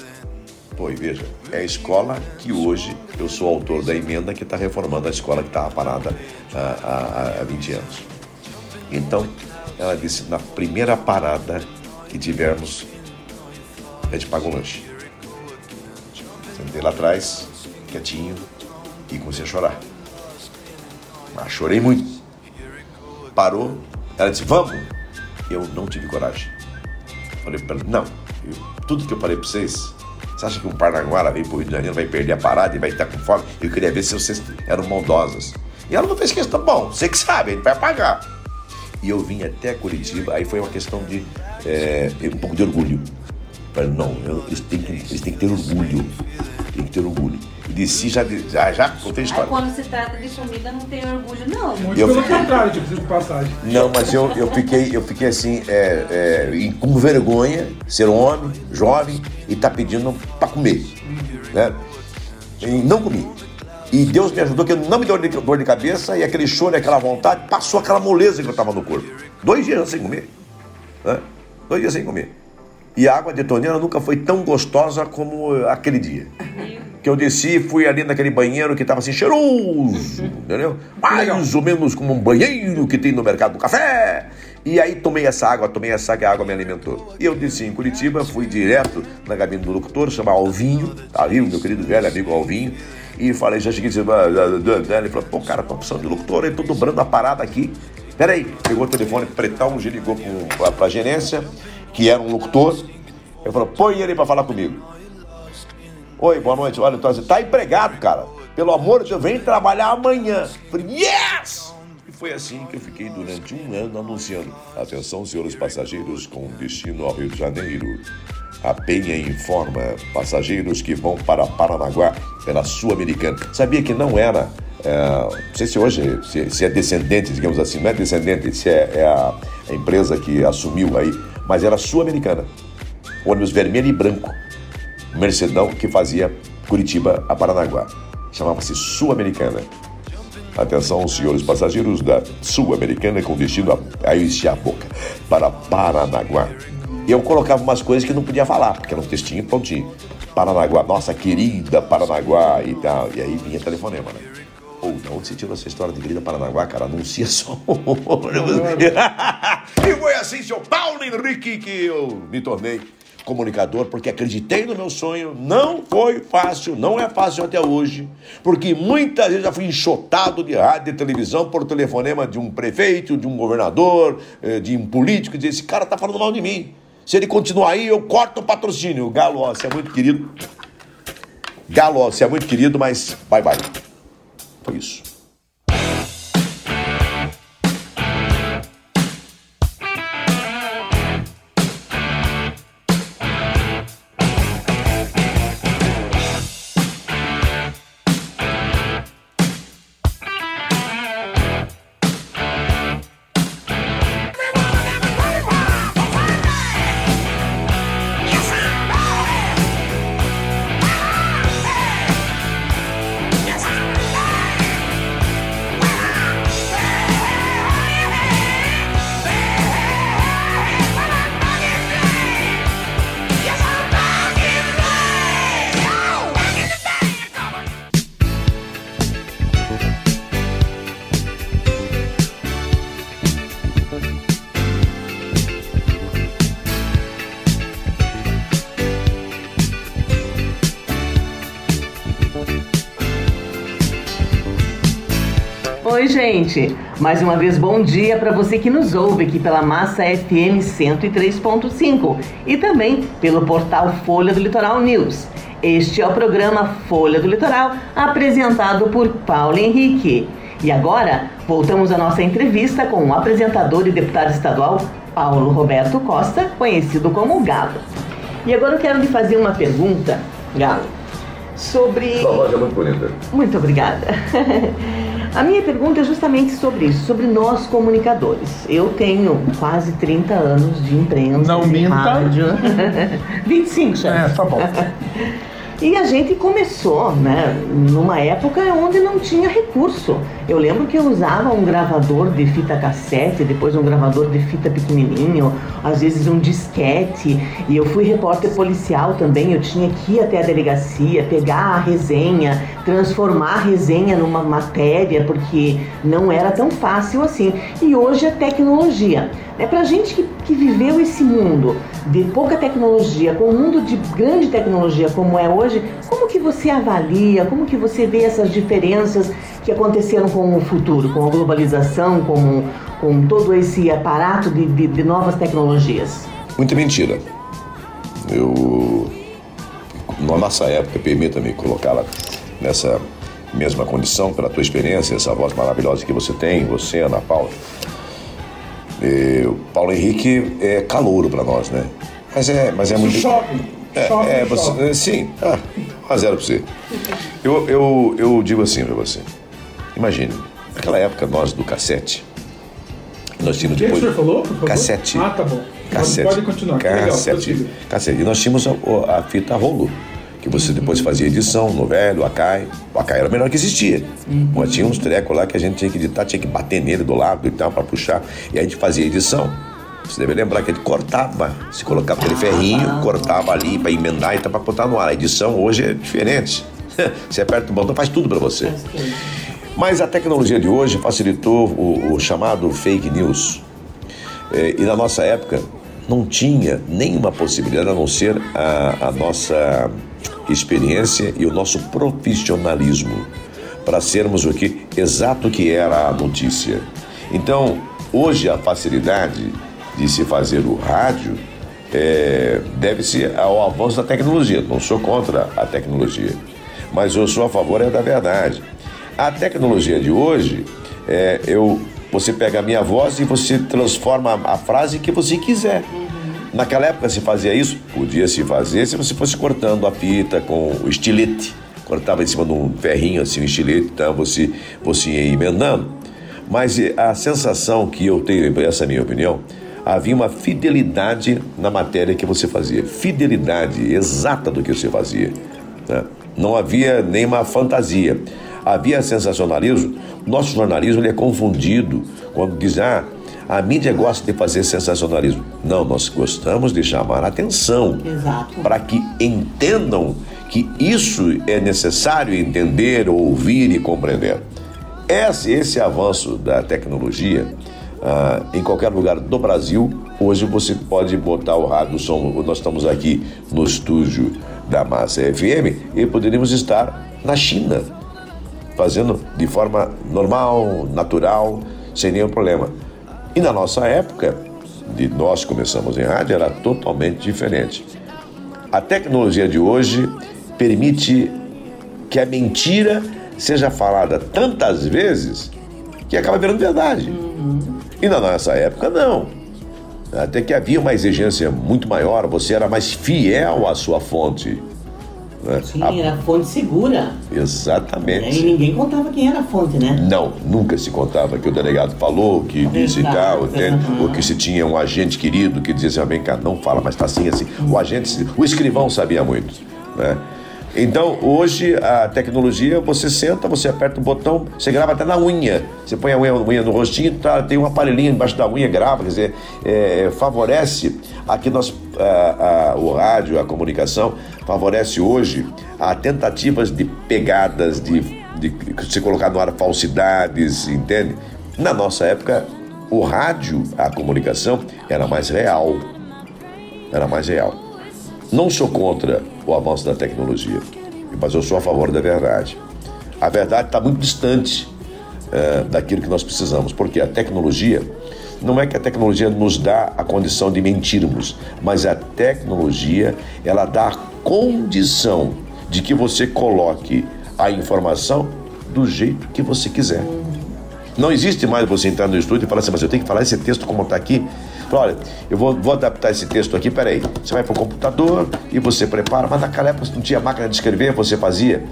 Pô, e veja, é a escola que hoje eu sou autor da emenda que está reformando a escola que estava parada há, há, há 20 anos. Então, ela disse: na primeira parada que tivermos, a gente paga o lanche. Sentei lá atrás, quietinho, e comecei a chorar. Mas chorei muito. Parou, ela disse: vamos. Eu não tive coragem. Falei para não, eu, tudo que eu falei para vocês, você acha que um Paranaguara veio para o Rio de Janeiro, vai perder a parada e vai estar com fome? Eu queria ver se vocês eram maldosas. E ela não fez questão, bom, você que sabe, gente vai pagar. E eu vim até Curitiba, aí foi uma questão de é, um pouco de orgulho. Falei, não, eu, eles, têm que, eles têm que ter orgulho. Tem que ter orgulho. E desci já, já, já contei a Aí história. quando se trata de comida não tem orgulho, não. Muito Eu pelo fiquei- contrário, tipo, de passagem. Não, mas eu, eu, fiquei, eu fiquei assim, é, é, com vergonha, ser homem, jovem, e tá pedindo para comer. Né? E não comi. E Deus me ajudou, que não me deu dor de- de cabeça, e aquele choro, e aquela vontade, passou aquela moleza que eu tava no corpo. Dois dias sem comer. Né? Dois dias sem comer. E a água de torneira nunca foi tão gostosa como aquele dia. Que eu desci, fui ali naquele banheiro que estava assim, cheiroso, entendeu? Mais ou menos como um banheiro que tem no mercado do café. E aí tomei essa água, tomei essa água, a água me alimentou. E eu desci em Curitiba, fui direto na cabine do locutor, chamar Alvinho, tá ali o meu querido velho amigo Alvinho. E falei, já cheguei, disse, "Ah, ah, ah, ah." ele falou, pô, cara, tô precisando de locutor, eu tô dobrando a parada aqui. Peraí, pegou o telefone pretão, ligou pra, pra gerência, que era um locutor. Ele falou, põe ele pra falar comigo. Oi, boa noite. Olha, então, você tá empregado, cara. Pelo amor de Deus, vem trabalhar amanhã. Falei, yes! foi assim que eu fiquei durante um ano anunciando. Atenção, senhores passageiros com destino ao Rio de Janeiro. A Penha informa passageiros que vão para Paranaguá pela Sul-Americana. Sabia que não era, é, não sei se hoje, se, se, é descendente, digamos assim, não é descendente, se é, é a, empresa que assumiu aí, mas era Sul-Americana. Ônibus vermelho e branco. Mercedão que fazia Curitiba a Paranaguá. Chamava-se Sul-Americana. Atenção, senhores passageiros da Sul-Americana com destino a, aí a boca, para Paranaguá. Eu colocava umas coisas que não podia falar, porque era um textinho prontinho. Paranaguá, nossa querida Paranaguá e tal. E aí vinha telefonema, né? Ou de onde você tirou essa história de querida Paranaguá, cara? Anuncia só. e foi assim, seu Paulo Henrique, que eu me tornei comunicador porque acreditei no meu sonho. Não foi fácil, não é fácil até hoje, porque muitas vezes já fui enxotado de rádio e televisão por telefonema de um prefeito, de um governador, eh, de um político, e dizer: esse cara tá falando mal de mim. Se ele continuar aí, eu corto o patrocínio. Galo, ó, você é muito querido. Galo, ó, você é muito querido, mas bye bye. Isso. Gente. Mais uma vez, bom dia para você que nos ouve aqui pela Massa FM 103.5 e também pelo portal Folha do Litoral News. Este é o programa Folha do Litoral, apresentado por Paulo Henrique. E agora, voltamos à nossa entrevista com o apresentador e deputado estadual Paulo Roberto Costa, conhecido como Galo. E agora eu quero lhe fazer uma pergunta, Galo, sobre. Sua voz é muito bonita. Muito obrigada. A minha pergunta é justamente sobre isso, sobre nós comunicadores. Eu tenho quase 30 anos de imprensa, Não de minta. rádio. 25, chefe. É, tá bom. E a gente começou, né, numa época onde não tinha recurso. Eu lembro que eu usava um gravador de fita cassete, depois um gravador de fita pequenininho, às vezes um disquete. E eu fui repórter policial também, eu tinha que ir até a delegacia, pegar a resenha, transformar a resenha numa matéria, porque não era tão fácil assim. E hoje a tecnologia. É pra gente que, que viveu esse mundo de pouca tecnologia, com um mundo de grande tecnologia como é hoje, como que você avalia, como que você vê essas diferenças que aconteceram com o futuro, com a globalização, com, com todo esse aparato de, de, de novas tecnologias? Muita mentira. Eu, na nossa época, permita-me colocá-la nessa mesma condição, pela tua experiência, essa voz maravilhosa que você tem, você, Ana Paula. E o Paulo Henrique é calouro para nós, né? Mas é, mas é muito. Chove. É, Chove, é, você- chove. sim, ah, a zero pra você. Eu, eu, eu digo assim pra você. Imagine, naquela época, nós do cassete, nós tínhamos O que, que o depois. senhor falou? por favor? Cassete. Ah, tá bom. Cassete. Pode, continuar. Legal, Cassete. prossiga. cassete. E nós tínhamos a, a fita rolo, que você depois fazia edição no velho, Akai. O Akai era o melhor que existia. Mas tinha uns trecos lá que a gente tinha que editar, tinha que bater nele do lado e tal, pra puxar. E a gente fazia edição. Você deve lembrar que gente cortava. Se colocava aquele ferrinho, cortava ali pra emendar e tá pra botar no ar. A edição hoje é diferente. Você aperta o botão, faz tudo pra você. Mas a tecnologia de hoje facilitou o, o chamado fake news. É, e na nossa época não tinha nenhuma possibilidade a não ser a, a nossa experiência e o nosso profissionalismo para sermos o que exato que era a notícia. Então, hoje a facilidade de se fazer o rádio é, deve-se ao avanço da tecnologia. Não sou contra a tecnologia, mas eu sou a favor é da verdade. A tecnologia de hoje, é, eu Você pega a minha voz e você transforma a frase que você quiser. Naquela época se fazia isso? Podia se fazer se você fosse cortando a fita com o estilete. Cortava em cima de um ferrinho assim, um estilete, então você, você ia emendando. Mas a sensação que eu tenho, essa é a minha opinião, havia uma fidelidade na matéria que você fazia. Fidelidade exata do que você fazia. Né? Não havia nenhuma fantasia. Havia sensacionalismo. Nosso jornalismo ele é confundido quando diz, ah, a mídia gosta de fazer sensacionalismo. Não, nós gostamos de chamar a atenção para que entendam que isso é necessário entender, ouvir e compreender. Esse, esse avanço da tecnologia, ah, em qualquer lugar do Brasil, hoje você pode botar o rádio, o som. Nós estamos aqui no estúdio da Massa FM e poderíamos estar na China, fazendo de forma normal, natural, sem nenhum problema. E na nossa época, de nós começamos em rádio, era totalmente diferente. A tecnologia de hoje permite que a mentira seja falada tantas vezes que acaba virando verdade. E na nossa época, não. Até que havia uma exigência muito maior, você era mais fiel à sua fonte. Né? Sim, A- era fonte segura. Exatamente. E ninguém contava quem era a fonte, né? Não, nunca se contava que o delegado falou, que disse tal, uhum. ou que se tinha um agente querido que dizia assim, "Ah, vem cá, não fala, mas tá assim, assim. O agente, o escrivão sabia muito, né? Então, hoje, a tecnologia, você senta, você aperta o botão, você grava até na unha. Você põe a unha, unha no rostinho, tá, tem um aparelhinho embaixo da unha, grava, quer dizer, é, favorece aqui nós, a- a- o rádio, a comunicação, favorece hoje a tentativas de pegadas, de, de se colocar no ar falsidades, entende? Na nossa época, o rádio, a comunicação, era mais real. Era mais real. Não sou contra o avanço da tecnologia, mas eu sou a favor da verdade. A verdade está muito distante eh, daquilo que nós precisamos, porque a tecnologia não é que a tecnologia nos dá a condição de mentirmos, mas a tecnologia ela dá a condição de que você coloque a informação do jeito que você quiser. Não existe mais você entrar no estúdio e falar assim, mas eu tenho que falar esse texto como está aqui. Olha, eu vou, vou adaptar esse texto aqui, peraí. Você vai para o computador e você prepara, mas naquela época não tinha máquina de escrever, você fazia.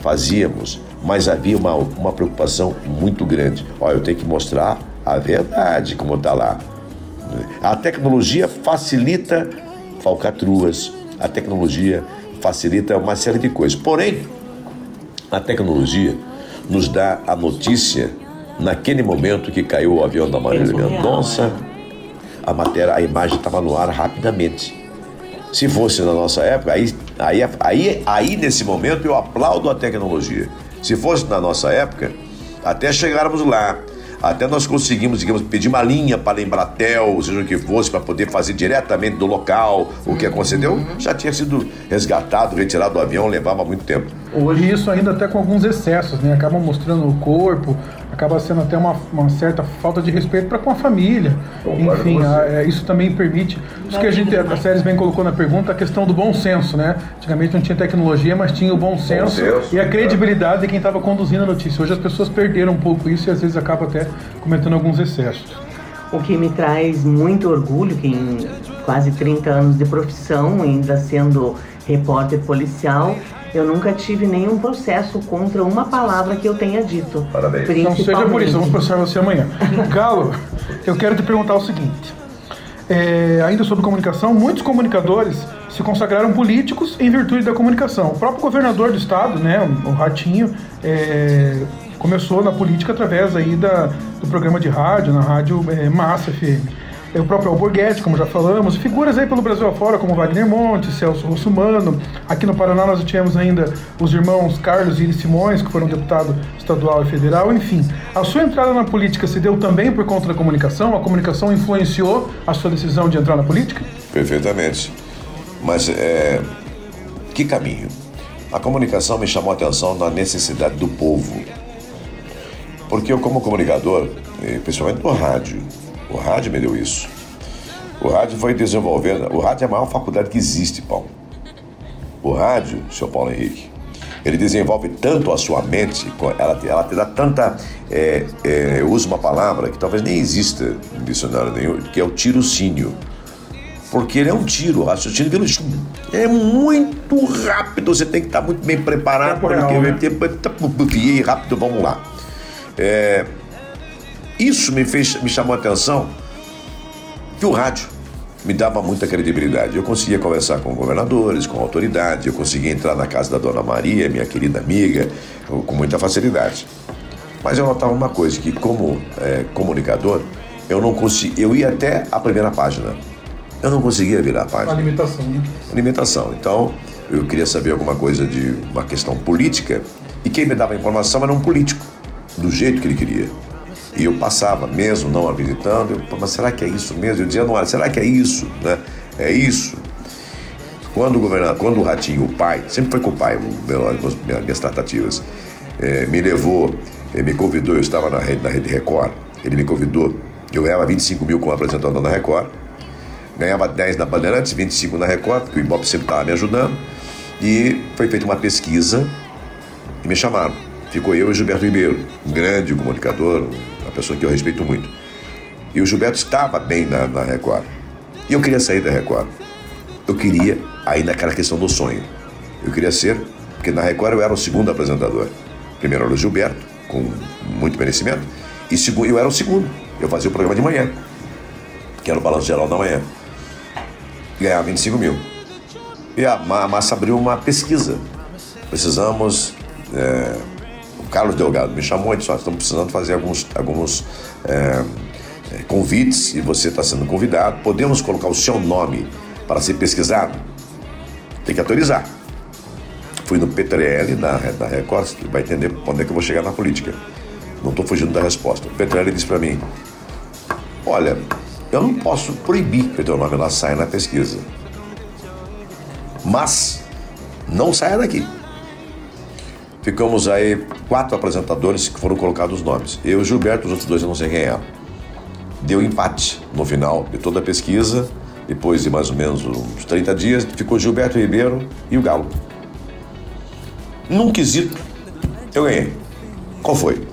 Fazíamos, mas havia uma, uma preocupação muito grande. Olha, eu tenho que mostrar a verdade como está lá. A tecnologia facilita falcatruas, a tecnologia facilita uma série de coisas. Porém, a tecnologia nos dá a notícia naquele momento que caiu o avião da Marília Mendonça, a matéria, a imagem estava no ar rapidamente. Se fosse na nossa época, aí, aí, aí, aí nesse momento eu aplaudo a tecnologia. Se fosse na nossa época, até chegarmos lá, até nós conseguimos, digamos, pedir uma linha para a Embratel, seja o que fosse, para poder fazer diretamente do local o que aconteceu, já tinha sido resgatado, retirado do avião, levava muito tempo. Hoje isso ainda até com alguns excessos, né? Acabam mostrando o corpo, acaba sendo até uma, uma certa falta de respeito para com a família. Concordo Enfim, a- é, isso também permite. Isso que a gente, a Séries bem colocou na pergunta, a questão do bom senso, né? Antigamente não tinha tecnologia, mas tinha o bom senso, senso, e a credibilidade de quem estava conduzindo a notícia. Hoje as pessoas perderam um pouco isso e às vezes acaba até cometendo alguns excessos. O que me traz muito orgulho, que em quase 30 anos de profissão, ainda sendo repórter policial, eu nunca tive nenhum processo contra uma palavra que eu tenha dito. Parabéns. Não seja por isso, vamos processar você amanhã. Galo, eu quero te perguntar o seguinte. É, ainda sobre comunicação, muitos comunicadores se consagraram políticos em virtude da comunicação. O próprio governador do estado, né, o Ratinho, é, começou na política através aí da, do programa de rádio, na rádio é, Massa FM. É, o próprio Alborguete, como já falamos, figuras aí pelo Brasil afora, como Wagner Montes, Celso Russumano. Aqui no Paraná nós tivemos ainda os irmãos Carlos e Iris Simões, que foram deputado estadual e federal, enfim. A sua entrada na política se deu também por conta da comunicação? A comunicação influenciou a sua decisão de entrar na política? Perfeitamente. Mas é, que caminho? A comunicação me chamou a atenção na necessidade do povo. Porque eu, como comunicador, eh, principalmente no rádio, o rádio me deu isso. O rádio foi desenvolvendo. O rádio é a maior faculdade que existe, Paulo. O rádio, seu Paulo Henrique, Ele desenvolve tanto a sua mente, ela, ela te dá tanta. É, é, eu uso uma palavra que talvez nem exista no dicionário nenhum, que é o tirocínio. Porque ele é um tiro, o raciocínio um tiro. É muito rápido, você tem que estar muito bem preparado para real, né? e rápido, vamos lá. É, isso me fez, me chamou a atenção que o rádio me dava muita credibilidade. Eu conseguia conversar com governadores, com autoridades, eu conseguia entrar na casa da dona Maria, minha querida amiga, com muita facilidade. Mas eu notava uma coisa, que como é, comunicador, eu não conseguia, eu ia até a primeira página. Eu não conseguia virar a página. Uma limitação, né? Alimentação. Então, eu queria saber alguma coisa de uma questão política e quem me dava a informação era um político, do jeito que ele queria. E eu passava, mesmo não habilitando, eu, "Pô, mas será que é isso mesmo? Eu dizia, não, será que é isso? Né? É isso? Quando o governador, quando o Ratinho, o pai, sempre foi com o pai, o meu- as minhas, minhas tratativas, eh, me levou, eh, me convidou, eu estava na rede, na rede Record, ele me convidou, eu ganhava 25 mil como apresentador na Record, ganhava 10 na Bandeirantes, 25 na Record, porque o Ibope sempre estava me ajudando. E foi feita uma pesquisa e me chamaram. Ficou eu e Gilberto Ribeiro, um grande comunicador, pessoa que eu respeito muito. E o Gilberto estava bem na, na Record. E eu queria sair da Record. Eu queria, aí naquela questão do sonho. Eu queria ser, porque na Record eu era o segundo apresentador. Primeiro era o Gilberto, com muito merecimento, e segu- eu era o segundo. Eu fazia o programa de manhã, que era o Balanço Geral da Manhã ganhar 25 mil. E a a Massa abriu uma pesquisa. Precisamos. é, Carlos Delgado me chamou e disse: "Ó, estamos precisando fazer alguns, alguns é, convites e você está sendo convidado. Podemos colocar o seu nome para ser pesquisado? Tem que autorizar. Fui no PTL da, da Record, você vai entender onde é que eu vou chegar na política. Não estou fugindo da resposta. O PTL disse para mim: Olha, eu não posso proibir que o teu nome lá saia na pesquisa. Mas não saia daqui. Ficamos aí quatro apresentadores que foram colocados os nomes. Eu, Gilberto, os outros dois eu não sei quem é. Deu empate no final de toda a pesquisa. Depois de mais ou menos uns 30 dias, ficou Gilberto Ribeiro e o Galo. Num quesito, eu ganhei. Qual foi?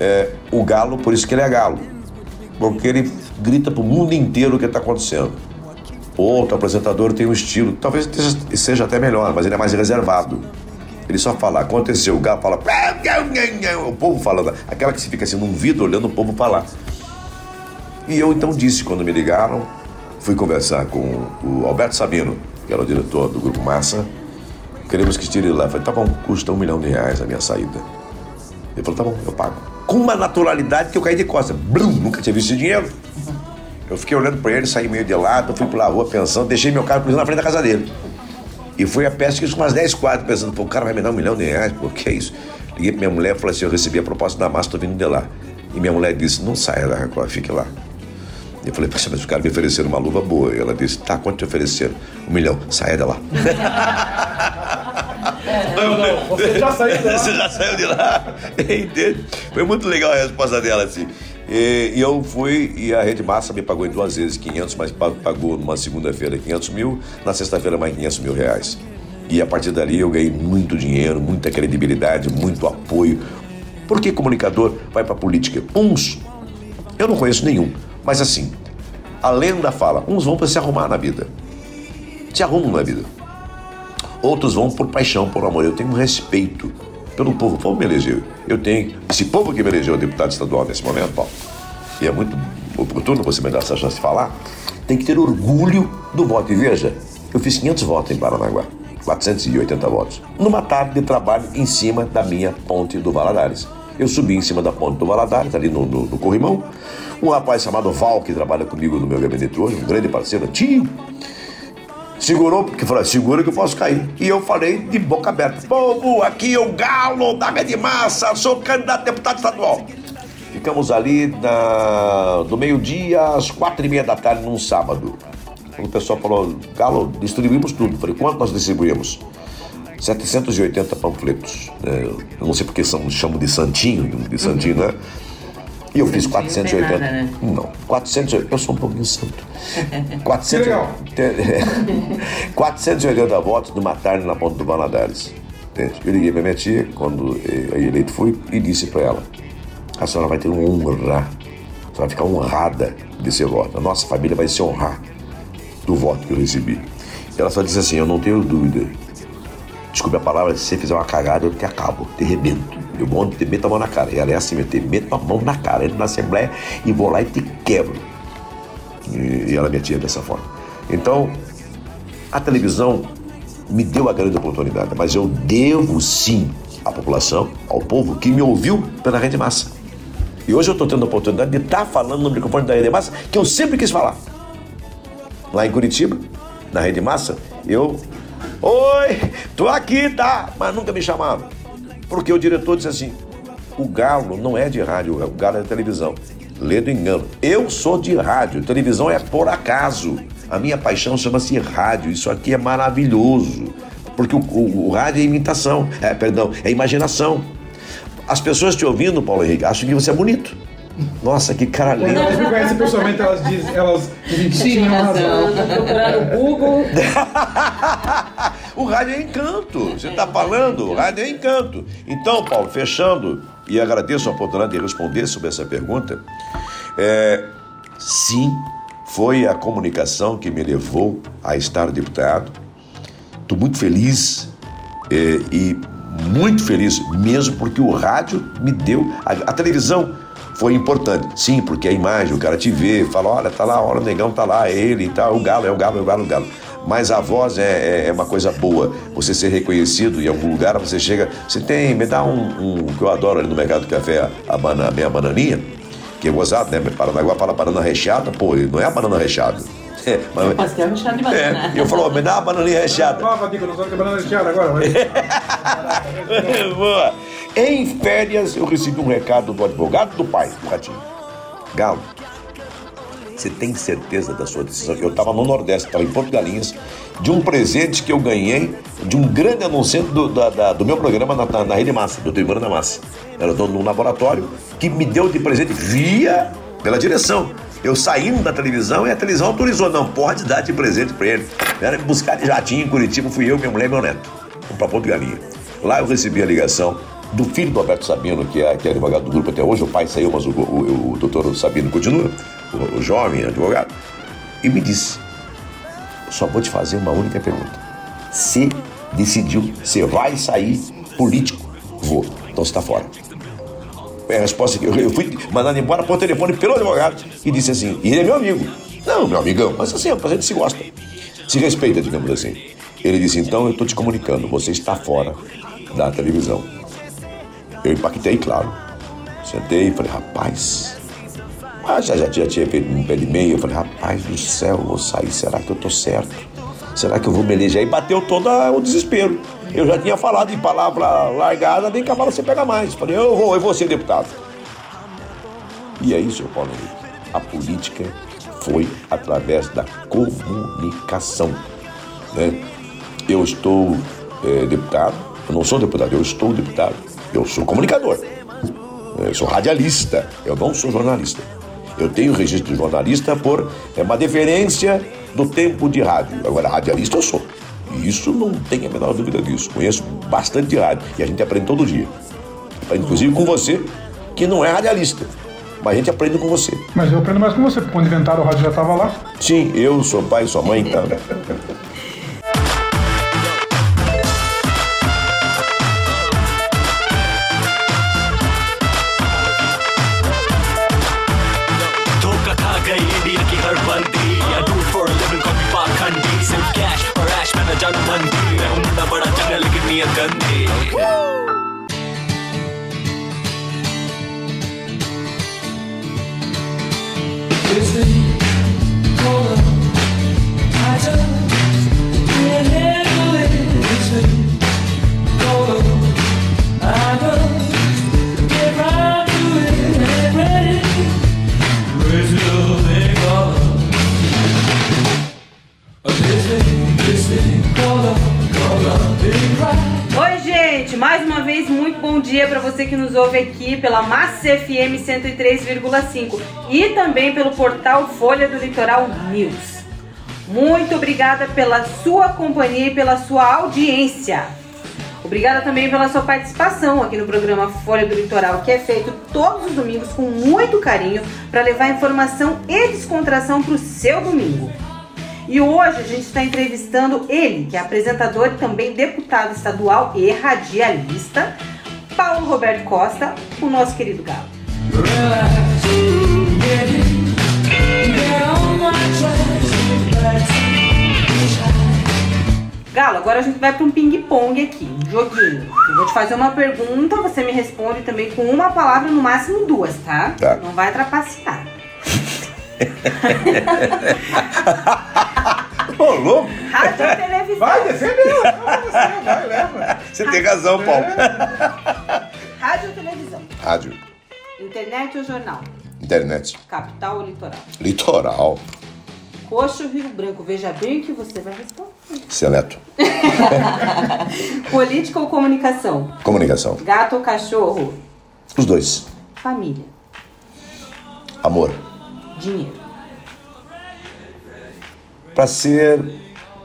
É, o Galo, por isso que ele é Galo porque ele grita pro mundo inteiro o que está acontecendo. Outro apresentador tem um estilo, talvez seja até melhor, mas ele é mais reservado. Ele só fala, aconteceu, o galo fala, o povo falando, aquela que se fica assim num vidro olhando o povo falar. E eu então disse, quando me ligaram, fui conversar com o Alberto Sabino, que era o diretor do Grupo Massa, queremos que tire lá. Falei, tá bom, custa um milhão de reais a minha saída. Ele falou, tá bom, eu pago. Com uma naturalidade que eu caí de costas. Blum, nunca tinha visto esse dinheiro. Eu fiquei olhando pra ele, saí meio de lado, fui pela rua pensando, deixei meu carro na frente da casa dele. E fui a pesca com umas 10 quadras, pensando, pô, o cara vai me dar um milhão de reais, pô, que é isso? Liguei pra minha mulher e falei assim, eu recebi a proposta da massa, tô vindo de lá. E minha mulher disse, não saia da Record, fique lá. Eu falei, mas o cara me ofereceram uma luva boa. E ela disse, tá, quanto te ofereceram? Um milhão, saia de lá. Não, não, você já saiu de lá. Você já saiu de lá. Entende? Foi muito legal a resposta dela, assim. E, eu fui, e a Rede Massa me pagou em duas vezes 500, mas pa- pagou numa segunda-feira 500 mil, na sexta-feira mais 500 mil reais. E a partir dali eu ganhei muito dinheiro, muita credibilidade, muito apoio. Por que comunicador vai pra política? Uns, eu não conheço nenhum, mas assim, a lenda fala, uns vão para se arrumar na vida. Se arrumam na vida. Outros vão por paixão, por amor. Eu tenho um respeito pelo povo. O povo me elegeu. Eu tenho. Esse povo que me elegeu deputado estadual nesse momento, Paulo, e é muito oportuno você me dar essa chance de falar, tem que ter orgulho do voto. E veja, eu fiz 500 votos em Paranaguá. 480 votos. Numa tarde de trabalho em cima da minha ponte do Valadares. Eu subi em cima da ponte do Valadares, ali no, no, no Corrimão. Um rapaz chamado Val, que trabalha comigo no meu gabinete hoje, um grande parceiro, tio, Segurou, porque falou, segura que eu posso cair. E eu falei de boca aberta: povo, aqui é o galo da Rede Massa, sou candidato a deputado estadual. Ficamos ali na, do meio-dia às quatro e meia da tarde, num sábado. O pessoal falou: Galo, distribuímos tudo. Falei: quanto nós distribuímos? 780 panfletos. né? Eu não sei porque são, chamam de santinho, de santinho, né? E eu fiz 480. nada, né? Não, 480. Eu sou um pouquinho santo. 400, legal. 480 votos numa tarde na ponta do Valadares. Entende? Eu liguei para minha tia, quando eh, eleito fui, e disse para ela: a senhora vai ter uma honra, a senhora vai ficar honrada desse voto. A nossa família vai se honrar do voto que eu recebi. Ela só disse assim: Eu não tenho dúvida. Desculpe a palavra, se você fizer uma cagada, eu te acabo, te rebento. Eu vou te meto a mão na cara. E ela é assim, eu te meto a mão na cara, entro na Assembleia e vou lá e te quebro. E, e ela me atia dessa forma. Então, a televisão me deu a grande oportunidade, mas eu devo sim à população, ao povo que me ouviu pela Rede Massa. E hoje eu estou tendo a oportunidade de estar falando no microfone da Rede Massa que eu sempre quis falar. Lá em Curitiba, na Rede Massa, eu. Oi, tô aqui, tá? Mas nunca me chamava. Porque o diretor disse assim: o galo não é de rádio, o galo é de televisão. Lê do engano. Eu sou de rádio, televisão é por acaso. A minha paixão chama-se rádio. Isso aqui é maravilhoso. Porque o, o, o rádio é imitação, é, perdão, é imaginação. As pessoas te ouvindo, Paulo Henrique, acham que você é bonito. Nossa, que cara lindo. Quando elas me conhecem pessoalmente, elas dizem, elas dizem razão. Tô procurando o Google. o rádio é encanto. Você está falando, o rádio é encanto. Então, Paulo, fechando, e agradeço a oportunidade de responder sobre essa pergunta. É, sim, foi a comunicação que me levou a estar deputado. Estou muito feliz é, e muito feliz mesmo porque o rádio me deu. A, a televisão foi importante, sim, porque a imagem, o cara te vê, fala: olha, tá lá, olha, o negão tá lá, é ele e tal, o galo, é o galo, é o galo, é o galo. Mas a voz é, é, é uma coisa boa. Você ser reconhecido em algum lugar, você chega. Você tem. Me dá um, um que eu adoro ali no Mercado do Café, a, bana, a minha bananinha, que é gozado, né? Paranaguá fala banana recheada, pô, não é a banana recheada. É, mas, Pastel recheado de banana. é, eu falo, me dá uma bananinha recheada. Fala, Dica, nós vamos quebrar na recheada agora. Boa. Em férias, eu recebi um recado do advogado do pai, do Ratinho. Galo, você tem certeza da sua decisão? Eu estava no Nordeste, estava em Porto Galinhas, de um presente que eu ganhei de um grande anunciante do, da- da- do meu programa na, na, Rede Massa, do Tribuna da Massa. Era dono de um laboratório que me deu de presente via pela direção. Eu saindo da televisão e a televisão autorizou. Não, pode dar de presente para ele. Era buscar de jatinho em Curitiba, fui eu, minha mulher e meu neto. Para Porto Galinha. Lá eu recebi a ligação do filho do Alberto Sabino, que é, que é advogado do grupo até hoje. O pai saiu, mas o, o, o doutor Sabino continua, o, jovem advogado. E me disse: só vou te fazer uma única pergunta. Se decidiu, você vai sair político? Vou. Então você está fora. É a resposta que eu, eu fui mandado embora por telefone pelo advogado e disse assim: e ele é meu amigo. Não, meu amigão, mas assim, a gente se gosta. Se respeita, digamos assim. Ele disse: então eu estou te comunicando, você está fora da televisão. Eu impactei, claro. Sentei e falei: rapaz. Ah, já, já, já tinha feito um pé de meia. Eu falei: rapaz do céu, vou sair, será que eu estou certo? Será que eu vou me eleger? Aí bateu todo o desespero. Eu já tinha falado em palavra largada, nem cavalo você pega mais. Falei, eu vou, eu vou ser deputado. E é isso, Paulo Henrique. A política foi através da comunicação. né? Eu estou eh, deputado, eu não sou deputado, eu estou deputado. Eu sou comunicador. Eu sou radialista, eu não sou jornalista. Eu tenho registro de jornalista por é, uma deferência do tempo de rádio. Agora, radialista eu sou. E isso não tem a menor dúvida disso. Conheço bastante de rádio e a gente aprende todo dia. Aprende, inclusive com você, que não é radialista. Mas a gente aprende com você. Mas eu aprendo mais com você, porque quando inventaram o rádio já tava lá. Sim, eu, sou pai, sua mãe, então. me a Dundee. Okay. Woo! Gente! Mais uma vez, muito bom dia para você que nos ouve aqui pela Massa FM 103,5 e também pelo portal Folha do Litoral News. Muito obrigada pela sua companhia e pela sua audiência. Obrigada também pela sua participação aqui no programa Folha do Litoral, que é feito todos os domingos com muito carinho para levar informação e descontração para o seu domingo. E hoje a gente está entrevistando ele, que é apresentador e também deputado estadual e radialista, Paulo Roberto Costa, o nosso querido Galo. Galo, agora a gente vai para um ping-pong aqui, um joguinho. Eu vou te fazer uma pergunta, você me responde também com uma palavra, no máximo duas, tá? Tá. Não vai trapacear. Ô, louco! Rádio e televisão. Vai, defendeu. Você, vai, leva. Você tem razão, Paulo. Rádio ou televisão? Rádio, Internet ou jornal? internet, Capital ou litoral? litoral, Coxa ou Rio Branco? Veja bem o que você vai responder. seleto, Política ou comunicação? comunicação. Gato ou cachorro? Os dois. Família. Amor. Dinheiro. Pra ser.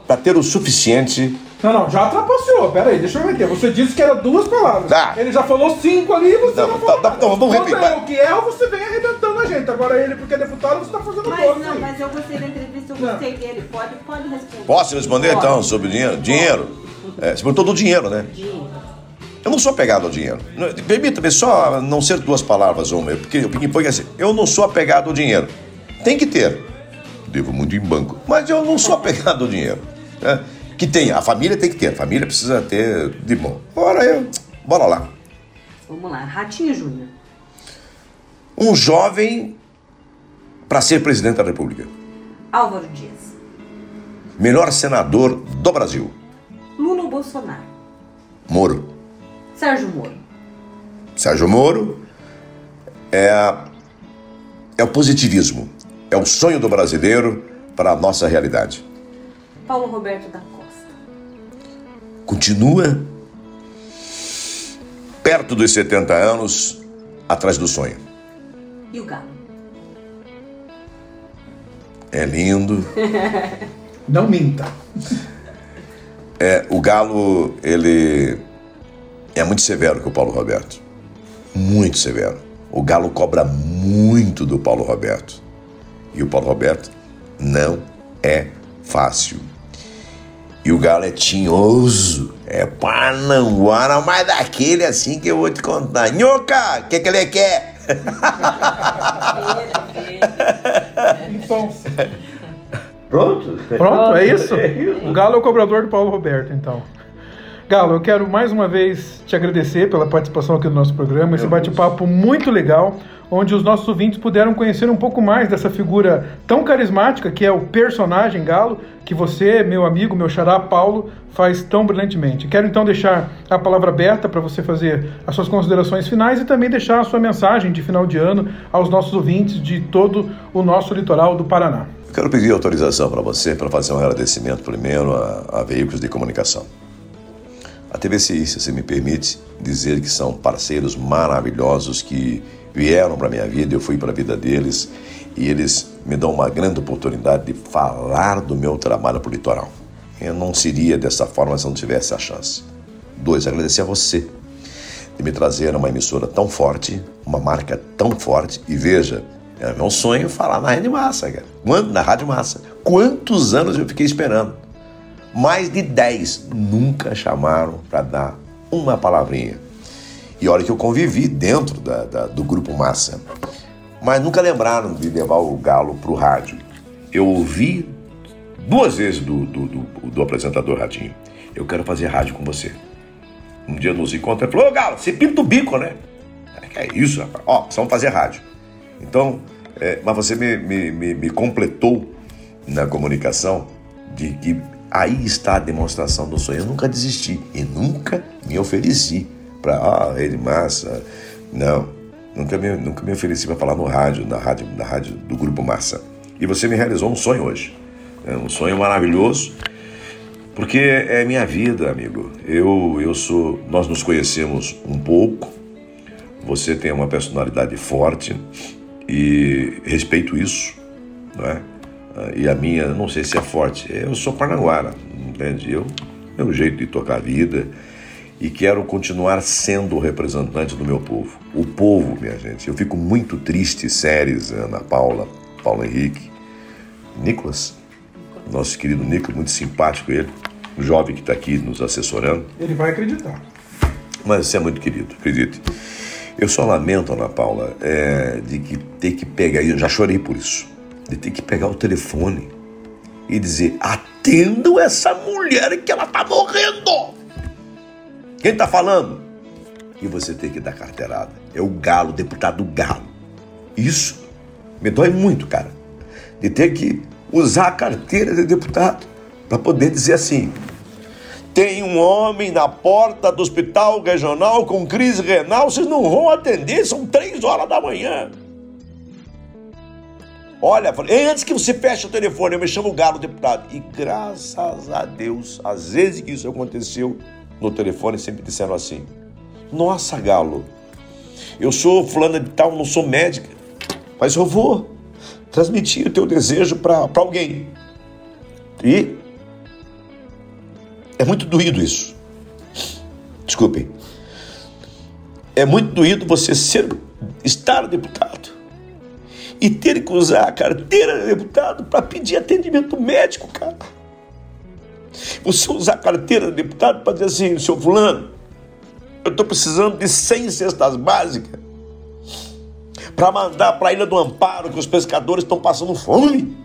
Pra ter o suficiente. Não, não, já trapaceou. Pera aí, deixa eu meter. Você disse que era duas palavras. Tá. Ele já falou cinco ali e você não, Não, falou. tá, tá, então, vamos Quando repetir. é o que é, você vem arrebentando a gente. Agora ele, porque é deputado, você tá fazendo Mas todos não, aí. mas eu gostei da entrevista, eu gostei dele. Pode, pode responder. Posso responder Pode. então sobre o dinheiro? Dinheiro. É, você perguntou do dinheiro, né? Dinheiro. Eu não sou apegado ao dinheiro. Permita-me só não ser duas palavras, uma, porque o ping-pong é assim. Eu não sou apegado ao dinheiro. Tem que ter. Devo muito em banco. Mas eu não sou apegado ao dinheiro. né? Que tem, a família tem que ter. A família precisa ter de bom. Bora eu. Bora lá. Vamos lá, Ratinho Júnior. Um jovem para ser presidente da República. Álvaro Dias. Melhor senador do Brasil. Lula Bolsonaro? Moro. Sérgio Moro. Sérgio Moro é, é o positivismo. É o sonho do brasileiro para a nossa realidade. Paulo Roberto da Costa. Continua perto dos 70 anos, atrás do sonho. E o Galo. É lindo. Não minta. É, o Galo, ele é muito severo com o Paulo Roberto. Muito severo. O Galo cobra muito do Paulo Roberto. E o Paulo Roberto não é fácil. E o Galo é tinhoso. É pananguara, mas daquele assim que eu vou te contar. Nhoca, o que, que ele quer? Então, Pronto? pronto, é isso? O Galo é o cobrador do Paulo Roberto, então. Galo, eu quero mais uma vez te agradecer pela participação aqui no nosso programa, esse bate-papo muito legal, onde os nossos ouvintes puderam conhecer um pouco mais dessa figura tão carismática que é o personagem Galo, que você, meu amigo, meu xará Paulo, faz tão brilhantemente. Quero então deixar a palavra aberta para você fazer as suas considerações finais e também deixar a sua mensagem de final de ano aos nossos ouvintes de todo o nosso litoral do Paraná. Quero pedir autorização para você para fazer um agradecimento primeiro a, a veículos de comunicação. A TVCI, se você me permite dizer que são parceiros maravilhosos que vieram para minha vida, eu fui para a vida deles e eles me dão uma grande oportunidade de falar do meu trabalho para o litoral. Eu não seria dessa forma se eu não tivesse a chance. Dois, agradecer a você de me trazer uma emissora tão forte, uma marca tão forte. E veja, é meu sonho falar na Rádio Massa, cara. Na Rádio Massa. Quantos anos eu fiquei esperando? Mais de 10 nunca chamaram para dar uma palavrinha. E olha que eu convivi dentro da- da- do Grupo Massa. Mas nunca lembraram de levar o Galo para o rádio. Eu ouvi duas vezes do, do, do- do apresentador Radinho. Eu quero fazer rádio com você. Um dia nos encontra e falou, ô Galo, você pinta o bico, né? É isso, rapaz? Ó, precisamos fazer rádio. Então, é, mas você me, me, me, me completou na comunicação de que aí está a demonstração do sonho. Eu nunca desisti e nunca me ofereci para, ah, rede massa. Não, nunca me, nunca me ofereci para falar no rádio, na rádio, na rádio do Grupo Massa. E você me realizou um sonho hoje. É um sonho maravilhoso. Porque é minha vida, amigo. Eu, eu sou. Nós nos conhecemos um pouco. Você tem uma personalidade forte e respeito isso, não é? Ah, E a minha, não sei se é forte. Eu sou paranaguara, entende? Eu, meu jeito de tocar a vida. e quero continuar sendo o representante do meu povo. O povo, minha gente. Eu fico muito triste, Séries, Ana Paula, Paulo Henrique, Nicolas, nosso querido Nicolas, muito simpático ele, o jovem que está aqui nos assessorando. Ele vai acreditar. Mas você é muito querido, acredite. Eu só lamento, Ana Paula, é, de que ter que pegar, eu já chorei por isso, de ter que pegar o telefone e dizer: atendam essa mulher que ela tá morrendo. Quem tá falando? E você tem que dar carteirada. É o Galo, deputado Galo. Isso me dói muito, cara, de ter que usar a carteira de deputado para poder dizer assim: tem um homem na porta do hospital regional com crise renal, vocês não vão atender, são três horas da manhã. Olha, antes que você feche o telefone, eu me chamo Galo, deputado. E graças a Deus, às vezes que isso aconteceu, no telefone sempre disseram assim: Nossa, Galo, eu sou fulana de tal, não sou médica, mas eu vou transmitir o teu desejo para alguém. E é muito doído isso. Desculpem. É muito doído você ser, estar deputado e ter que usar a carteira de deputado para pedir atendimento médico, cara. Você usar a carteira de deputado para dizer assim, seu fulano, eu estou precisando de 100 cestas básicas para mandar para a Ilha do Amparo, que os pescadores estão passando fome.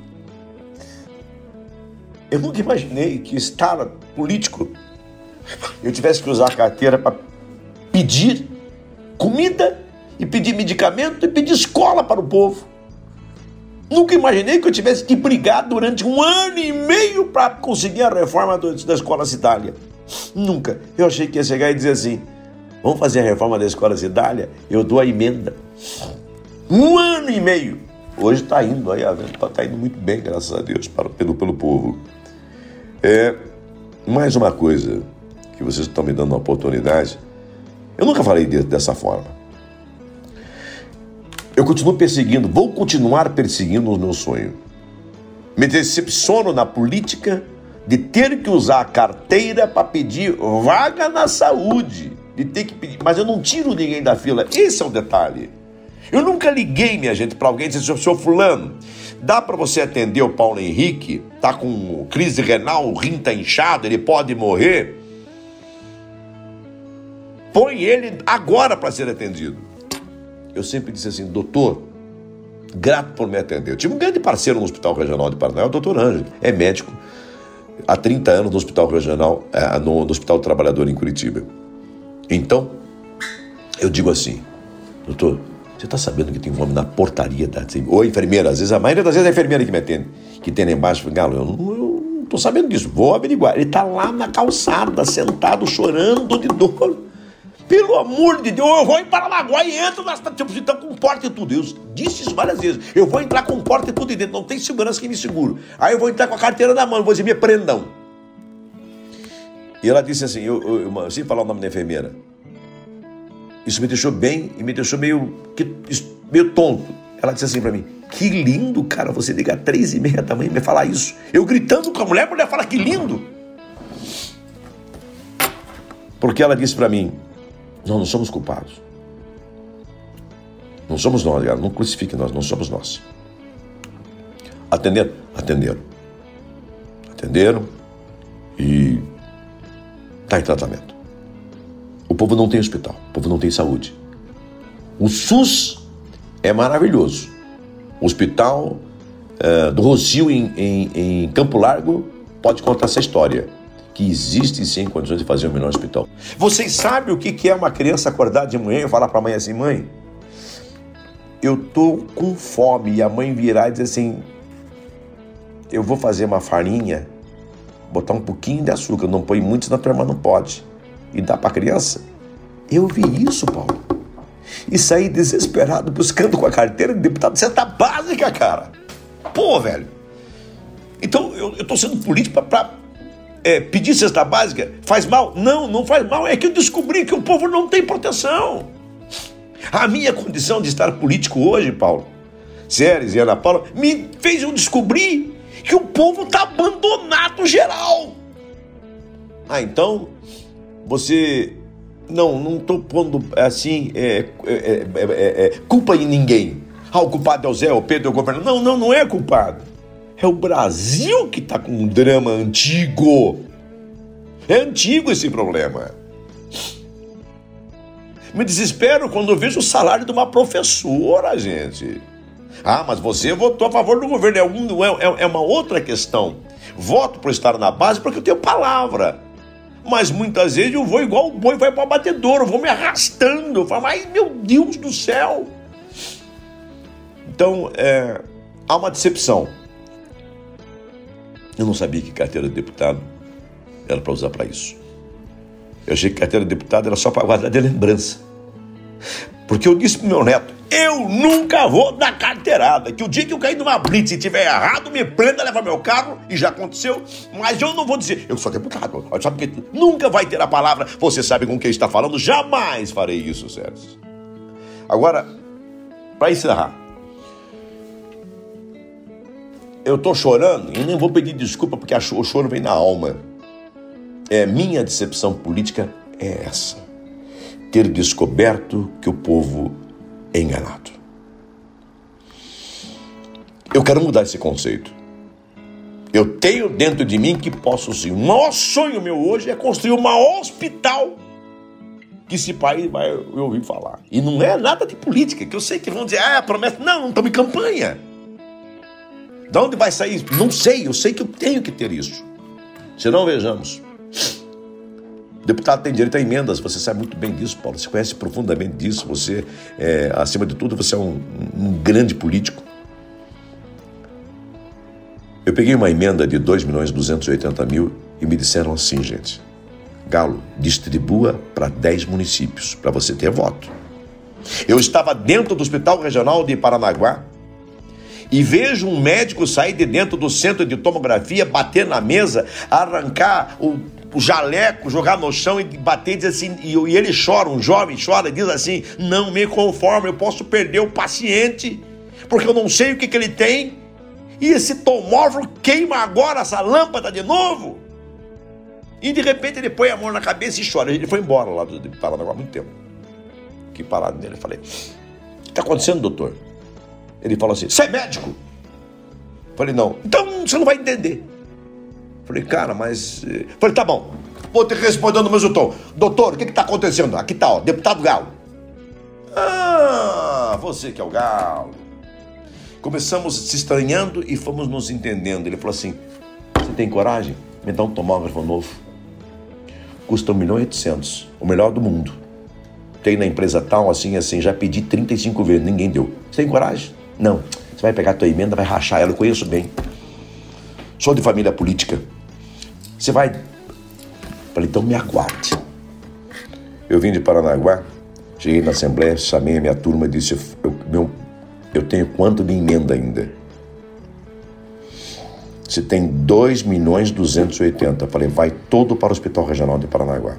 Eu nunca imaginei que estar político eu tivesse que usar a carteira para pedir comida e pedir medicamento e pedir escola para o povo. Nunca imaginei que eu tivesse que brigar durante um ano e meio para conseguir a reforma do- da escola Cidália. Nunca. Eu achei que ia chegar e dizer assim: vamos fazer a reforma da escola Cidália? Eu dou a emenda. Um ano e meio. Hoje está indo aí, está indo muito bem, graças a Deus, para, pelo, pelo povo. É, mais uma coisa que vocês estão me dando uma oportunidade. Eu nunca falei de- dessa forma. Eu continuo perseguindo, vou continuar perseguindo o meu sonho. Me decepciono na política de ter que usar a carteira para pedir vaga na saúde. De ter que pedir, mas eu não tiro ninguém da fila. Esse é o detalhe. Eu nunca liguei, minha gente, para alguém e disse, senhor fulano, dá para você atender o Paulo Henrique? Tá com crise renal, o rim tá inchado, ele pode morrer? Põe ele agora para ser atendido. Eu sempre disse assim, doutor, grato por me atender. Eu tive um grande parceiro no Hospital Regional de Paraná, o doutor Ângelo, é médico há 30 anos no Hospital Regional, é, no, no Hospital do Trabalhador em Curitiba. Então, eu digo assim, doutor, você está sabendo que tem um homem na portaria da ou enfermeira, às vezes, a maioria das vezes é a enfermeira que me atende, que tem lá embaixo, Galo, eu não, eu tô sabendo disso, vou averiguar. Ele está lá na calçada, sentado, chorando de dor. Pelo amor de Deus, eu vou em Paranaguá e entro na tipo, então, com porta e tudo. Eu disse isso várias vezes. Eu vou entrar com porta e tudo dentro, não tem segurança que me segure. Aí eu vou entrar com a carteira na mão, vou dizer, me prendam. E ela disse assim, eu, eu, eu sem falar o nome da enfermeira. Isso me deixou bem e me deixou meio, que- meio tonto. Ela disse assim pra mim, que lindo, cara, você liga às três e meia da manhã e me falar isso. Eu gritando com a mulher, a mulher fala, que lindo. Porque ela disse pra mim, nós não somos culpados. Não somos nós, cara. Não crucifique nós, não somos nós. Atenderam? Atenderam. Atenderam e está em tratamento. O povo não tem hospital, o povo não tem saúde. O SUS é maravilhoso. O hospital eh, do Rocio em, em- em Campo Largo pode contar essa história. Que existe sim condições de fazer o melhor hospital. Vocês sabem o que é uma criança acordar de manhã e falar para a mãe assim: mãe, eu tô com fome. E a mãe virar e dizer assim: eu vou fazer uma farinha, botar um pouquinho de açúcar, não põe muito, senão a tua irmã não pode. E dá para a criança. Eu vi isso, Paulo. E saí desesperado buscando com a carteira de deputado cesta básica, cara. Pô, velho. Então eu, eu tô sendo político para pedir cesta básica. Faz mal? Não, não faz mal. É que eu descobri que o povo não tem proteção. A minha condição de estar político hoje, Paulo, Séries e Ana Paula, me fez eu descobrir que o povo tá abandonado geral. Ah, então você Não, não estou pondo assim é, é, é, é, é, culpa em ninguém. Ah, o culpado é o Zé, o Pedro, é o governador. Não, não, não é culpado. É o Brasil que está com um drama antigo. É antigo esse problema. Me desespero quando vejo o salário de uma professora, gente. Ah, mas você votou a favor do governo. É, um, é, é uma outra questão. Voto por estar na base porque eu tenho palavra. Mas muitas vezes eu vou igual o boi vai para o batedor, eu vou me arrastando. Eu falo, mas meu Deus do céu. Então, é, há uma decepção. Eu não sabia que carteira de deputado era para usar para isso. Eu achei que carteira de deputado era só para guardar de lembrança. Porque eu disse pro meu neto, eu nunca vou dar carteirada. Que o dia que eu cair numa blitz e tiver errado, me prenda, leva meu carro, e já aconteceu. Mas eu não vou dizer, eu sou deputado. Sabe que nunca vai ter a palavra, você sabe com quem está falando, jamais farei isso, Sérgio. Agora, para encerrar, eu tô chorando e nem vou pedir desculpa porque o choro vem na alma. É minha decepção política é essa ter descoberto que o povo é enganado. Eu quero mudar esse conceito. Eu tenho dentro de mim que posso sim. O maior sonho meu hoje é construir um hospital que esse país vai ouvir falar. E não é nada de política, que eu sei que vão dizer, ah, promessa. Não, não estamos em campanha. De onde vai sair? Não sei, eu sei que eu tenho que ter isso. Senão, vejamos. Deputado tem direito a emendas, você sabe muito bem disso, Paulo. Você conhece profundamente disso. Você, é, acima de tudo, você é um, um grande político. Eu peguei uma emenda de 2 milhões e 280 mil e me disseram assim, gente. Galo, distribua para 10 municípios, para você ter voto. Eu estava dentro do Hospital Regional de Paranaguá e vejo um médico sair de dentro do centro de tomografia, bater na mesa, arrancar o o jaleco, jogar no chão e bater e assim, e, e ele chora, um jovem chora e diz assim: não me conformo, eu posso perder o paciente, porque eu não sei o que, que ele tem, e esse tomógrafo queima agora essa lâmpada de novo. E de repente ele põe a mão na cabeça e chora. Ele foi embora lá do Paranaguá há muito tempo. Que parado nele. Eu falei: O que está acontecendo, doutor? Ele falou assim: Você é médico? Falei: Não. Então você não vai entender. Falei, cara, mas. Eh, falei, tá bom. Vou te responder no mesmo tom. Doutor, o que está acontecendo? Aqui tá, ó, deputado Galo. Ah, você que é o Galo. Começamos se estranhando e fomos nos entendendo. Ele falou assim: Você tem coragem? Me dá um tomógrafo novo. Custa 1 milhão e 800. O melhor do mundo. Tem na empresa tal, assim, assim. Já pedi 35 vezes, ninguém deu. Você tem coragem? Não. Você vai pegar a tua emenda, vai rachar ela. Eu conheço bem. Sou de família política. Você vai. Falei, então me aguarde. Eu vim de Paranaguá, cheguei na Assembleia, chamei a minha turma e disse: eu, meu, eu tenho quanto de emenda ainda? Você tem 2 milhões 280. Falei, vai todo para o Hospital Regional de Paranaguá.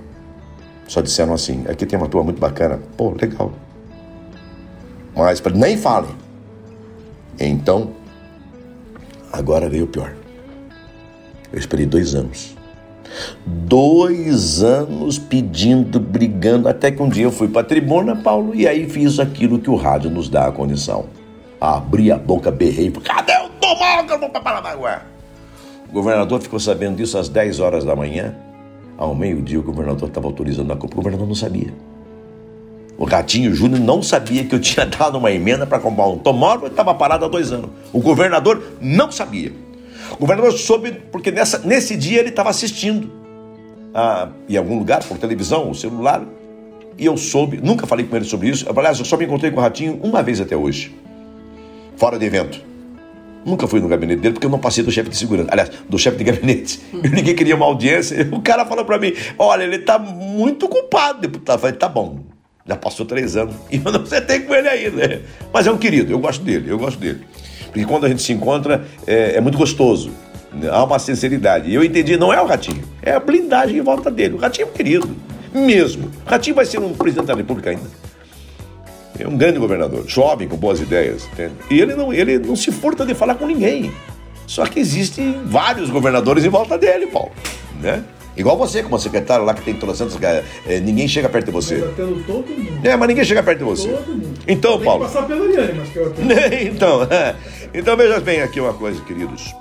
Só disseram assim: aqui tem uma turma muito bacana. Pô, legal. Mas nem falem. Então, agora veio o pior. Eu esperei dois anos. Dois anos pedindo, brigando, até que um dia eu fui para a tribuna, Paulo, e aí fiz aquilo que o rádio nos dá a condição. Abri a boca, berrei, cadê o tomógrafo para Paranaguá? O governador ficou sabendo disso às 10 horas da manhã. Ao meio-dia, o governador estava autorizando a compra. O governador não sabia. O Gatinho Júnior não sabia que eu tinha dado uma emenda para comprar um tomógrafo e estava parado há dois anos. O governador não sabia. O governador soube porque nessa, nesse dia ele estava assistindo a, em algum lugar, por televisão, o celular, e eu soube, nunca falei com ele sobre isso. Aliás, eu só me encontrei com o Ratinho uma vez até hoje, fora de evento. Nunca fui no gabinete dele porque eu não passei do chefe de segurança. Aliás, do chefe de gabinete. Eu ninguém queria uma audiência. O cara falou para mim: olha, ele tá muito culpado, deputado. Eu falei: tá bom, já passou três anos e eu não sentei com ele ainda. Mas é um querido, eu gosto dele, eu gosto dele. Porque quando a gente se encontra, é, é muito gostoso. Há uma sinceridade. E eu entendi, não é o Ratinho, é a blindagem em volta dele. O Ratinho é um querido, mesmo. O Ratinho vai ser um presidente da República ainda. É um grande governador, jovem, com boas ideias. Entende? E ele não, ele não se furta de falar com ninguém. Só que existem vários governadores em volta dele, Paulo. Né? Igual você, como secretário lá que tem trocentos, é, ninguém chega perto de você. Pelo todo mundo. É, mas ninguém chega perto de você. Todo mundo. Então, Tem Paulo. que passar pelo Ariane, mas que eu então, é. então veja bem aqui uma coisa, queridos.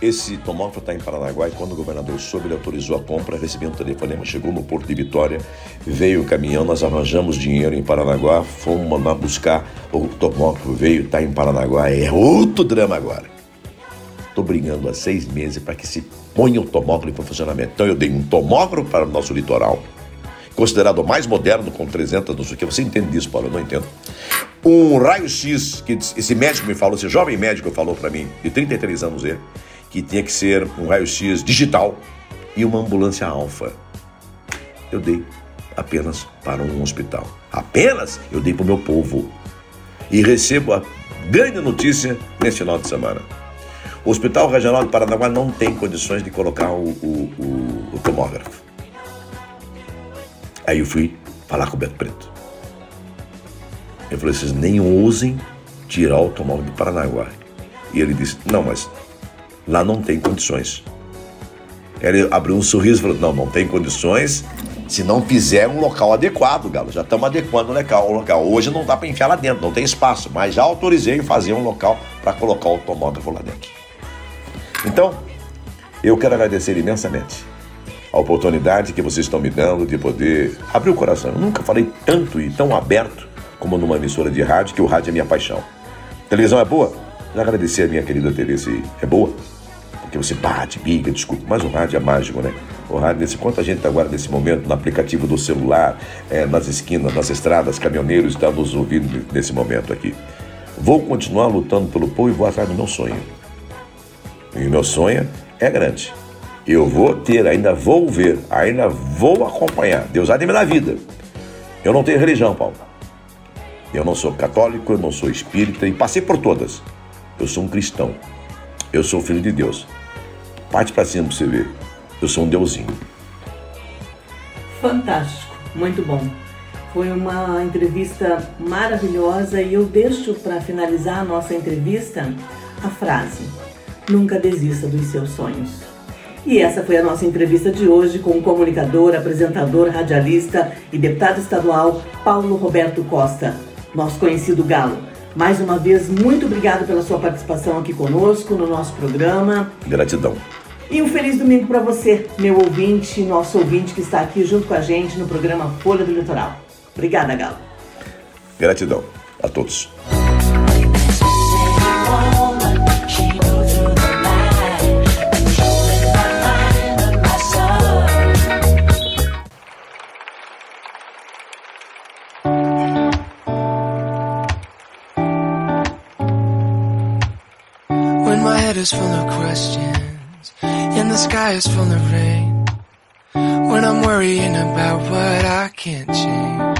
Esse tomógrafo está em Paranaguá e quando o governador soube, ele autorizou a compra, recebeu um telefonema, chegou no Porto de Vitória, veio o caminhão, nós arranjamos dinheiro em Paranaguá, fomos mandar buscar, o tomógrafo veio, está em Paranaguá, é outro drama agora. Estou brigando há seis meses para que se ponha o tomógrafo em funcionamento. Então eu dei um tomógrafo para o nosso litoral, considerado o mais moderno, com 300, não sei o que. Você entende disso, Paulo? Eu não entendo. Um raio-x, que esse médico me falou, esse jovem médico falou para mim, de 33 anos ele, que tinha que ser um raio-x digital e uma ambulância alfa. Eu dei apenas para um hospital. Apenas eu dei para o meu povo. E recebo a grande notícia nesse final de semana. O Hospital Regional de Paranaguá não tem condições de colocar o, o, o, o tomógrafo. Aí eu fui falar com o Beto Preto. Eu falei, vocês nem ousem tirar o tomógrafo de Paranaguá. E ele disse, não, mas lá não tem condições. Ele abriu um sorriso e falou, não, não tem condições se não fizer um local adequado, Galo. Já estamos adequando o local, o local. Hoje não dá para enfiar lá dentro, não tem espaço, mas já autorizei fazer um local para colocar o tomógrafo lá dentro. Então, eu quero agradecer imensamente a oportunidade que vocês estão me dando de poder abrir o coração. Eu nunca falei tanto e tão aberto como numa emissora de rádio, que o rádio é minha paixão. Televisão é boa? Já agradecer a minha querida TV se é boa. Porque você bate, biga, desculpa, mas o rádio é mágico, né? O rádio, nesse, quanta gente tá agora nesse momento no aplicativo do celular, é, nas esquinas, nas estradas, caminhoneiros estão nos ouvindo nesse momento aqui. Vou continuar lutando pelo povo e vou atrás do meu sonho. E o meu sonho é grande. Eu vou ter, ainda vou ver, ainda vou acompanhar. Deus há de me vida. Eu não tenho religião, Paulo. Eu não sou católico, eu não sou espírita e passei por todas. Eu sou um cristão. Eu sou filho de Deus. Parte pra cima pra você ver. Eu sou um deusinho. Fantástico, muito bom. Foi uma entrevista maravilhosa e eu deixo para finalizar a nossa entrevista a frase: Nunca desista dos seus sonhos. E essa foi a nossa entrevista de hoje com o comunicador, apresentador, radialista e deputado estadual Paulo Roberto Costa, nosso conhecido Galo. Mais uma vez, muito obrigado pela sua participação aqui conosco no nosso programa. Gratidão. E um feliz domingo para você, meu ouvinte, nosso ouvinte que está aqui junto com a gente no programa Folha do Litoral. Obrigada, Galo. Gratidão a todos. Is full of questions and the sky is full of rain. When I'm worrying about what I can't change.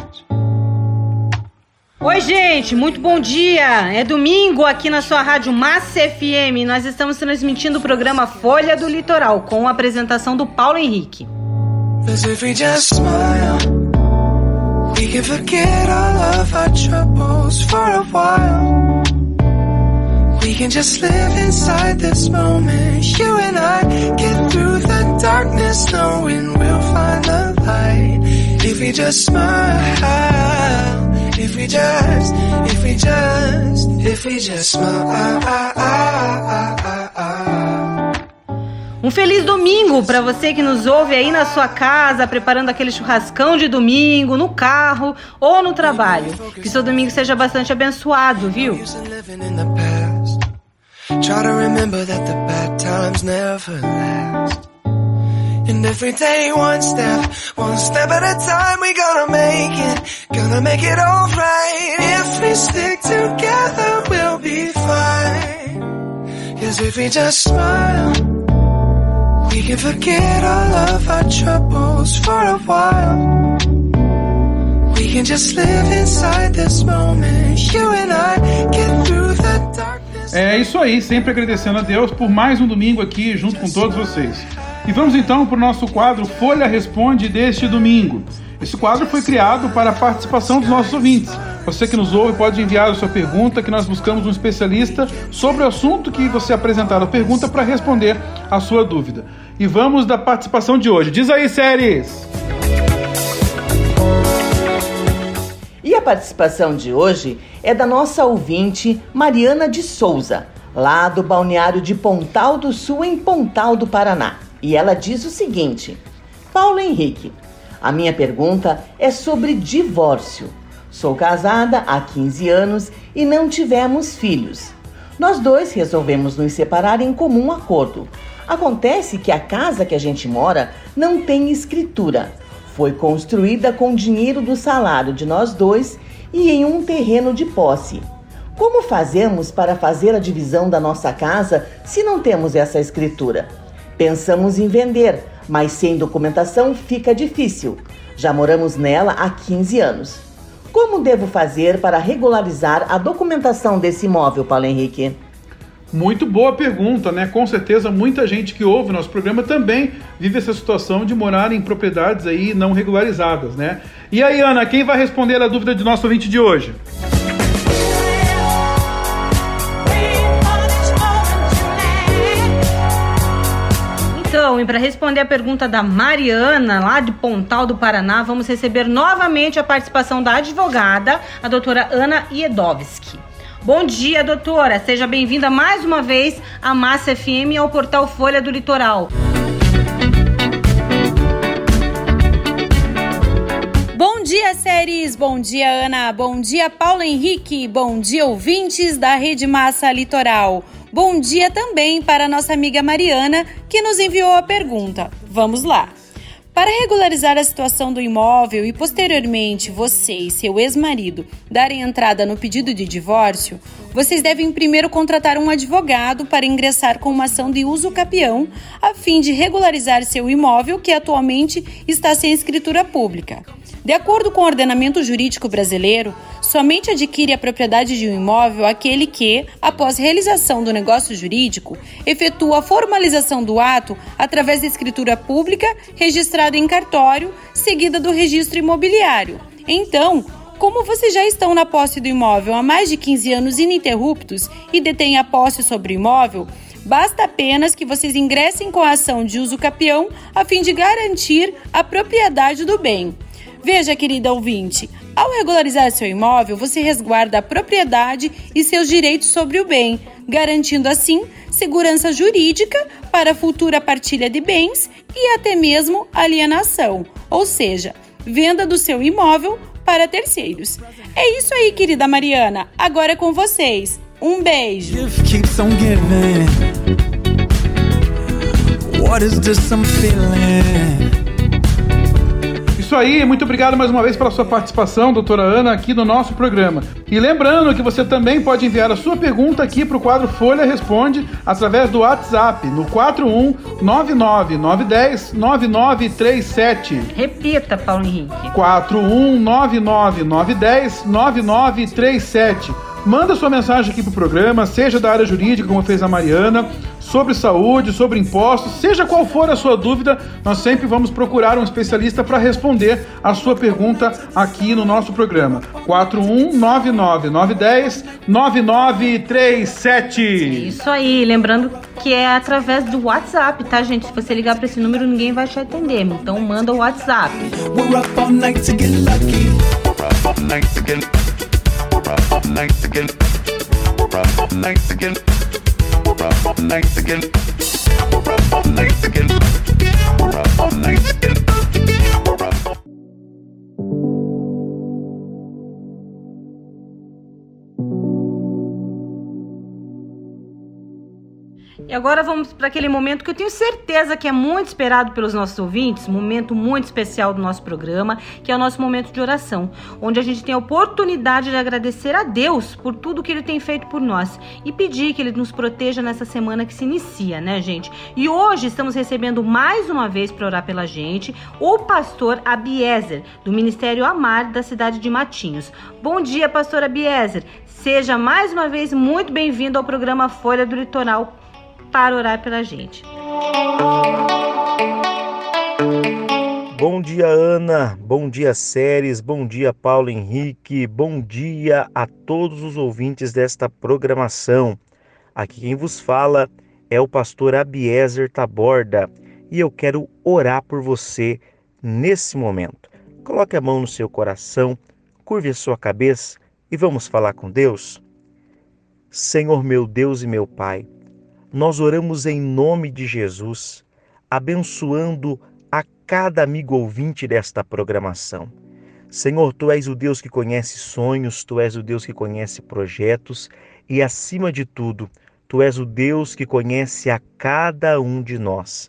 Oi, gente, muito bom dia. É domingo aqui na sua rádio Massa FM. Nós estamos transmitindo o programa Folha do Litoral com a apresentação do Paulo Henrique. Cause can just live inside this moment. You and I get through the darkness, knowing we'll find the light. If we just smile, if we just, if we just, if we just smile. Um feliz domingo para você que nos ouve aí na sua casa, preparando aquele churrascão de domingo, no carro ou no trabalho. Que seu domingo seja bastante abençoado, viu? Try to remember that the bad times never last. And every day one step, one step at a time, we gonna make it, gonna make it alright. If we stick together, we'll be fine. Cause if we just smile, we can forget all of our troubles for a while. We can just live inside this moment. You and I get through. É isso aí, sempre agradecendo a Deus por mais um domingo aqui junto com todos vocês. E vamos então para o nosso quadro Folha Responde deste domingo. Esse quadro foi criado para a participação dos nossos ouvintes, Você que nos ouve pode enviar a sua pergunta, que nós buscamos um especialista sobre o assunto que você apresentar a pergunta para responder a sua dúvida. E vamos da participação de hoje. Diz aí, séries! E a participação de hoje é da nossa ouvinte Mariana de Souza, lá do balneário de Pontal do Sul, em Pontal do Paraná. E ela diz o seguinte: Paulo Henrique, a minha pergunta é sobre divórcio. Sou casada há 15 anos e não tivemos filhos. Nós dois resolvemos nos separar em comum acordo. Acontece que a casa que a gente mora não tem escritura. Foi construída com dinheiro do salário de nós dois e em um terreno de posse. Como fazemos para fazer a divisão da nossa casa se não temos essa escritura? Pensamos em vender, mas sem documentação fica difícil. Já moramos nela há 15 anos. Como devo fazer para regularizar a documentação desse imóvel, Paulo Henrique? Muito boa pergunta, né? Com certeza muita gente que ouve nosso programa também vive essa situação de morar em propriedades aí não regularizadas, né? E aí, Ana, quem vai responder a dúvida de nosso ouvinte de hoje? Então, e para responder a pergunta da Mariana, lá de Pontal do Paraná, vamos receber novamente a participação da advogada, a doutora Ana Iedovski. Bom dia, doutora. Seja bem-vinda mais uma vez à Massa FM e ao portal Folha do Litoral. Bom dia, séries! Bom dia, Ana! Bom dia, Paulo Henrique! Bom dia, ouvintes da Rede Massa Litoral! Bom dia também para nossa amiga Mariana, que nos enviou a pergunta. Vamos lá! Para regularizar a situação do imóvel e posteriormente você e seu ex-marido darem entrada no pedido de divórcio, vocês devem primeiro contratar um advogado para ingressar com uma ação de uso capião, a fim de regularizar seu imóvel que atualmente está sem escritura pública. De acordo com o ordenamento jurídico brasileiro, somente adquire a propriedade de um imóvel aquele que, após realização do negócio jurídico, efetua a formalização do ato através da escritura pública registrada em cartório, seguida do registro imobiliário. Então, como vocês já estão na posse do imóvel há mais de 15 anos ininterruptos e detêm a posse sobre o imóvel, basta apenas que vocês ingressem com a ação de uso capião a fim de garantir a propriedade do bem. Veja, querida ouvinte, ao regularizar seu imóvel, você resguarda a propriedade e seus direitos sobre o bem, garantindo assim segurança jurídica para a futura partilha de bens e até mesmo alienação, ou seja, venda do seu imóvel para terceiros. É isso aí, querida Mariana. Agora é com vocês. Um beijo. What is this I'm feeling? Isso aí, muito obrigado mais uma vez pela sua participação, doutora Ana, aqui no nosso programa. E lembrando que você também pode enviar a sua pergunta aqui para o quadro Folha Responde através do WhatsApp no 41999109937. Repita, Paulo Henrique. 41999109937. Manda sua mensagem aqui pro programa, seja da área jurídica, como fez a Mariana, sobre saúde, sobre impostos, seja qual for a sua dúvida, nós sempre vamos procurar um especialista para responder a sua pergunta aqui no nosso programa. 41999109937. Isso aí, lembrando que é através do WhatsApp, tá, gente? Se você ligar para esse número, ninguém vai te atender. Então manda o WhatsApp. We're up all night again. We're up all night again. We're up all night again. E agora vamos para aquele momento que eu tenho certeza que é muito esperado pelos nossos ouvintes, momento muito especial do nosso programa, que é o nosso momento de oração, onde a gente tem a oportunidade de agradecer a Deus por tudo que ele tem feito por nós e pedir que ele nos proteja nessa semana que se inicia, né, gente? E hoje estamos recebendo mais uma vez para orar pela gente o pastor Abiezer, do Ministério Amar da cidade de Matinhos. Bom dia, pastor Abiezer. Seja mais uma vez muito bem-vindo ao programa Folha do Litoral para orar pela gente. Bom dia, Ana. Bom dia, Séries. Bom dia, Paulo Henrique. Bom dia a todos os ouvintes desta programação. Aqui quem vos fala é o pastor Abiezer Taborda e eu quero orar por você nesse momento. Coloque a mão no seu coração, curve a sua cabeça e vamos falar com Deus. Senhor meu Deus e meu Pai, nós oramos em nome de Jesus, abençoando a cada amigo ouvinte desta programação. Senhor, tu és o Deus que conhece sonhos, tu és o Deus que conhece projetos e, acima de tudo, tu és o Deus que conhece a cada um de nós.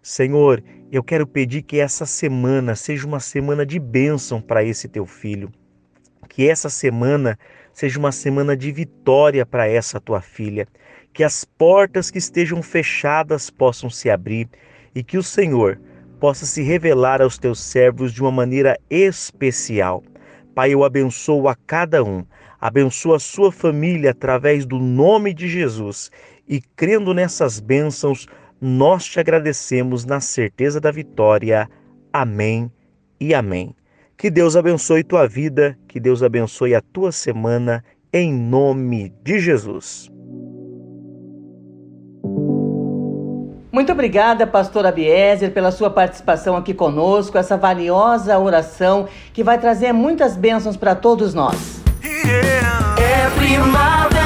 Senhor, eu quero pedir que essa semana seja uma semana de bênção para esse teu filho. Que essa semana seja uma semana de vitória para essa tua filha. Que as portas que estejam fechadas possam se abrir e que o Senhor possa se revelar aos teus servos de uma maneira especial. Pai, eu abençoo a cada um, abençoo a sua família através do nome de Jesus e crendo nessas bênçãos, nós te agradecemos na certeza da vitória. Amém e amém. Que Deus abençoe tua vida, que Deus abençoe a tua semana, em nome de Jesus. Muito obrigada, pastor Abiezer, pela sua participação aqui conosco, essa valiosa oração que vai trazer muitas bênçãos para todos nós. É primavera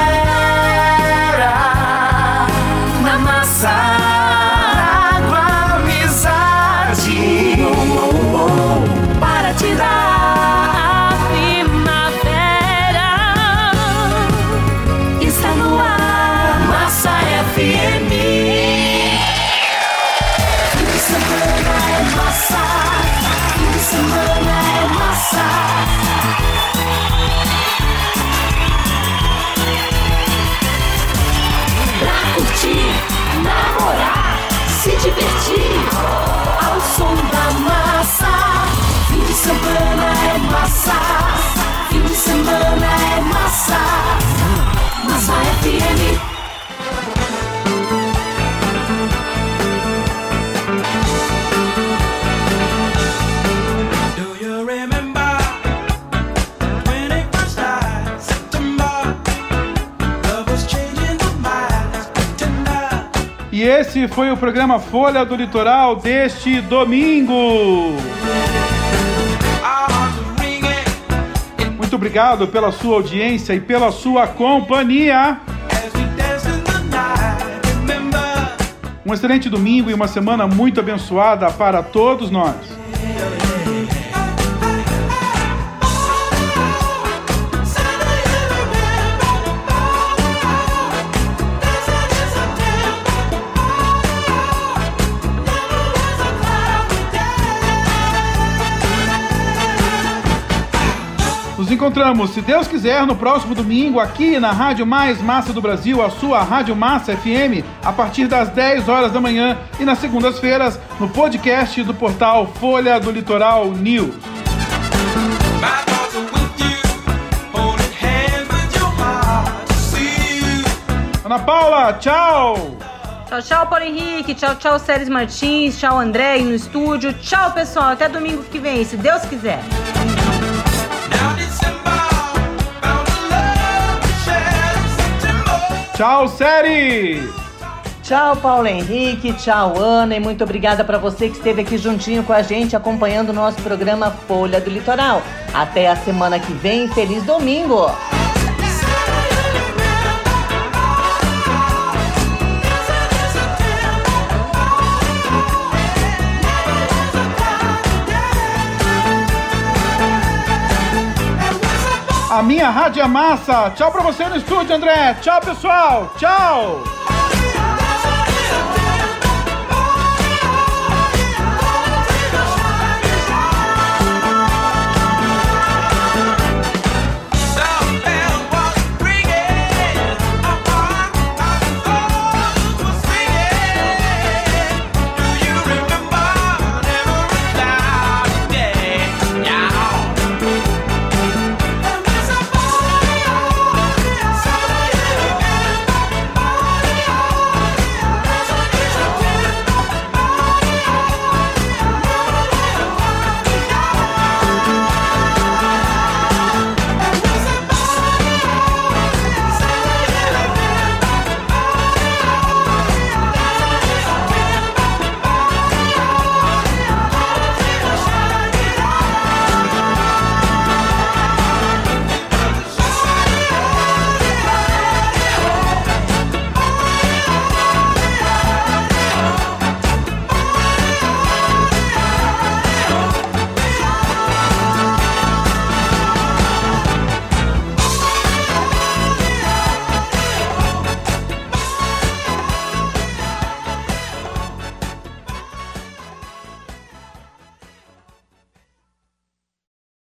na massa, massa, fim de semana é massa. Massa FM. Do you remember when it first started? September, love was changing the minds, tender. E esse foi o programa Folha do Litoral deste domingo. Obrigado pela sua audiência e pela sua companhia. Um excelente domingo e uma semana muito abençoada para todos nós. Encontramos, se Deus quiser, no próximo domingo, aqui na Rádio Mais Massa do Brasil, a sua Rádio Massa FM, a partir das 10 horas da manhã e nas segundas-feiras, no podcast do portal Folha do Litoral News. Ana Paula, tchau! Tchau, tchau, Paulo Henrique. Tchau, tchau, Séries Martins. Tchau, André no estúdio. Tchau, pessoal. Até domingo que vem, se Deus quiser. Tchau, série! Tchau, Paulo Henrique, tchau, Ana, e muito obrigada para você que esteve aqui juntinho com a gente acompanhando o nosso programa Folha do Litoral. Até a semana que vem, feliz domingo! A minha rádio massa. Tchau pra você no estúdio, André. Tchau, pessoal. Tchau.